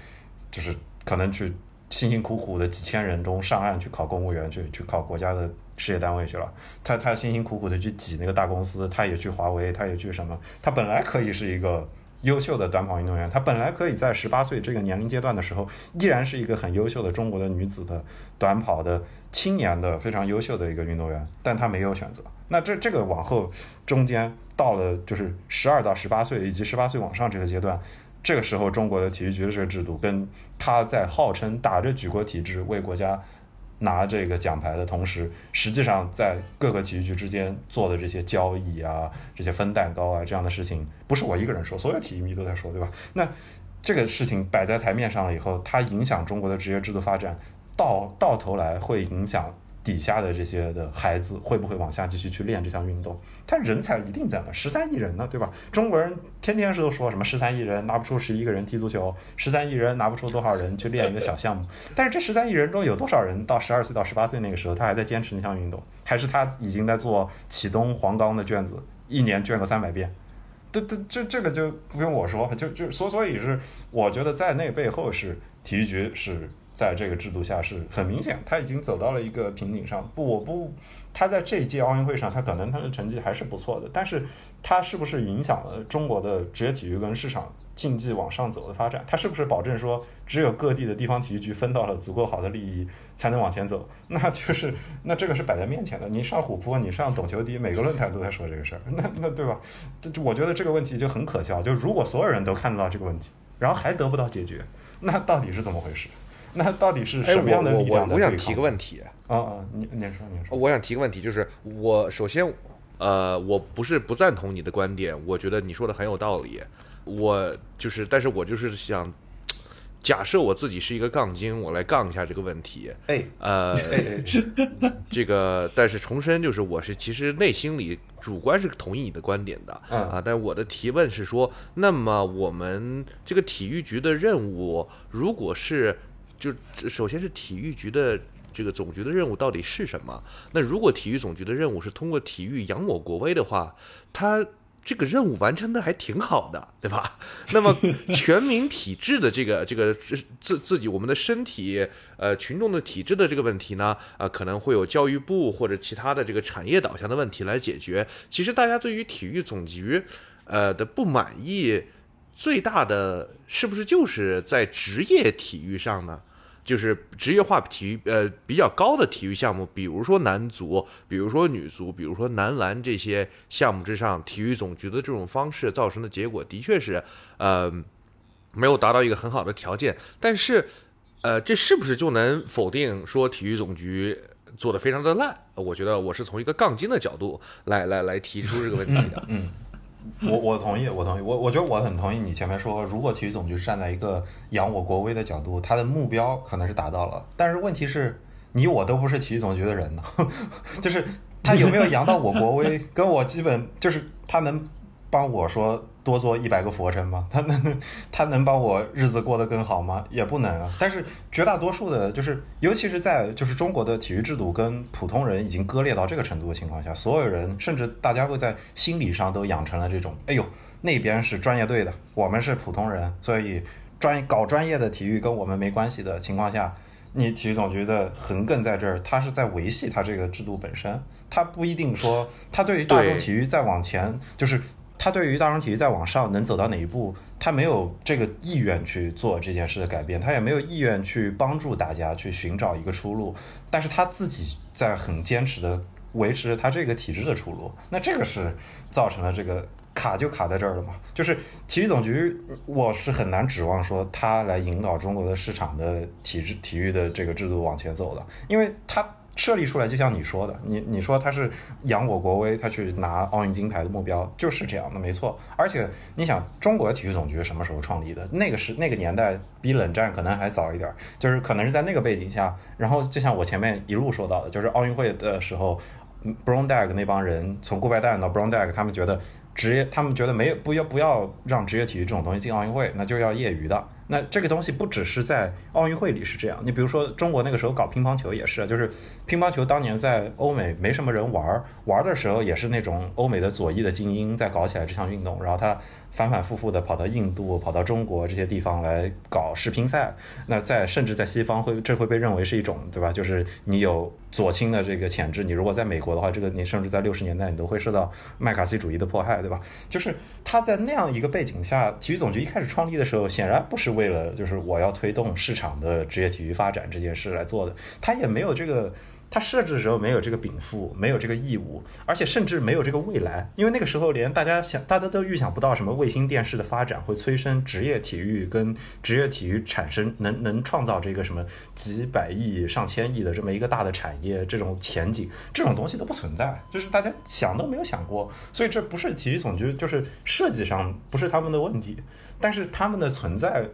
就是可能去。辛辛苦苦的几千人中上岸去考公务员去去考国家的事业单位去了，他他辛辛苦苦的去挤那个大公司，他也去华为，他也去什么？他本来可以是一个优秀的短跑运动员，他本来可以在十八岁这个年龄阶段的时候，依然是一个很优秀的中国的女子的短跑的青年的非常优秀的一个运动员，但他没有选择。那这这个往后中间到了就是十二到十八岁以及十八岁往上这个阶段。这个时候，中国的体育局的这个制度，跟他在号称打着举国体制为国家拿这个奖牌的同时，实际上在各个体育局之间做的这些交易啊、这些分蛋糕啊这样的事情，不是我一个人说，所有体育迷都在说，对吧？那这个事情摆在台面上了以后，它影响中国的职业制度发展，到到头来会影响。底下的这些的孩子会不会往下继续去练这项运动？他人才一定在那，十三亿人呢，对吧？中国人天天是都说什么十三亿人拿不出十一个人踢足球，十三亿人拿不出多少人去练一个小项目。但是这十三亿人中有多少人到十二岁到十八岁那个时候，他还在坚持那项运动，还是他已经在做启东黄冈的卷子，一年卷个三百遍？这这这这个就不用我说，就就所所以是我觉得在那背后是体育局是。在这个制度下是很明显，他已经走到了一个瓶颈上。不，我不，他在这一届奥运会上，他可能他的成绩还是不错的，但是他是不是影响了中国的职业体育跟市场竞技往上走的发展？他是不是保证说，只有各地的地方体育局分到了足够好的利益，才能往前走？那就是，那这个是摆在面前的。你上虎扑，你上懂球帝，每个论坛都在说这个事儿，那那对吧？这我觉得这个问题就很可笑。就如果所有人都看得到这个问题，然后还得不到解决，那到底是怎么回事？那到底是什么样的力量？我我我想提个问题啊啊，你你说你说，我想提个问题，就是我首先呃，我不是不赞同你的观点，我觉得你说的很有道理，我就是，但是我就是想假设我自己是一个杠精，我来杠一下这个问题。哎，呃，这个，但是重申，就是我是其实内心里主观是同意你的观点的啊，但我的提问是说，那么我们这个体育局的任务，如果是就首先是体育局的这个总局的任务到底是什么？那如果体育总局的任务是通过体育扬我国威的话，他这个任务完成的还挺好的，对吧？那么 全民体制的这个这个自自己我们的身体呃群众的体质的这个问题呢，呃可能会有教育部或者其他的这个产业导向的问题来解决。其实大家对于体育总局呃的不满意。最大的是不是就是在职业体育上呢？就是职业化体育，呃，比较高的体育项目，比如说男足，比如说女足，比如说男篮这些项目之上，体育总局的这种方式造成的结果，的确是，呃，没有达到一个很好的条件。但是，呃，这是不是就能否定说体育总局做的非常的烂。我觉得我是从一个杠精的角度来来来提出这个问题的。嗯，我我同意，我同意，我我觉得我很同意你前面说，如果体育总局站在一个扬我国威的角度，他的目标可能是达到了，但是问题是，你我都不是体育总局的人呢，就是他有没有扬到我国威，跟我基本就是他能帮我说。多做一百个俯卧撑吗？他 能他能帮我日子过得更好吗？也不能啊。但是绝大多数的，就是尤其是在就是中国的体育制度跟普通人已经割裂到这个程度的情况下，所有人甚至大家会在心理上都养成了这种：哎呦，那边是专业队的，我们是普通人，所以专搞专业的体育跟我们没关系的情况下，你体育总局的横亘在这儿，他是在维系他这个制度本身，他不一定说他对于大众体育再往前就是。他对于大众体育再往上能走到哪一步，他没有这个意愿去做这件事的改变，他也没有意愿去帮助大家去寻找一个出路，但是他自己在很坚持的维持他这个体制的出路，那这个是造成了这个卡就卡在这儿了嘛？就是体育总局，我是很难指望说他来引导中国的市场的体制体育的这个制度往前走的，因为他。设立出来，就像你说的，你你说他是扬我国威，他去拿奥运金牌的目标就是这样的，没错。而且你想，中国体育总局什么时候创立的？那个是那个年代比冷战可能还早一点，就是可能是在那个背景下。然后就像我前面一路说到的，就是奥运会的时候，Brondeg 那帮人从顾拜旦到 Brondeg，他们觉得职业，他们觉得没有不要不要让职业体育这种东西进奥运会，那就要业余的。那这个东西不只是在奥运会里是这样，你比如说中国那个时候搞乒乓球也是，就是乒乓球当年在欧美没什么人玩儿，玩儿的时候也是那种欧美的左翼的精英在搞起来这项运动，然后他反反复复的跑到印度、跑到中国这些地方来搞世乒赛。那在甚至在西方会这会被认为是一种对吧？就是你有左倾的这个潜质，你如果在美国的话，这个你甚至在六十年代你都会受到麦卡锡主义的迫害，对吧？就是他在那样一个背景下，体育总局一开始创立的时候，显然不是。为了就是我要推动市场的职业体育发展这件事来做的，他也没有这个，他设置的时候没有这个禀赋，没有这个义务，而且甚至没有这个未来，因为那个时候连大家想，大家都预想不到什么卫星电视的发展会催生职业体育跟职业体育产生能能创造这个什么几百亿上千亿的这么一个大的产业，这种前景这种东西都不存在，就是大家想都没有想过，所以这不是体育总局就是设计上不是他们的问题，但是他们的存在。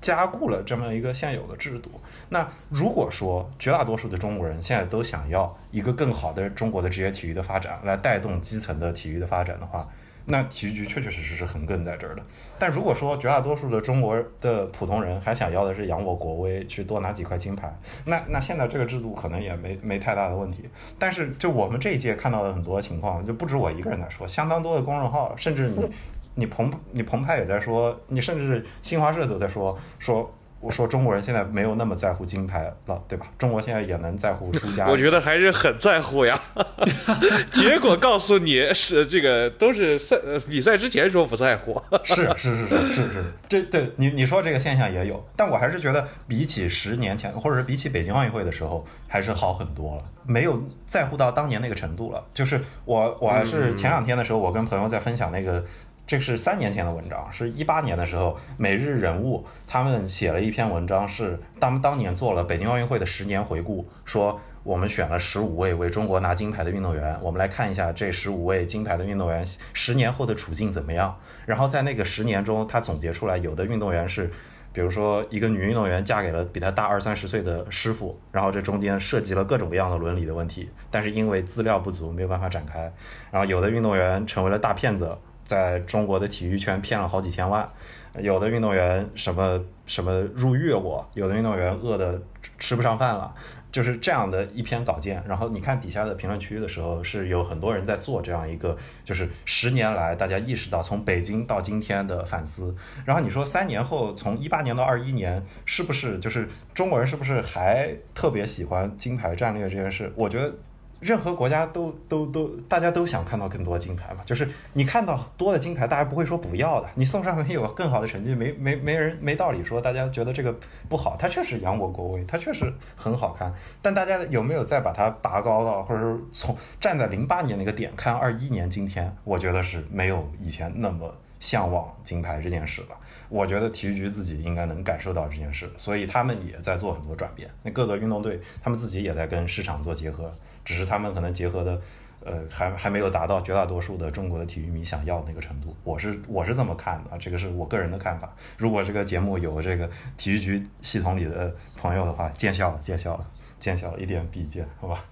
加固了这么一个现有的制度。那如果说绝大多数的中国人现在都想要一个更好的中国的职业体育的发展，来带动基层的体育的发展的话，那体育局确确实实是横亘在这儿的。但如果说绝大多数的中国的普通人还想要的是扬我国威，去多拿几块金牌，那那现在这个制度可能也没没太大的问题。但是就我们这一届看到的很多情况，就不止我一个人在说，相当多的公众号，甚至你。你澎你澎湃也在说，你甚至新华社都在说说，我说中国人现在没有那么在乎金牌了，对吧？中国现在也能在乎出家。我觉得还是很在乎呀。结果告诉你是这个都是赛比赛之前说不在乎。是是是是是是，这对你你说这个现象也有，但我还是觉得比起十年前，或者是比起北京奥运会的时候，还是好很多了，没有在乎到当年那个程度了。就是我我还是前两天的时候，我跟朋友在分享那个。这是三年前的文章，是一八年的时候，每日人物他们写了一篇文章，是当当年做了北京奥运会的十年回顾，说我们选了十五位为中国拿金牌的运动员，我们来看一下这十五位金牌的运动员十年后的处境怎么样。然后在那个十年中，他总结出来，有的运动员是，比如说一个女运动员嫁给了比她大二三十岁的师傅，然后这中间涉及了各种各样的伦理的问题，但是因为资料不足，没有办法展开。然后有的运动员成为了大骗子。在中国的体育圈骗了好几千万，有的运动员什么什么入狱过，有的运动员饿的吃不上饭了，就是这样的一篇稿件。然后你看底下的评论区的时候，是有很多人在做这样一个，就是十年来大家意识到从北京到今天的反思。然后你说三年后，从一八年到二一年，是不是就是中国人是不是还特别喜欢金牌战略这件事？我觉得。任何国家都都都，大家都想看到更多金牌嘛。就是你看到多的金牌，大家不会说不要的。你送上门有更好的成绩，没没没人没道理说大家觉得这个不好。它确实扬我国威，它确实很好看。但大家有没有再把它拔高到，或者说从站在零八年那个点看二一年今天？我觉得是没有以前那么向往金牌这件事了。我觉得体育局自己应该能感受到这件事，所以他们也在做很多转变。那各个运动队他们自己也在跟市场做结合，只是他们可能结合的，呃，还还没有达到绝大多数的中国的体育迷想要的那个程度。我是我是这么看的，这个是我个人的看法。如果这个节目有这个体育局系统里的朋友的话，见笑了，见笑了，见笑了，一点比见，好吧？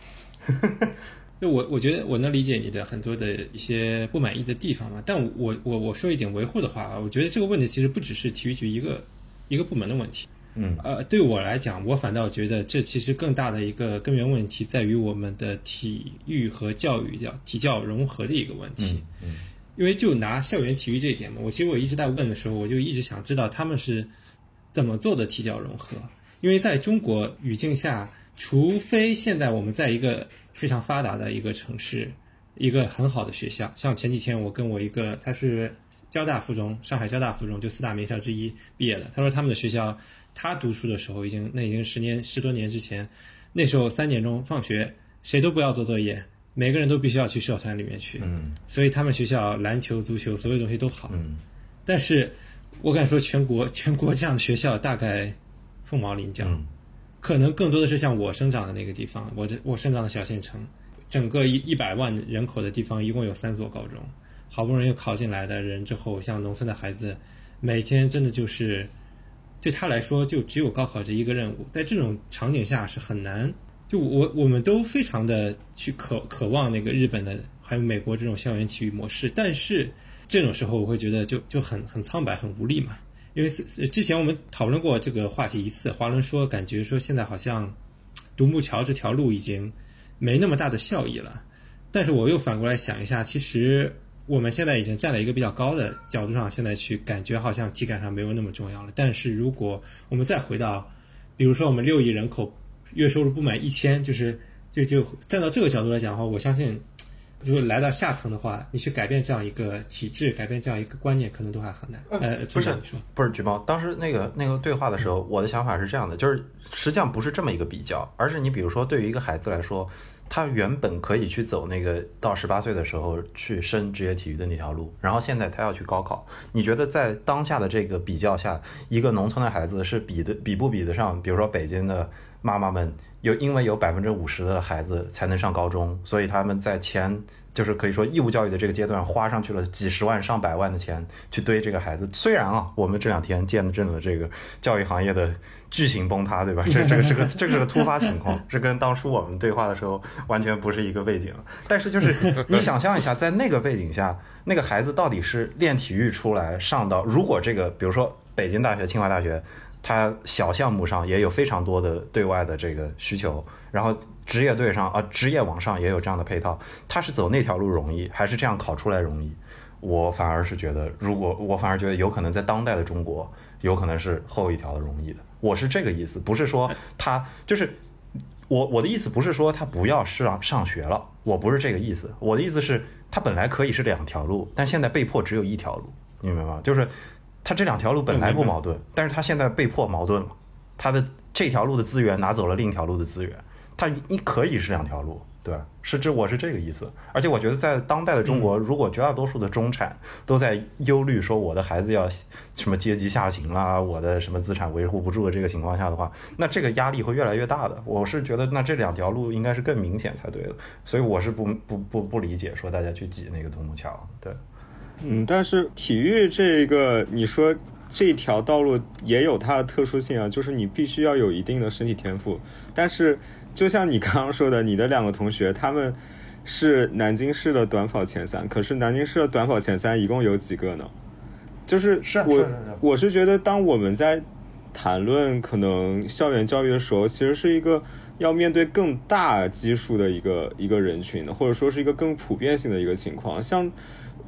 就我我觉得我能理解你的很多的一些不满意的地方嘛，但我我我说一点维护的话啊，我觉得这个问题其实不只是体育局一个一个部门的问题，嗯。呃，对我来讲，我反倒觉得这其实更大的一个根源问题在于我们的体育和教育叫体教融合的一个问题，嗯因为就拿校园体育这一点嘛，我其实我一直在问的时候，我就一直想知道他们是怎么做的体教融合，因为在中国语境下，除非现在我们在一个非常发达的一个城市，一个很好的学校，像前几天我跟我一个他是交大附中，上海交大附中就四大名校之一毕业的，他说他们的学校他读书的时候已经那已经十年十多年之前，那时候三点钟放学，谁都不要做作业，每个人都必须要去社团里面去，嗯。所以他们学校篮球、足球所有东西都好。嗯。但是我敢说，全国全国这样的学校大概凤毛麟角，嗯。可能更多的是像我生长的那个地方，我这我生长的小县城，整个一一百万人口的地方，一共有三所高中，好不容易考进来的人之后，像农村的孩子，每天真的就是对他来说就只有高考这一个任务，在这种场景下是很难。就我我们都非常的去渴渴望那个日本的还有美国这种校园体育模式，但是这种时候我会觉得就就很很苍白很无力嘛。因为之前我们讨论过这个话题一次，华伦说感觉说现在好像独木桥这条路已经没那么大的效益了，但是我又反过来想一下，其实我们现在已经站在一个比较高的角度上，现在去感觉好像体感上没有那么重要了。但是如果我们再回到，比如说我们六亿人口月收入不满一千，就是就就站到这个角度来讲的话，我相信。如果来到下层的话，你去改变这样一个体制，改变这样一个观念，可能都还很难。呃，不是不是橘猫，当时那个那个对话的时候，我的想法是这样的，就是实际上不是这么一个比较，而是你比如说对于一个孩子来说，他原本可以去走那个到十八岁的时候去升职业体育的那条路，然后现在他要去高考，你觉得在当下的这个比较下，一个农村的孩子是比的比不比得上，比如说北京的妈妈们有因为有百分之五十的孩子才能上高中，所以他们在前。就是可以说义务教育的这个阶段，花上去了几十万、上百万的钱去堆这个孩子。虽然啊，我们这两天见证了这个教育行业的巨型崩塌，对吧？这这个是个这是个突发情况，这跟当初我们对话的时候完全不是一个背景。但是就是你想象一下，在那个背景下，那个孩子到底是练体育出来上到，如果这个比如说北京大学、清华大学，它小项目上也有非常多的对外的这个需求，然后。职业队上啊，职业网上也有这样的配套，他是走那条路容易，还是这样考出来容易？我反而是觉得，如果我反而觉得有可能在当代的中国，有可能是后一条的容易的。我是这个意思，不是说他就是我我的意思不是说他不要上上学了，我不是这个意思。我的意思是，他本来可以是两条路，但现在被迫只有一条路，你明白吗？就是他这两条路本来不矛盾，但是他现在被迫矛盾了，他的这条路的资源拿走了另一条路的资源。它你可以是两条路，对吧？是这我是这个意思。而且我觉得在当代的中国，如果绝大多数的中产都在忧虑说我的孩子要什么阶级下行啦，我的什么资产维护不住的这个情况下的话，那这个压力会越来越大的。我是觉得那这两条路应该是更明显才对的。所以我是不不不不理解说大家去挤那个独木桥，对。嗯，但是体育这个你说这条道路也有它的特殊性啊，就是你必须要有一定的身体天赋，但是。就像你刚刚说的，你的两个同学他们是南京市的短跑前三，可是南京市的短跑前三一共有几个呢？就是我我是觉得，当我们在谈论可能校园教育的时候，其实是一个要面对更大基数的一个一个人群的，或者说是一个更普遍性的一个情况。像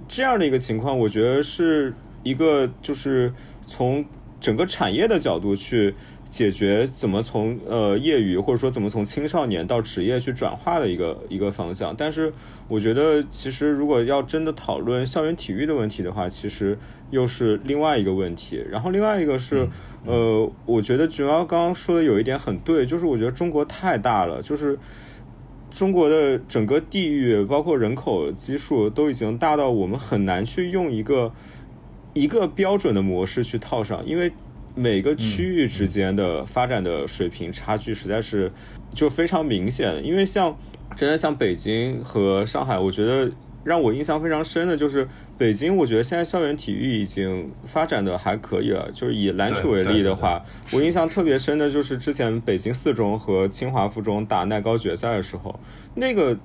这样的一个情况，我觉得是一个就是从整个产业的角度去。解决怎么从呃业余或者说怎么从青少年到职业去转化的一个一个方向，但是我觉得其实如果要真的讨论校园体育的问题的话，其实又是另外一个问题。然后另外一个是，呃，我觉得橘猫刚刚说的有一点很对，就是我觉得中国太大了，就是中国的整个地域包括人口基数都已经大到我们很难去用一个一个标准的模式去套上，因为每个区域之间的发展的水平差距实在是就非常明显。因为像真的像北京和上海，我觉得让我印象非常深的就是北京，我觉得现在校园体育已经发展的还可以了。就是以篮球为例的话，我印象特别深的就是之前北京四中和清华附中打耐高决赛的时候，那个。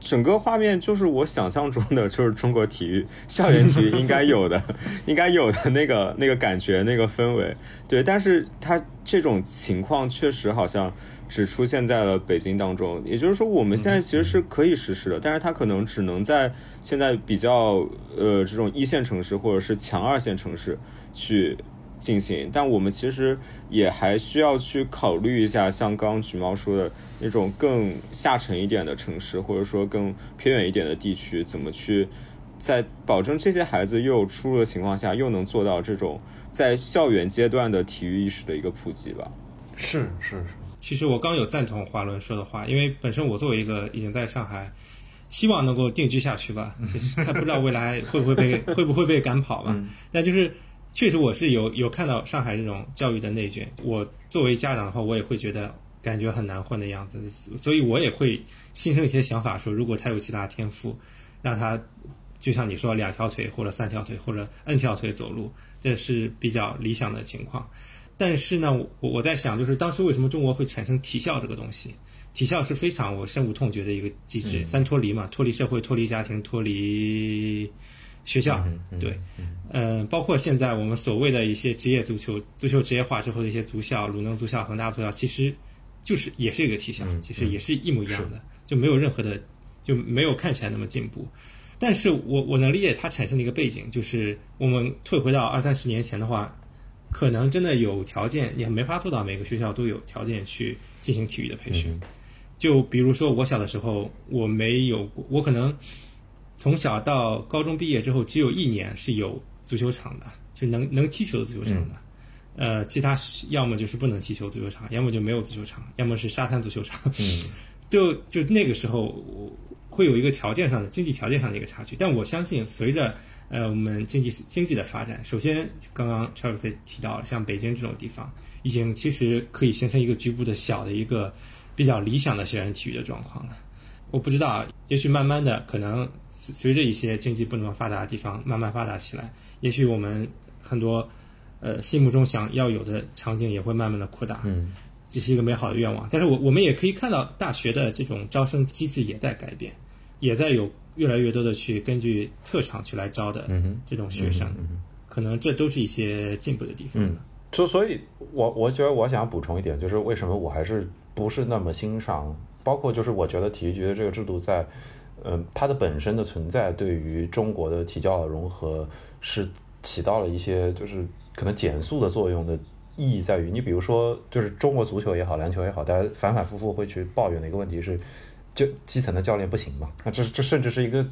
整个画面就是我想象中的，就是中国体育校园体育应该有的，应该有的那个那个感觉、那个氛围。对，但是它这种情况确实好像只出现在了北京当中。也就是说，我们现在其实是可以实施的，但是它可能只能在现在比较呃这种一线城市或者是强二线城市去。进行，但我们其实也还需要去考虑一下，像刚刚橘猫说的那种更下沉一点的城市，或者说更偏远一点的地区，怎么去在保证这些孩子又有出路的情况下，又能做到这种在校园阶段的体育意识的一个普及吧？是是是。其实我刚有赞同华伦说的话，因为本身我作为一个已经在上海，希望能够定居下去吧，看不知道未来会不会被会不会被赶跑吧，但就是。确实，我是有有看到上海这种教育的内卷。我作为家长的话，我也会觉得感觉很难混的样子，所以我也会心生一些想法，说如果他有其他天赋，让他就像你说两条腿或者三条腿或者 N 条腿走路，这是比较理想的情况。但是呢，我我在想，就是当时为什么中国会产生体校这个东西？体校是非常我深恶痛绝的一个机制，三脱离嘛，脱离社会，脱离家庭，脱离。学校对，嗯，包括现在我们所谓的一些职业足球、足球职业化之后的一些足校，鲁能足校、恒大足校，其实就是也是一个体校，其实也是一模一样的，就没有任何的，就没有看起来那么进步。但是我我能理解它产生的一个背景，就是我们退回到二三十年前的话，可能真的有条件，也没法做到每个学校都有条件去进行体育的培训。就比如说我小的时候，我没有，我可能。从小到高中毕业之后，只有一年是有足球场的，就能能踢球的足球场的。呃，其他要么就是不能踢球足球场，要么就没有足球场，要么是沙滩足球场。嗯，就就那个时候会有一个条件上的经济条件上的一个差距。但我相信，随着呃我们经济经济的发展，首先刚刚 Charles 提到了，像北京这种地方，已经其实可以形成一个局部的小的一个比较理想的校园体育的状况了。我不知道，也许慢慢的可能。随着一些经济不那么发达的地方慢慢发达起来，也许我们很多呃心目中想要有的场景也会慢慢的扩大。嗯，这是一个美好的愿望。但是我我们也可以看到，大学的这种招生机制也在改变，也在有越来越多的去根据特长去来招的这种学生。嗯可能这都是一些进步的地方。嗯，所所以，我我觉得我想补充一点，就是为什么我还是不是那么欣赏，包括就是我觉得体育局的这个制度在。嗯，它的本身的存在对于中国的体教融合是起到了一些就是可能减速的作用的意义在于，你比如说就是中国足球也好，篮球也好，大家反反复复会去抱怨的一个问题是，就基层的教练不行嘛？那这这甚至是一个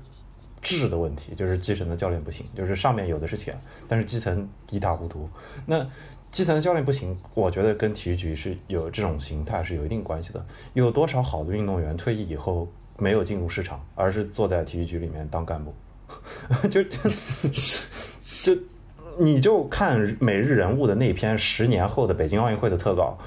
质的问题，就是基层的教练不行，就是上面有的是钱，但是基层一塌糊涂。那基层的教练不行，我觉得跟体育局是有这种形态是有一定关系的。有多少好的运动员退役以后？没有进入市场，而是坐在体育局里面当干部，就 就你就看《每日人物》的那篇十年后的北京奥运会的特稿，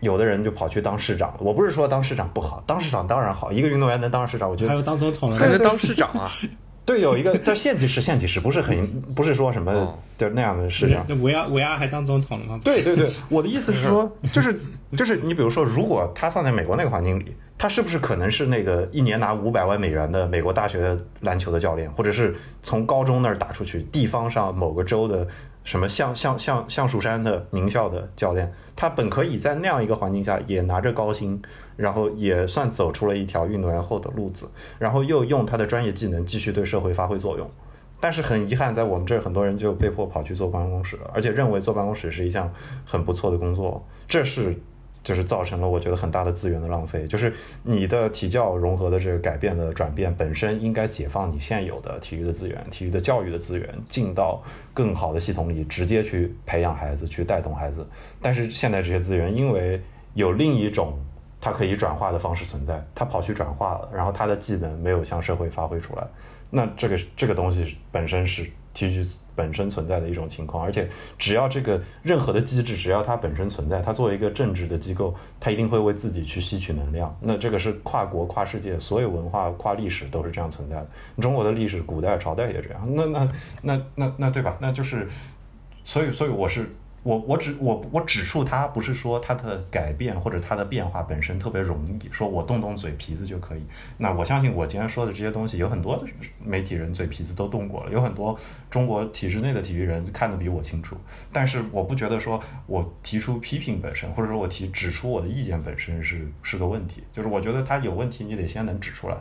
有的人就跑去当市长。我不是说当市长不好，当市长当然好，一个运动员能当市长，我觉得还有当总统还能当市长啊。对，有一个叫县级市，县级市不是很不是说什么就那样的市长。那维亚维亚还当总统了吗？对对对，我的意思是说，就是就是你比如说，如果他放在美国那个环境里。他是不是可能是那个一年拿五百万美元的美国大学篮球的教练，或者是从高中那儿打出去地方上某个州的什么橡橡橡橡树山的名校的教练？他本可以在那样一个环境下也拿着高薪，然后也算走出了一条运动员后的路子，然后又用他的专业技能继续对社会发挥作用。但是很遗憾，在我们这儿很多人就被迫跑去坐办公室了，而且认为坐办公室是一项很不错的工作，这是。就是造成了我觉得很大的资源的浪费。就是你的体教融合的这个改变的转变本身应该解放你现有的体育的资源、体育的教育的资源，进到更好的系统里，直接去培养孩子、去带动孩子。但是现在这些资源因为有另一种它可以转化的方式存在，它跑去转化了，然后它的技能没有向社会发挥出来，那这个这个东西本身是。体育本身存在的一种情况，而且只要这个任何的机制，只要它本身存在，它作为一个政治的机构，它一定会为自己去吸取能量。那这个是跨国、跨世界，所有文化、跨历史都是这样存在的。中国的历史，古代朝代也这样。那那那那那对吧？那就是，所以所以我是。我我指我我指出它，不是说它的改变或者它的变化本身特别容易，说我动动嘴皮子就可以。那我相信我今天说的这些东西，有很多媒体人嘴皮子都动过了，有很多中国体制内的体育人看得比我清楚。但是我不觉得说我提出批评本身，或者说我提指出我的意见本身是是个问题。就是我觉得它有问题，你得先能指出来。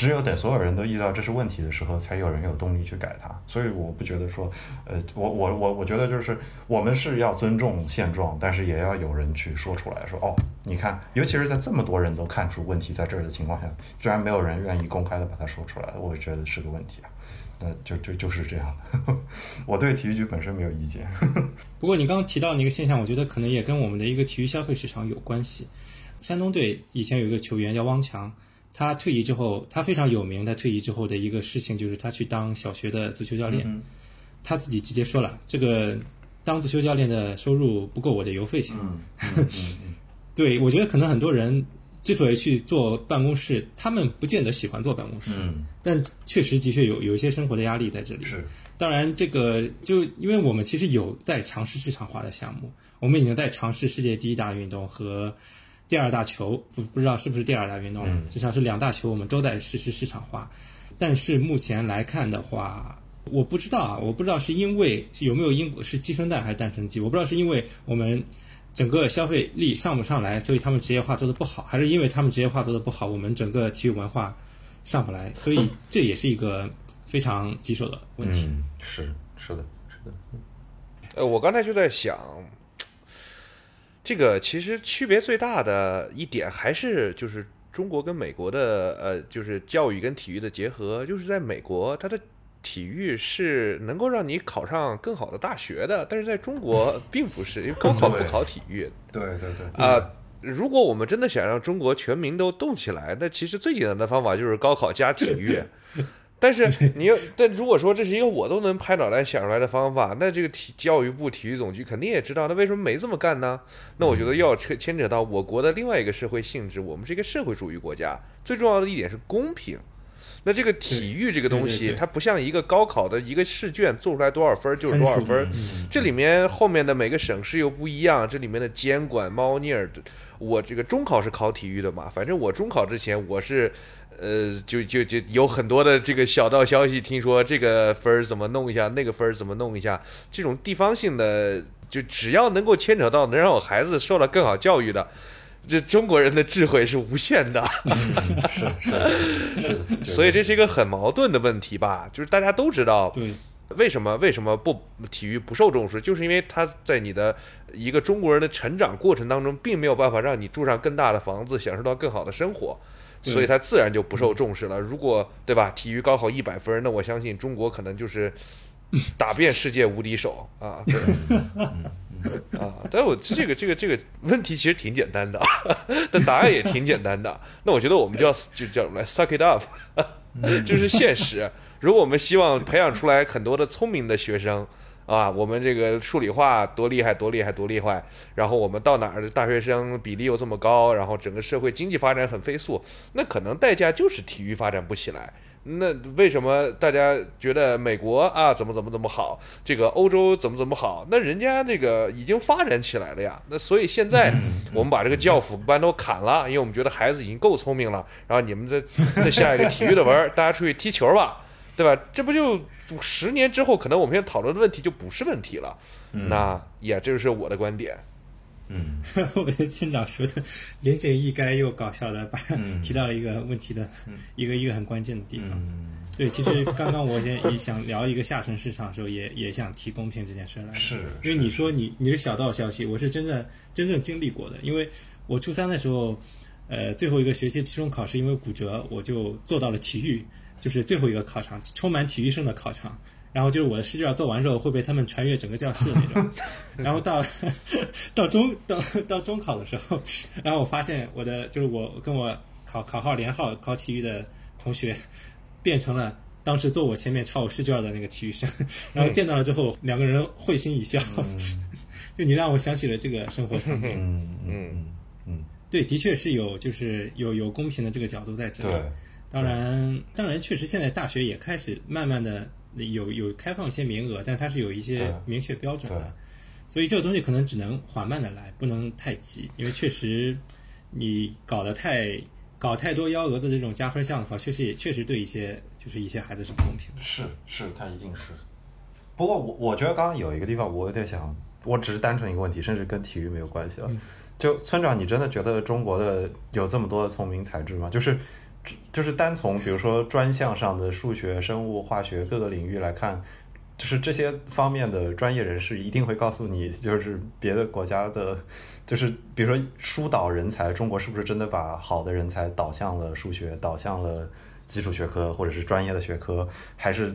只有等所有人都意识到这是问题的时候，才有人有动力去改它。所以我不觉得说，呃，我我我我觉得就是我们是要尊重现状，但是也要有人去说出来说，哦，你看，尤其是在这么多人都看出问题在这儿的情况下，居然没有人愿意公开的把它说出来，我觉得是个问题啊。那就就就是这样，我对体育局本身没有意见。不过你刚刚提到那个现象，我觉得可能也跟我们的一个体育消费市场有关系。山东队以前有一个球员叫汪强。他退役之后，他非常有名。他退役之后的一个事情就是他去当小学的足球教练。嗯他自己直接说了，这个当足球教练的收入不够我的邮费钱。对，我觉得可能很多人之所以去做办公室，他们不见得喜欢坐办公室，嗯，但确实的确有有一些生活的压力在这里。是，当然这个就因为我们其实有在尝试市场化的项目，我们已经在尝试世界第一大运动和。第二大球不不知道是不是第二大运动了，至少是两大球，我们都在实施市场化。但是目前来看的话，我不知道啊，我不知道是因为有没有因果是鸡生蛋还是蛋生鸡，我不知道是因为我们整个消费力上不上来，所以他们职业化做的不好，还是因为他们职业化做的不好，我们整个体育文化上不来，所以这也是一个非常棘手的问题。嗯，是是的，是的。呃，我刚才就在想。这个其实区别最大的一点还是就是中国跟美国的呃，就是教育跟体育的结合，就是在美国它的体育是能够让你考上更好的大学的，但是在中国 并不是，因为高考不考体育。对对对。啊、呃，如果我们真的想让中国全民都动起来，那其实最简单的方法就是高考加体育。但是 你要，但如果说这是一个我都能拍脑袋想出来的方法，那这个体教育部体育总局肯定也知道，那为什么没这么干呢？那我觉得要牵牵扯到我国的另外一个社会性质，我们是一个社会主义国家，最重要的一点是公平。那这个体育这个东西，它不像一个高考的一个试卷做出来多少分就是多少分，这里面后面的每个省市又不一样，这里面的监管猫腻儿。我这个中考是考体育的嘛，反正我中考之前我是。呃，就就就有很多的这个小道消息，听说这个分儿怎么弄一下，那个分儿怎么弄一下，这种地方性的，就只要能够牵扯到能让我孩子受到更好教育的，这中国人的智慧是无限的。是是是，所以这是一个很矛盾的问题吧？就是大家都知道，为什么为什么不体育不受重视，就是因为他在你的一个中国人的成长过程当中，并没有办法让你住上更大的房子，享受到更好的生活。所以它自然就不受重视了。如果对吧，体育高考一百分，那我相信中国可能就是 打遍世界无敌手啊！啊，但我这个这个这个问题其实挺简单的，但答案也挺简单的。那我觉得我们就要就叫什么来，suck it up，这是现实。如果我们希望培养出来很多的聪明的学生。啊，我们这个数理化多厉害，多厉害，多厉害！然后我们到哪儿的大学生比例又这么高，然后整个社会经济发展很飞速，那可能代价就是体育发展不起来。那为什么大家觉得美国啊怎么怎么怎么好，这个欧洲怎么怎么好？那人家这个已经发展起来了呀。那所以现在 我们把这个教辅班都砍了，因为我们觉得孩子已经够聪明了。然后你们再再下一个体育的文，大家出去踢球吧，对吧？这不就？十年之后，可能我们现在讨论的问题就不是问题了。嗯、那也这就是我的观点。嗯，我觉得村长说的言简意赅又搞笑的，把、嗯、提到了一个问题的一个一个很关键的地方。嗯、对，其实刚刚我也也想聊一个下沉市场的时候，也也想提公平这件事来。是，因为你说你你是小道消息，我是真正真正经历过的。因为我初三的时候，呃，最后一个学期期中考试，因为骨折，我就做到了体育。就是最后一个考场，充满体育生的考场。然后就是我的试卷做完之后，会被他们传阅整个教室那种。然后到到中到到中考的时候，然后我发现我的就是我跟我考考号连号考体育的同学，变成了当时坐我前面抄我试卷的那个体育生，然后见到了之后，两个人会心一笑。就你让我想起了这个生活场景。嗯嗯嗯对，的确是有，就是有有公平的这个角度在这里。对，当然，当然，确实现在大学也开始慢慢的有有开放一些名额，但它是有一些明确标准的，所以这个东西可能只能缓慢的来，不能太急，因为确实你搞得太搞太多幺蛾子这种加分项的话，确实也确实对一些就是一些孩子是不公平的。是是，它一定是。不过我我觉得刚刚有一个地方我有点想，我只是单纯一个问题，甚至跟体育没有关系了。就村长，你真的觉得中国的有这么多的聪明才智吗？就是就是单从比如说专项上的数学、生物、化学各个领域来看，就是这些方面的专业人士一定会告诉你，就是别的国家的，就是比如说疏导人才，中国是不是真的把好的人才导向了数学，导向了基础学科或者是专业的学科，还是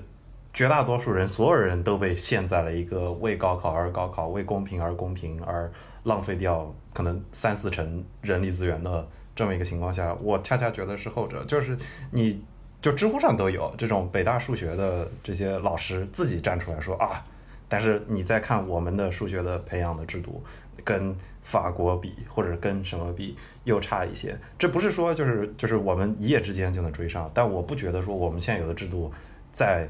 绝大多数人，所有人都被陷在了一个为高考而高考、为公平而公平而浪费掉可能三四成人力资源的这么一个情况下，我恰恰觉得是后者，就是你就知乎上都有这种北大数学的这些老师自己站出来说啊，但是你再看我们的数学的培养的制度，跟法国比或者跟什么比又差一些。这不是说就是就是我们一夜之间就能追上，但我不觉得说我们现有的制度在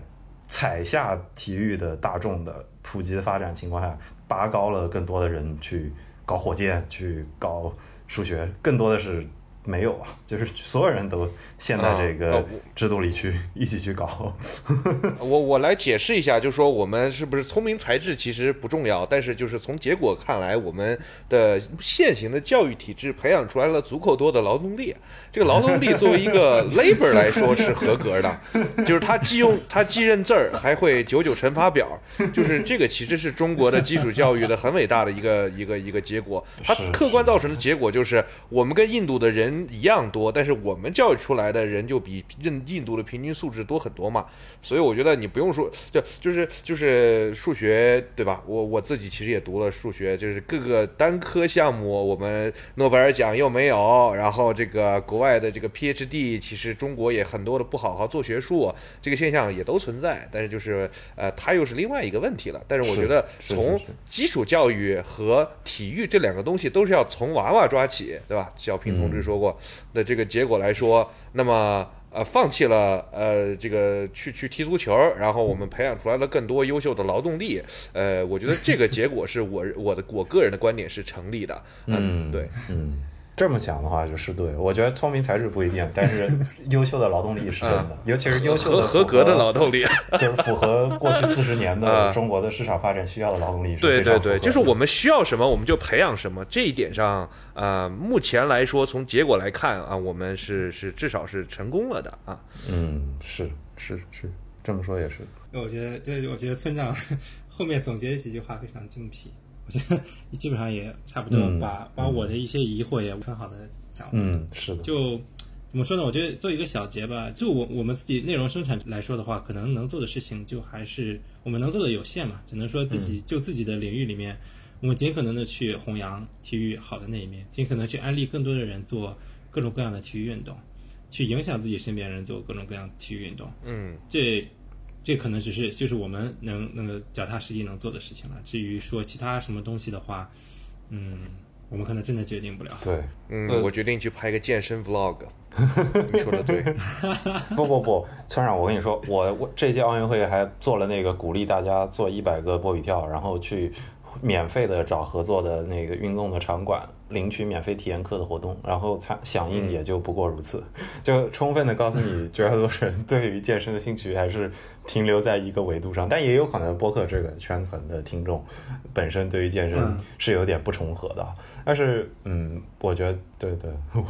踩下体育的大众的普及的发展情况下，拔高了更多的人去搞火箭，去搞数学，更多的是没有啊，就是所有人都陷在这啊个呃制度里去、一起去搞。我我来解释一下，就是说我们是不是聪明才智其实不重要，但是就是从结果看来，我们的现行的教育体制培养出来了足够多的劳动力。这个劳动力作为一个 labor 来说是合格的，就是他既用他既认字儿，还会九九乘法表，就是这个其实是中国的基础教育的很伟大的一个一个一个结果。它客观造成的结果就是我们跟印度的人一样多，但是我们教育出来的人就比印印度的平均素质多很多嘛。所以我觉得你不用说，就就是就是数学对吧？我我自己其实也读了数学，就是各个单科项目我们诺贝尔奖又没有，然后这个国外的这个 PhD，其实中国也很多的不好好做学术，这个现象也都存在。但是就是呃，它又是另外一个问题了。但是我觉得从基础教育和体育这两个东西都是要从娃娃抓起，对吧？小平同志说过的这个结果来说，那么。呃，放弃了呃这个去去踢足球，然后我们培养出来了更多优秀的劳动力。呃，我觉得这个结果是我我的我个人的观点是成立的。嗯对，嗯，这么想的话就是对。我觉得聪明才智不一定，但是 优秀的劳动力是真的，尤其是优秀的合格的劳动，力。就是符合过去四十年的啊中国的市场发展需要的劳动力是对对对，就是我们需要什么我们就培养什么。这一点上，呃，目前来说，从结果来看啊，我们是是至少是成功了的啊。嗯，是是是，这么说也是。我觉得，对，我觉得村长 后面总结的几句话非常精辟，我觉得 基本上也差不多嗯把、把我的一些疑惑也很好的讲了。嗯，是的。就怎么说呢？我觉得做一个小结吧，就我我们自己内容生产来说的话，可能能做的事情就还是我们能做的有限嘛，只能说自己、就自己的领域里面，我们尽可能的去弘扬体育好的那一面，尽可能去安利更多的人做各种各样的体育运动，去影响自己身边人做各种各样的体育运动。嗯，这这可能只是就是我们能那个脚踏实地能做的事情了。至于说其他什么东西的话，嗯，我们可能真的决定不了。对，嗯，呃我决定去拍个健身 vlog。你说的对，不不不，村长，我跟你说，我我这届奥运会还做了那个鼓励大家做一百个波比跳，然后去免费的找合作的那个运动的场馆领取免费体验课的活动，然后参响应也就不过如此，就充分的告诉你，绝大多数人对于健身的兴趣还是停留在一个维度上，但也有可能播客这个圈层的听众本身对于健身嗯。是有点不重合的，但是嗯，我觉得对对，我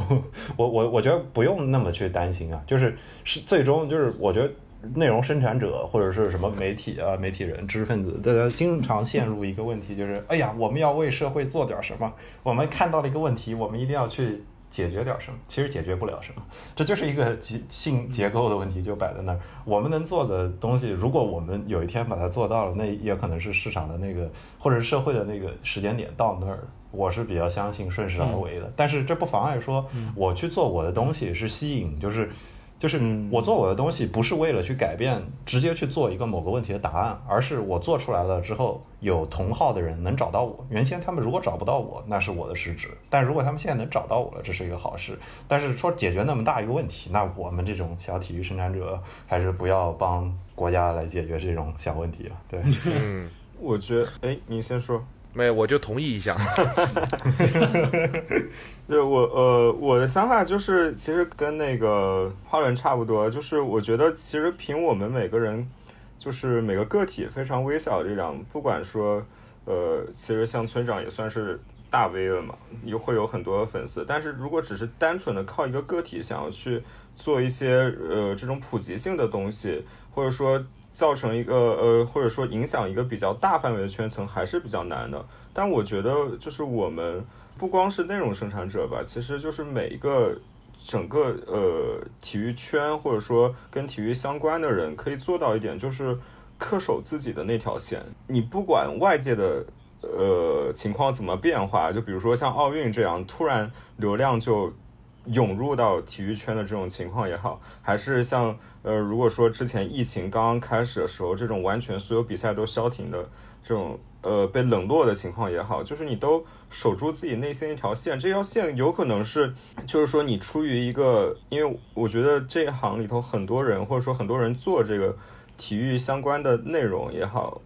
我我我觉得不用那么去担心啊，就是是最终就是我觉得。内容生产者或者是什么媒体啊、媒体人、知识分子，大家经常陷入一个问题，就是哎呀，我们要为社会做点什么，我们看到了一个问题，我们一定要去解决点什么。其实解决不了什么，这就是一个结性结构的问题，就摆在那儿。我们能做的东西，如果我们有一天把它做到了，那也可能是市场的那个或者是社会的那个时间点到那儿。我是比较相信顺势而为的，但是这不妨碍说我去做我的东西是吸引，就是就是我做我的东西不是为了去改变，直接去做一个某个问题的答案，而是我做出来了之后，有同号的人能找到我。原先他们如果找不到我，那是我的失职；但如果他们现在能找到我了，这是一个好事。但是说解决那么大一个问题，那我们这种小体育生产者还是不要帮国家来解决这种小问题了。对，嗯，我觉得，哎，你先说。没，我就同意一下。对我，呃，我的想法就是，其实跟那个花轮差不多，就是我觉得其实凭我们每个人，就是每个个体非常微小的力量，不管说，呃，其实像村长也算是大 V 了嘛，也会有很多粉丝，但是如果只是单纯的靠一个个体想要去做一些呃这种普及性的东西，或者说。造成一个呃，或者说影响一个比较大范围的圈层，还是比较难的。但我觉得，就是我们不光是内容生产者吧，其实就是每一个整个呃体育圈或者说跟体育相关的人，可以做到一点，就是恪守自己的那条线。你不管外界的呃情况怎么变化，就比如说像奥运这样，突然流量就涌入到体育圈的这种情况也好，还是像。呃，如果说之前疫情刚刚开始的时候，这种完全所有比赛都消停的这种呃被冷落的情况也好，就是你都守住自己内心一条线，这条线有可能是，就是说你出于一个，因为我觉得这一行里头很多人或者说很多人做这个体育相关的内容也好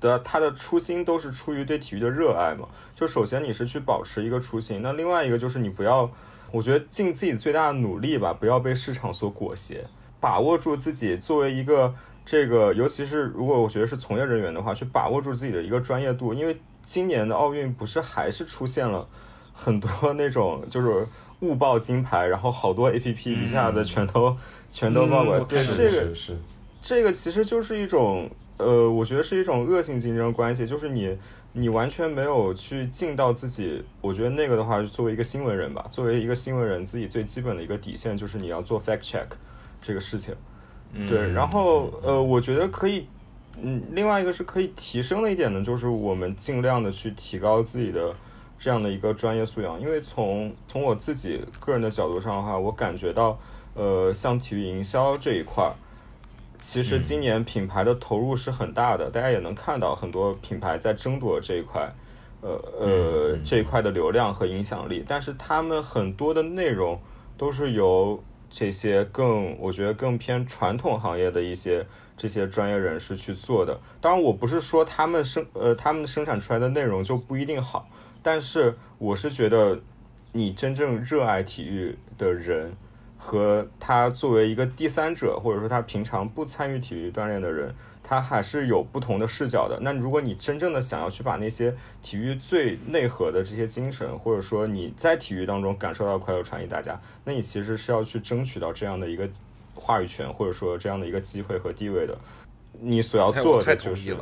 的，他的初心都是出于对体育的热爱嘛。就首先你是去保持一个初心，那另外一个就是你不要，我觉得尽自己最大的努力吧，不要被市场所裹挟。把握住自己作为一个这个，尤其是如果我觉得是从业人员的话，去把握住自己的一个专业度。因为今年的奥运不是还是出现了很多那种就是误报金牌，然后好多 A P P 一下子全都全都报过来。对，这个是这个其实就是一种呃，我觉得是一种恶性竞争关系，就是你你完全没有去尽到自己。我觉得那个的话，作为一个新闻人吧，作为一个新闻人，自己最基本的一个底线就是你要做 fact check。这个事情，对，然后呃，我觉得可以，嗯，另外一个是可以提升的一点呢，就是我们尽量的去提高自己的这样的一个专业素养，因为从从我自己个人的角度上的话，我感觉到，呃，像体育营销这一块儿，其实今年品牌的投入是很大的，大家也能看到很多品牌在争夺这一块，呃呃这一块的流量和影响力，但是他们很多的内容都是由。这些更，我觉得更偏传统行业的一些这些专业人士去做的。当然，我不是说他们生呃他们生产出来的内容就不一定好，但是我是觉得，你真正热爱体育的人和他作为一个第三者，或者说他平常不参与体育锻炼的人。它还是有不同的视角的。那如果你真正的想要去把那些体育最内核的这些精神，或者说你在体育当中感受到快乐传递大家，那你其实是要去争取到这样的一个话语权，或者说这样的一个机会和地位的。你所要做的就是。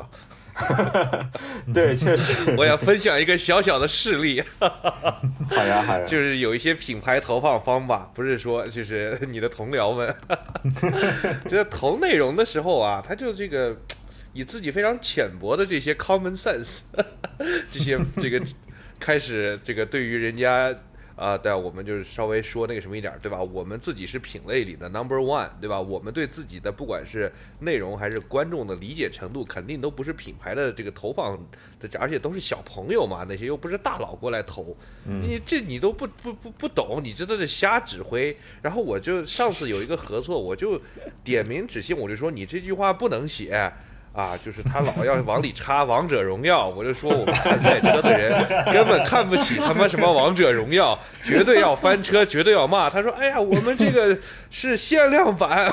对，确实。我要分享一个小小的事例。好呀，好呀。就是有一些品牌投放方吧，不是说就是你的同僚们，就在投内容的时候啊，他就这个以自己非常浅薄的这些 common sense，这些这个开始这个对于人家。啊，对啊，我们就是稍微说那个什么一点，对吧？我们自己是品类里的 number one，对吧？我们对自己的不管是内容还是观众的理解程度，肯定都不是品牌的这个投放的，而且都是小朋友嘛，那些又不是大佬过来投，你这你都不不不不懂，你这都是瞎指挥。然后我就上次有一个合作，我就点名指姓，我就说你这句话不能写。啊，就是他老要往里插王者荣耀，我就说我们看赛车的人根本看不起他妈什么王者荣耀，绝对要翻车，绝对要骂。他说：“哎呀，我们这个是限量版。”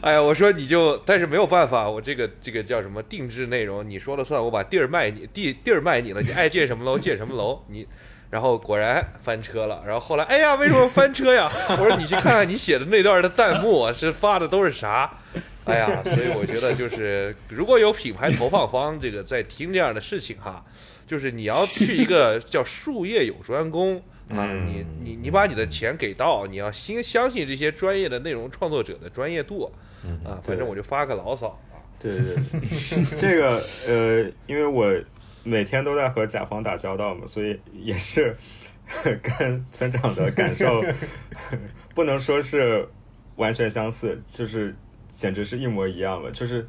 哎呀，我说你就，但是没有办法，我这个这个叫什么定制内容，你说了算，我把地儿卖你，地地儿卖你了，你爱建什么楼建什么楼，你。然后果然翻车了，然后后来，哎呀，为什么翻车呀？我说你去看看你写的那段的弹幕，是发的都是啥？哎呀，所以我觉得就是，如果有品牌投放方这个在听这样的事情哈，就是你要去一个叫术业有专攻 啊，你你你把你的钱给到，你要先相信这些专业的内容创作者的专业度啊。反正我就发个牢骚啊。对对对，这个呃，因为我。每天都在和甲方打交道嘛，所以也是，跟村长的感受不能说是完全相似，就是简直是一模一样了。就是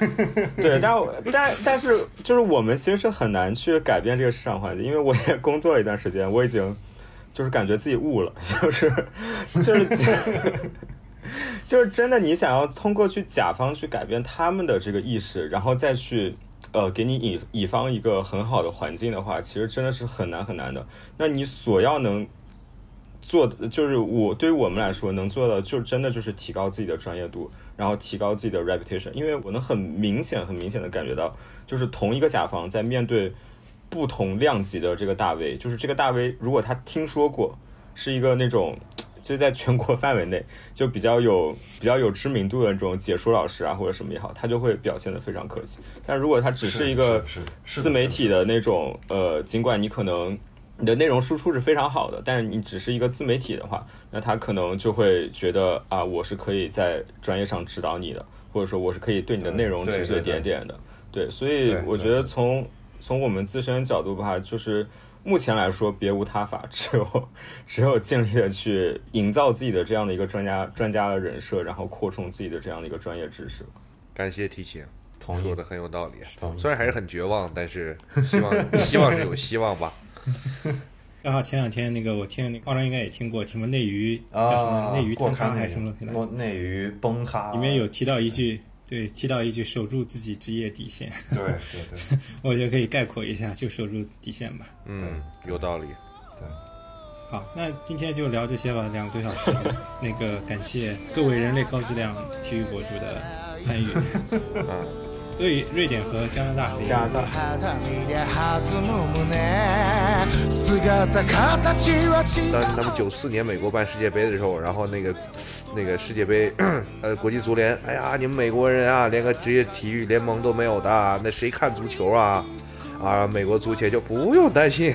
对，但但但是就是我们其实是很难去改变这个市场环境，因为我也工作了一段时间，我已经就是感觉自己悟了，就是就是 就是真的，你想要通过去甲方去改变他们的这个意识，然后再去。呃，给你乙乙方一个很好的环境的话，其实真的是很难很难的。那你所要能做的，就是我对于我们来说能做的，就真的就是提高自己的专业度，然后提高自己的 reputation。因为我能很明显、很明显的感觉到，就是同一个甲方在面对不同量级的这个大 V，就是这个大 V 如果他听说过是一个那种。就在全国范围内，就比较有 比较有知名度的这种解说老师啊，或者什么也好，他就会表现的非常客气。但如果他只是一个自媒体的那种，呃，尽管你可能你的内容输出是非常好的，但是你只是一个自媒体的话，那他可能就会觉得啊，我是可以在专业上指导你的，或者说我是可以对你的内容指指点点的。对，所以我觉得从从我们自身角度吧，就是。目前来说，别无他法，只有只有尽力的去营造自己的这样的一个专家专家的人设，然后扩充自己的这样的一个专业知识。感谢提醒，同说的很有道理。虽然还是很绝望，但是希望希望是有希望吧。刚好前两天那个我听那个奥张应该也听过，什么内娱叫什么内娱坍塌还是什么东西？内娱崩塌，里面有提到一句。对，提到一句“守住自己职业底线”，对对对，我觉得可以概括一下，就守住底线吧。嗯，有道理。对，好，那今天就聊这些吧，两个多小时。那个感谢各位人类高质量体育博主的参与。嗯。所以瑞典和加拿大谁加拿大？当他们九四年美国办世界杯的时候，然后那个那个世界杯，呃，国际足联，哎呀，你们美国人啊，连个职业体育联盟都没有的，那谁看足球啊？啊，美国足协就不用担心。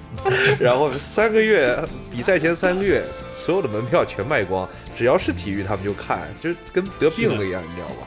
然后三个月比赛前三个月，所有的门票全卖光，只要是体育他们就看，就跟得病了一样，你知道吧？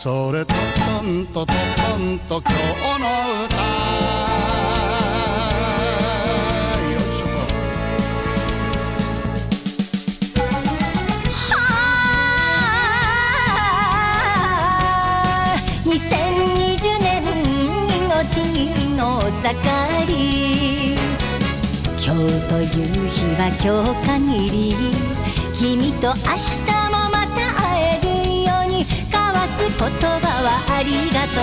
それとトントトトンと今日の歌。よいしょ2020年の地の盛り。今日という日は今日限り。君と明日言葉はありがと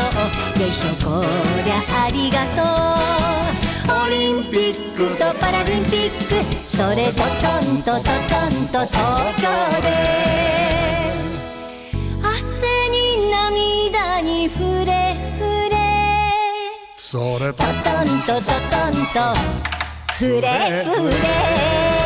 うよいしょこりゃありがとうオリンピックとパラリンピックそれと。トントトトンと東京で汗に涙に触れ触れそれトトント。トトンと触れ触れ